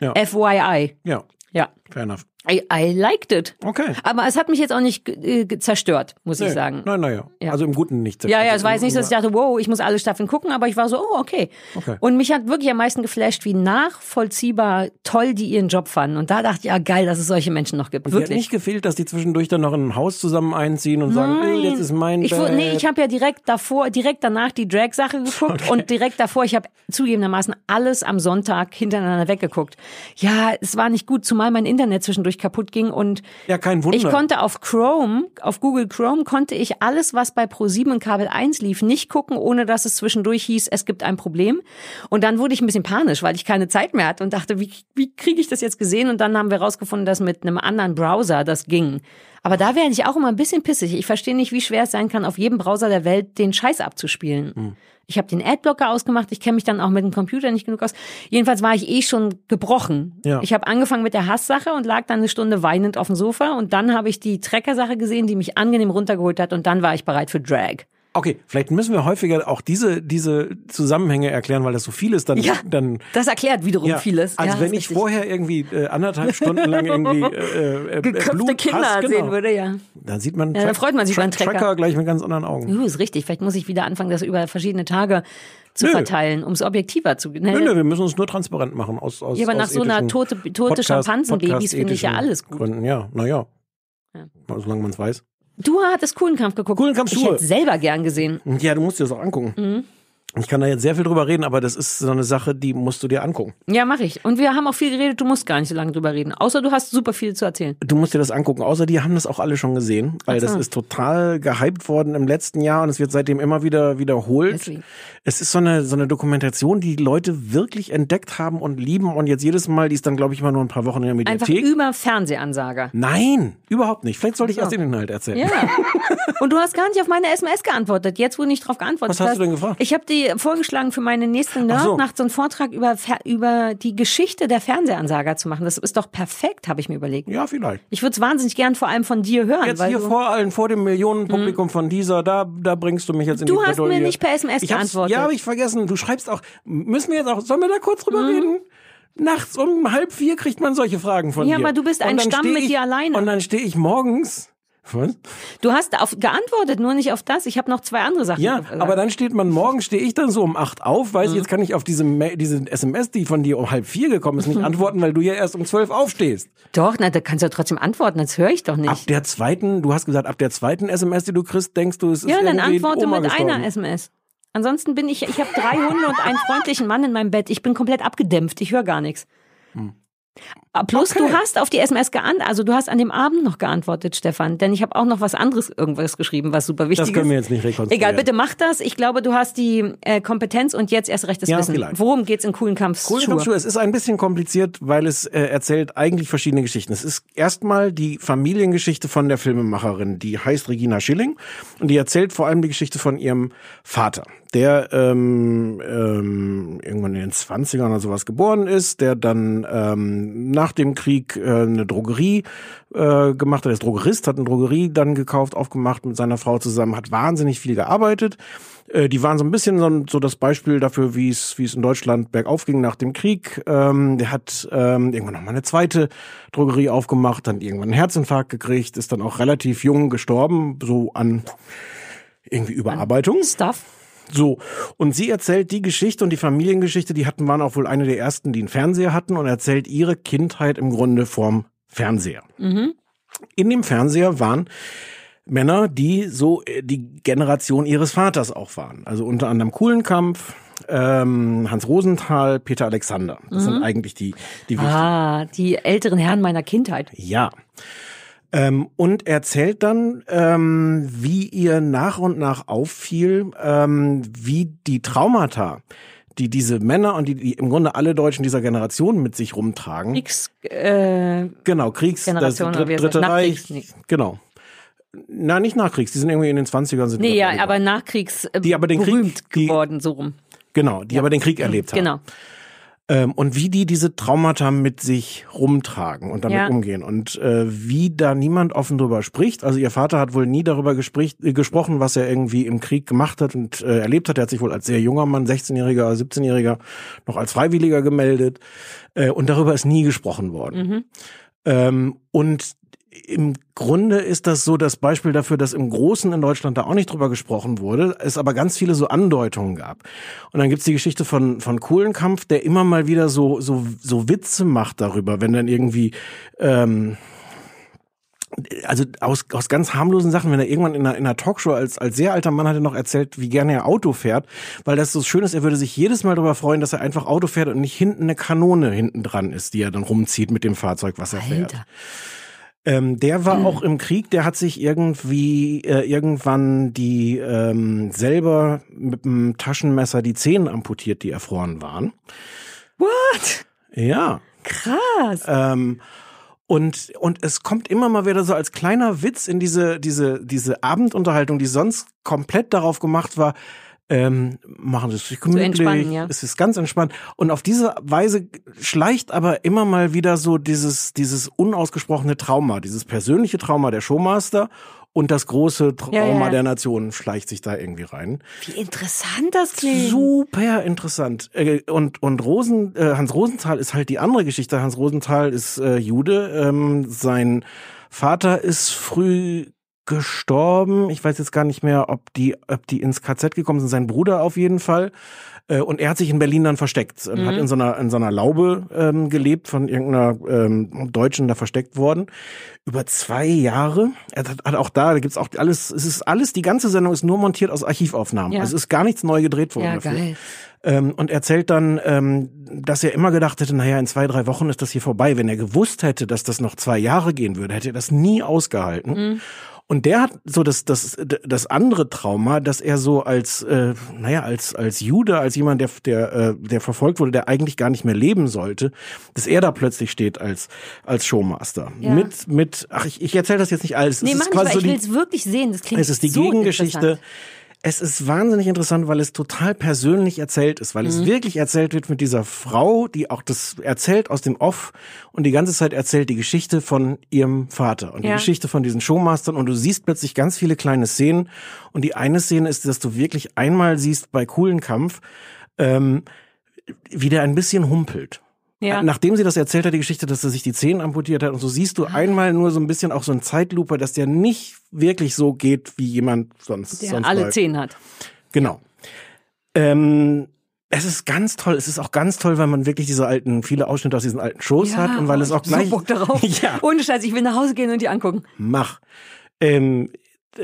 Ja. FYI. Ja, Ja. fair enough. I, I liked it. Okay. Aber es hat mich jetzt auch nicht äh, zerstört, muss ich Nee. sagen. Nein, naja. Ja. Also im Guten nicht. Ja, ja, es war jetzt nicht so, dass ich dachte, wow, ich muss alle Staffeln gucken, aber ich war so, oh, okay. Okay. Und mich hat wirklich am meisten geflasht, wie nachvollziehbar toll die ihren Job fanden. Und da dachte ich, ja, geil, dass es solche Menschen noch gibt. Und dir hat wirklich. nicht gefehlt, dass die zwischendurch dann noch in ein Haus zusammen einziehen und sagen, ey, jetzt ist mein ich, Bett. nee, ich habe ja direkt davor, direkt danach die Drag-Sache geguckt und direkt davor, ich habe zugegebenermaßen alles am Sonntag hintereinander weggeguckt. Ja, es war nicht gut, zumal mein Internet zwischendurch kaputt ging und Ja, kein Wunder. ich konnte auf Chrome, auf Google Chrome, konnte ich alles, was bei Pro7 und Kabel 1 lief, nicht gucken, ohne dass es zwischendurch hieß, es gibt ein Problem. Und dann wurde ich ein bisschen panisch, weil ich keine Zeit mehr hatte und dachte, wie, wie kriege ich das jetzt gesehen? Und dann haben wir rausgefunden, dass mit einem anderen Browser das ging. Aber da werde ich auch immer ein bisschen pissig. Ich verstehe nicht, wie schwer es sein kann, auf jedem Browser der Welt den Scheiß abzuspielen. Hm. Ich habe den Adblocker ausgemacht, ich kenne mich dann auch mit dem Computer nicht genug aus. Jedenfalls war ich eh schon gebrochen. Ja. Ich habe angefangen mit der Hasssache und lag dann eine Stunde weinend auf dem Sofa und dann habe ich die Trecker-Sache gesehen, die mich angenehm runtergeholt hat und dann war ich bereit für Drag. Okay, vielleicht müssen wir häufiger auch diese, diese Zusammenhänge erklären, weil das so viel ist, dann, Ja, dann das erklärt wiederum ja. vieles. Also ja, wenn ich richtig. vorher irgendwie äh, anderthalb (laughs) Stunden lang irgendwie äh, äh, geköpfte Blut, Kinder Hass, genau, sehen würde, ja. dann sieht man Ja, da freut man sich über einen Trecker. Tracker gleich mit ganz anderen Augen. Uh, ist richtig. Vielleicht muss ich wieder anfangen, das über verschiedene Tage zu Nö. verteilen, um es objektiver zu. Ne? Nö, nö, wir müssen uns nur transparent machen aus aus Ja, aber nach so einer tote, tote Schimpansenbabys finde ich ja alles gut. Gründen. Ja, naja. Ja. Solange man es weiß. Du hattest Kuhlenkampf geguckt. Kuhlenkampf ich Schuhe. hätte selber gern gesehen. Ja, du musst dir das auch angucken. Mhm. Ich kann da jetzt sehr viel drüber reden, aber das ist so eine Sache, die musst du dir angucken. Ja, mache ich. Und wir haben auch viel geredet, du musst gar nicht so lange drüber reden. Außer du hast super viel zu erzählen. Du musst dir das angucken. Außer die haben das auch alle schon gesehen, weil so. das ist total gehypt worden im letzten Jahr und es wird seitdem immer wieder wiederholt. Deswegen. Es ist so eine, so eine Dokumentation, die die Leute wirklich entdeckt haben und lieben und jetzt jedes Mal, die ist dann glaube ich immer nur ein paar Wochen in der Einfach Mediathek. über Fernsehansager. Nein, überhaupt nicht. Vielleicht sollte ich erst den Inhalt erzählen. Ja. (laughs) Und du hast gar nicht auf meine SMS geantwortet. Jetzt, wo du nicht drauf geantwortet Was hast du denn gefragt? Ich habe dir vorgeschlagen, für meine nächste Ach so. Nerdnacht so einen Vortrag über, über die Geschichte der Fernsehansager zu machen. Das ist doch perfekt, habe ich mir überlegt. Ja, vielleicht. Ich würde es wahnsinnig gern vor allem von dir hören. Jetzt hier du, vor allen, vor dem Millionenpublikum von dieser, da, da bringst du mich jetzt in Du die hast Bredouille. mir nicht per SMS ich geantwortet. Ja, habe ich vergessen. Du schreibst auch, müssen wir jetzt auch, sollen wir da kurz drüber Mhm. reden? Nachts um halb vier kriegt man solche Fragen von Ja, dir. aber du bist ein Stamm steh mit ich, dir alleine. Und dann stehe ich morgens. Was? Du hast auf, geantwortet, nur nicht auf das. Ich habe noch zwei andere Sachen. Ja, gesagt. aber dann steht man morgen, stehe ich dann so um acht auf, Mhm. weiß, jetzt kann ich auf diese, diese SMS, die von dir um halb vier gekommen ist, nicht (laughs) antworten, weil du ja erst um zwölf aufstehst. Doch, na, da kannst du ja trotzdem antworten, das höre ich doch nicht. Ab der zweiten, du hast gesagt, ab der zweiten SMS, die du kriegst, denkst du, es ist ja, dann antworte Oma mit gestorben. einer SMS. Ansonsten bin ich, ich habe drei Hunde und einen (laughs) freundlichen Mann in meinem Bett. Ich bin komplett abgedämpft, ich höre gar nichts. Ah, Plus Hm. Okay. du hast auf die SMS geantwortet, also du hast an dem Abend noch geantwortet, Stefan, denn ich habe auch noch was anderes irgendwas geschrieben, was super wichtig Das ist. können wir jetzt nicht rekonstruieren. Egal, bitte mach das. Ich glaube, du hast die äh, Kompetenz und jetzt erst recht das Ja, Wissen. vielleicht. Worum geht's in coolen Kampfschuhe? Cool, Kampfschuhe. Es ist ein bisschen kompliziert, weil es äh, erzählt eigentlich verschiedene Geschichten. Es ist erstmal die Familiengeschichte von der Filmemacherin, die heißt Regina Schilling und die erzählt vor allem die Geschichte von ihrem Vater, der ähm, ähm, irgendwann in den 20ern oder sowas geboren ist, der dann ähm, nach dem Krieg äh, eine Drogerie äh, gemacht hat. Er ist Drogerist, hat eine Drogerie dann gekauft, aufgemacht mit seiner Frau zusammen, hat wahnsinnig viel gearbeitet. Äh, Die waren so ein bisschen so, so das Beispiel dafür, wie es wie es in Deutschland bergauf ging nach dem Krieg. Ähm, der hat ähm, irgendwann noch mal eine zweite Drogerie aufgemacht, dann irgendwann einen Herzinfarkt gekriegt, ist dann auch relativ jung gestorben, so an irgendwie Überarbeitung. Stuff. So, und sie erzählt die Geschichte und die Familiengeschichte, die hatten, waren auch wohl eine der ersten, die einen Fernseher hatten und erzählt ihre Kindheit im Grunde vorm Fernseher. In dem Fernseher waren Männer, die so äh, die Generation ihres Vaters auch waren. Also unter anderem Kuhlenkampf, ähm, Hans Rosenthal, Peter Alexander. Das sind eigentlich die, die wichtigen. Ah, die älteren Herren meiner Kindheit. Ja. Ähm, und erzählt dann, ähm, wie ihr nach und nach auffiel, ähm, wie die Traumata, die diese Männer und die, die im Grunde alle Deutschen dieser Generation mit sich rumtragen. Kriegs, äh, genau, Kriegs, das Generation, oder wie Dritte, Reich. Nachkriegs- Genau. Na, nicht Nachkriegs, die sind irgendwie in den 20ern. Sind nee, ja, aber Nachkriegs äh, Die aber den Krieg- berühmt die- geworden, so rum. Genau, die aber den Krieg erlebt haben. Genau. Ähm, und wie die diese Traumata mit sich rumtragen und damit Ja. umgehen und äh, wie da niemand offen drüber spricht. Also ihr Vater hat wohl nie darüber äh, gesprochen, was er irgendwie im Krieg gemacht hat und äh, erlebt hat. Er hat sich wohl als sehr junger Mann, 16-Jähriger, 17-Jähriger, noch als Freiwilliger gemeldet äh, und darüber ist nie gesprochen worden. Ähm, und im Grunde ist das so das Beispiel dafür, dass im Großen in Deutschland da auch nicht drüber gesprochen wurde, es aber ganz viele so Andeutungen gab. Und dann gibt's die Geschichte von, von Kohlenkampf, der immer mal wieder so, so, so Witze macht darüber, wenn dann irgendwie, ähm, also aus, aus ganz harmlosen Sachen, wenn er irgendwann in einer, in einer Talkshow als, als sehr alter Mann hat er noch erzählt, wie gerne er Auto fährt, weil das so schön ist, er würde sich jedes Mal darüber freuen, dass er einfach Auto fährt und nicht hinten eine Kanone hinten dran ist, die er dann rumzieht mit dem Fahrzeug, was er fährt. Ähm, der war auch im Krieg, der hat sich irgendwie äh, irgendwann die ähm, selber mit dem Taschenmesser die Zähne amputiert, die erfroren waren. What? Ja. Krass. Ähm, und, und es kommt immer mal wieder so als kleiner Witz in diese, diese, diese Abendunterhaltung, die sonst komplett darauf gemacht war, ähm, machen Sie es sich gemütlich, ja. es ist ganz entspannt. Und auf diese Weise schleicht aber immer mal wieder so dieses, dieses unausgesprochene Trauma, dieses persönliche Trauma der Showmaster und das große Trauma Ja, ja, ja. der Nation schleicht sich da irgendwie rein. Wie interessant das klingt. Super interessant. Äh, Und, und Rosen, äh, Hans Rosenthal ist halt die andere Geschichte. Hans Rosenthal ist äh, Jude. Ähm, sein Vater ist früh gestorben. Ich weiß jetzt gar nicht mehr, ob die, ob die ins KZ gekommen sind. Sein Bruder auf jeden Fall. Äh, Und er hat sich in Berlin dann versteckt und hat in so einer, in so einer Laube ähm, gelebt, von irgendeiner ähm, Deutschen da versteckt worden. Über zwei Jahre. Er hat, hat auch da, da gibt's auch alles, es ist alles, die ganze Sendung ist nur montiert aus Archivaufnahmen. Ja. Also es ist gar nichts neu gedreht worden Ja, dafür. geil. Ähm, und erzählt dann, ähm, dass er immer gedacht hätte, naja, in zwei, drei Wochen ist das hier vorbei. Wenn er gewusst hätte, dass das noch zwei Jahre gehen würde, hätte er das nie ausgehalten. Mhm. Und der hat so das, das, das andere Trauma, dass er so als, äh, naja, als, als Jude, als jemand, der, der, äh, der verfolgt wurde, der eigentlich gar nicht mehr leben sollte, dass er da plötzlich steht als, als Showmaster. Ja. Mit, mit, ach, ich, ich erzähle das jetzt nicht alles. Nee, es mach ist nicht, quasi so ich will es wirklich sehen. Das klingt es ist die so Gegengeschichte. Es ist wahnsinnig interessant, weil es total persönlich erzählt ist, weil Mhm. es wirklich erzählt wird mit dieser Frau, die auch das erzählt aus dem Off und die ganze Zeit erzählt die Geschichte von ihrem Vater und die Ja. Geschichte von diesen Showmastern und du siehst plötzlich ganz viele kleine Szenen und die eine Szene ist, dass du wirklich einmal siehst bei coolen Kampf, ähm, wie der ein bisschen humpelt. Ja. Nachdem sie das erzählt hat, die Geschichte, dass er sich die Zähne amputiert hat und so siehst du einmal nur so ein bisschen auch so ein Zeitlupe, dass der nicht wirklich so geht, wie jemand sonst. Der sonst alle zehn hat. Genau. Ähm, es ist ganz toll. Es ist auch ganz toll, weil man wirklich diese alten, viele Ausschnitte aus diesen alten Shows hat und weil es auch gleich. So Bock darauf. (laughs) Ja, Ohne Scheiß, ich will nach Hause gehen und die angucken. mach. Ähm,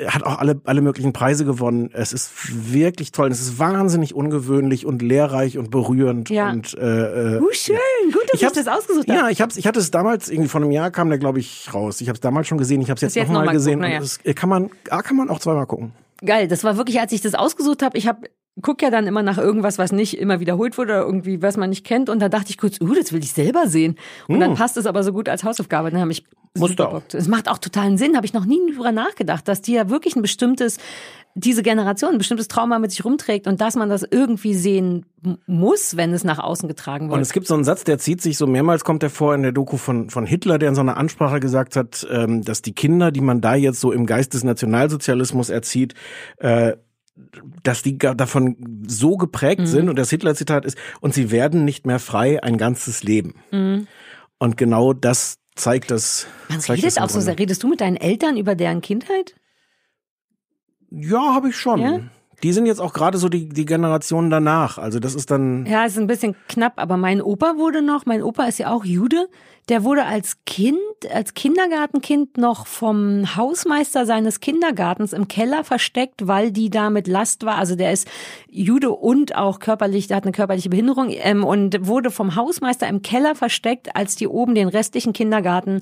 hat auch alle, alle möglichen Preise gewonnen. Es ist wirklich toll. Es ist wahnsinnig ungewöhnlich und lehrreich und berührend. Ja. Und, äh, äh, Uh, schön, gut, dass Ich ich das ausgesucht habe. Ja, ich hab's, ich hatte es damals irgendwie vor einem Jahr kam der glaube ich raus. Ich habe es damals schon gesehen. Ich habe es jetzt, jetzt nochmal noch mal gesehen. geguckt, na ja. Und das äh, kann man, ah, kann man auch zweimal gucken. Geil, das war wirklich, als ich das ausgesucht habe, ich habe guck ja dann immer nach irgendwas, was nicht immer wiederholt wurde oder irgendwie, was man nicht kennt. Und dann dachte ich kurz, uh, das will ich selber sehen. Und dann passt es aber so gut als Hausaufgabe. Dann habe ich Hm. Auch. Es macht auch totalen Sinn, habe ich noch nie drüber nachgedacht, dass die ja wirklich ein bestimmtes, diese Generation, ein bestimmtes Trauma mit sich rumträgt und dass man das irgendwie sehen muss, wenn es nach außen getragen Und wird. es gibt so einen Satz, der zieht sich so mehrmals, kommt er vor in der Doku von, von Hitler, der in so einer Ansprache gesagt hat, ähm, dass die Kinder, die man da jetzt so im Geist des Nationalsozialismus erzieht, äh, dass die davon so geprägt Mhm. sind und das Hitler-Zitat ist, und sie werden nicht mehr frei ein ganzes Leben. Mhm. Und genau das zeigt das. Man zeigt redet das auch so. Redest du mit deinen Eltern über deren Kindheit? Ja, habe ich schon. Ja? Die sind jetzt auch gerade so die, die Generation danach. Also das ist dann. Ja, ist ein bisschen knapp, aber mein Opa wurde noch, mein Opa ist ja auch Jude, der wurde als Kind, als Kindergartenkind noch vom Hausmeister seines Kindergartens im Keller versteckt, weil die da mit Last war. Also der ist Jude und auch körperlich, der hat eine körperliche Behinderung ähm, und wurde vom Hausmeister im Keller versteckt, als die oben den restlichen Kindergarten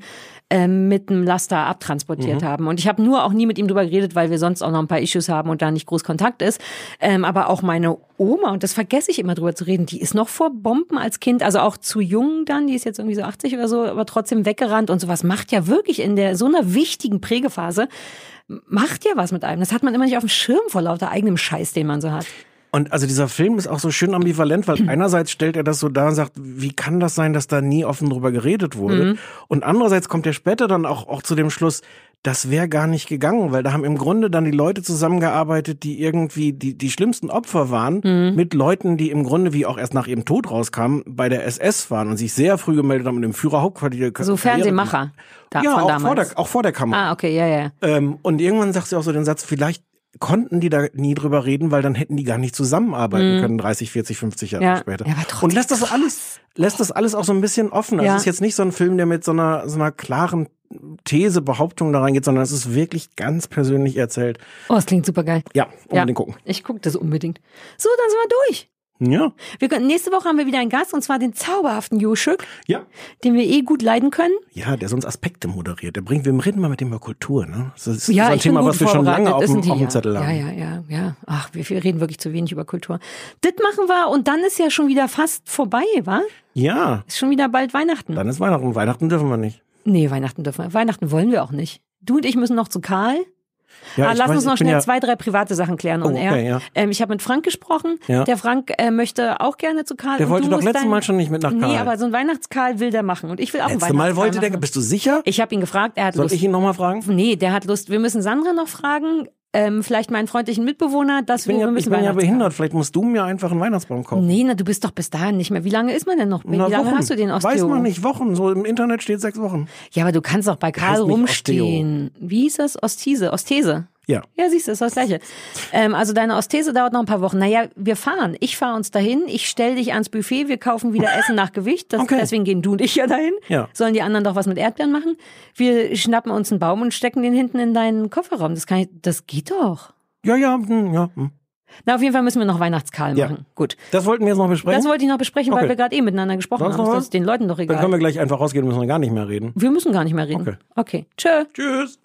ähm, mit einem Laster abtransportiert haben. Und ich habe nur auch nie mit ihm drüber geredet, weil wir sonst auch noch ein paar Issues haben und da nicht groß Kontakt ist. Ähm, aber auch meine Oma, und das vergesse ich immer drüber zu reden, die ist noch vor Bomben als Kind, also auch zu jung dann, die ist jetzt irgendwie so 80 oder so, aber trotzdem weggerannt und sowas macht ja wirklich in der so einer wichtigen Prägephase, macht ja was mit einem. Das hat man immer nicht auf dem Schirm vor lauter eigenem Scheiß, den man so hat. Und also dieser Film ist auch so schön ambivalent, weil (clears throat) einerseits stellt er das so dar und sagt, wie kann das sein, dass da nie offen drüber geredet wurde? Und andererseits kommt er später dann auch, auch zu dem Schluss, das wäre gar nicht gegangen, weil da haben im Grunde dann die Leute zusammengearbeitet, die irgendwie die, die schlimmsten Opfer waren, mit Leuten, die im Grunde, wie auch erst nach ihrem Tod rauskamen, bei der SS waren und sich sehr früh gemeldet haben und im Führerhauptquartier. So Fernsehmacher da, Ja, auch damals. vor, der, auch vor der Kamera. ah, okay, ja, ja. Ähm, und irgendwann sagt sie auch so den Satz, vielleicht konnten die da nie drüber reden, weil dann hätten die gar nicht zusammenarbeiten können, 30, 40, 50 Jahre Mhm. Ja. später. Ja, und lässt das alles, lässt das alles auch so ein bisschen offen. Also Ja. Es ist jetzt nicht so ein Film, der mit so einer, so einer klaren These, Behauptung da reingeht, sondern es ist wirklich ganz persönlich erzählt. Oh, das klingt super geil. Ja, unbedingt gucken. Ich gucke das unbedingt. So, dann sind wir durch. Ja, Wir können, nächste Woche haben wir wieder einen Gast und zwar den zauberhaften Joschuk, ja. den wir eh gut leiden können. Ja, der sonst Aspekte moderiert. Der bringt, wir reden mal mit dem über Kultur, ne? Das ist Ja, so ein Thema, was wir schon lange auf dem, die, auf dem ja. Zettel haben. Ja, ja, ja, ja. Ach, wir, wir reden wirklich zu wenig über Kultur. Das machen wir und dann ist ja schon wieder fast vorbei, wa? ja, Ist schon wieder bald Weihnachten. dann ist Weihnachten. Weihnachten dürfen wir nicht. Nee, Weihnachten dürfen wir. Weihnachten wollen wir auch nicht. Du und ich müssen noch zu Karl. Ja, ah, lass weiß, uns noch schnell ja, zwei, drei private Sachen klären. Oh, und er, okay, ja. ähm, ich habe mit Frank gesprochen. Ja. Der Frank äh, möchte auch gerne zu Karl. Der wollte doch letztes Mal schon nicht mit nach Nee, Karl. aber so ein Weihnachtskarl will der machen. Und ich will auch einen Letzte Mal Weihnachtskarl wollte der, machen. bist du sicher? Ich habe ihn gefragt, er hat Soll Lust. ich ihn nochmal fragen? Nee, der hat Lust. Wir müssen Sandra noch fragen. Ähm, vielleicht meinen freundlichen Mitbewohner, dass Ich bin wir ja, müssen ich bin ja behindert. Vielleicht musst du mir einfach einen Weihnachtsbaum kaufen. Nee, na, du bist doch bis dahin nicht mehr. Wie lange ist man denn noch? Wie Na, lange Wochen. hast du den Osteo? Weiß man nicht, Wochen. So im Internet steht sechs Wochen. Ja, aber du kannst doch bei Karl rumstehen. Wie hieß das? Ostese. Ostese. Ja. Ja, siehst du, ist das Gleiche. Ähm, also deine Osthese dauert noch ein paar Wochen. Naja, wir fahren. Ich fahre uns dahin. Ich stell dich ans Buffet. Wir kaufen wieder Essen nach Gewicht. Das, Okay. Deswegen gehen du und ich ja dahin. Ja. Sollen die anderen doch was mit Erdbeeren machen? Wir schnappen uns einen Baum und stecken den hinten in deinen Kofferraum. Das kann ich, das geht doch. Ja, ja, hm, ja. hm. Na, auf jeden Fall müssen wir noch Weihnachtskarl Ja. machen. Gut. Das wollten wir jetzt noch besprechen. Das wollte ich noch besprechen, weil Okay. wir gerade eh miteinander gesprochen Sonst haben. Das ist den Leuten doch Dann können egal. wir gleich einfach rausgehen, müssen wir gar nicht mehr reden. Wir müssen gar nicht mehr reden. Okay. Okay. Tschö. Tschüss.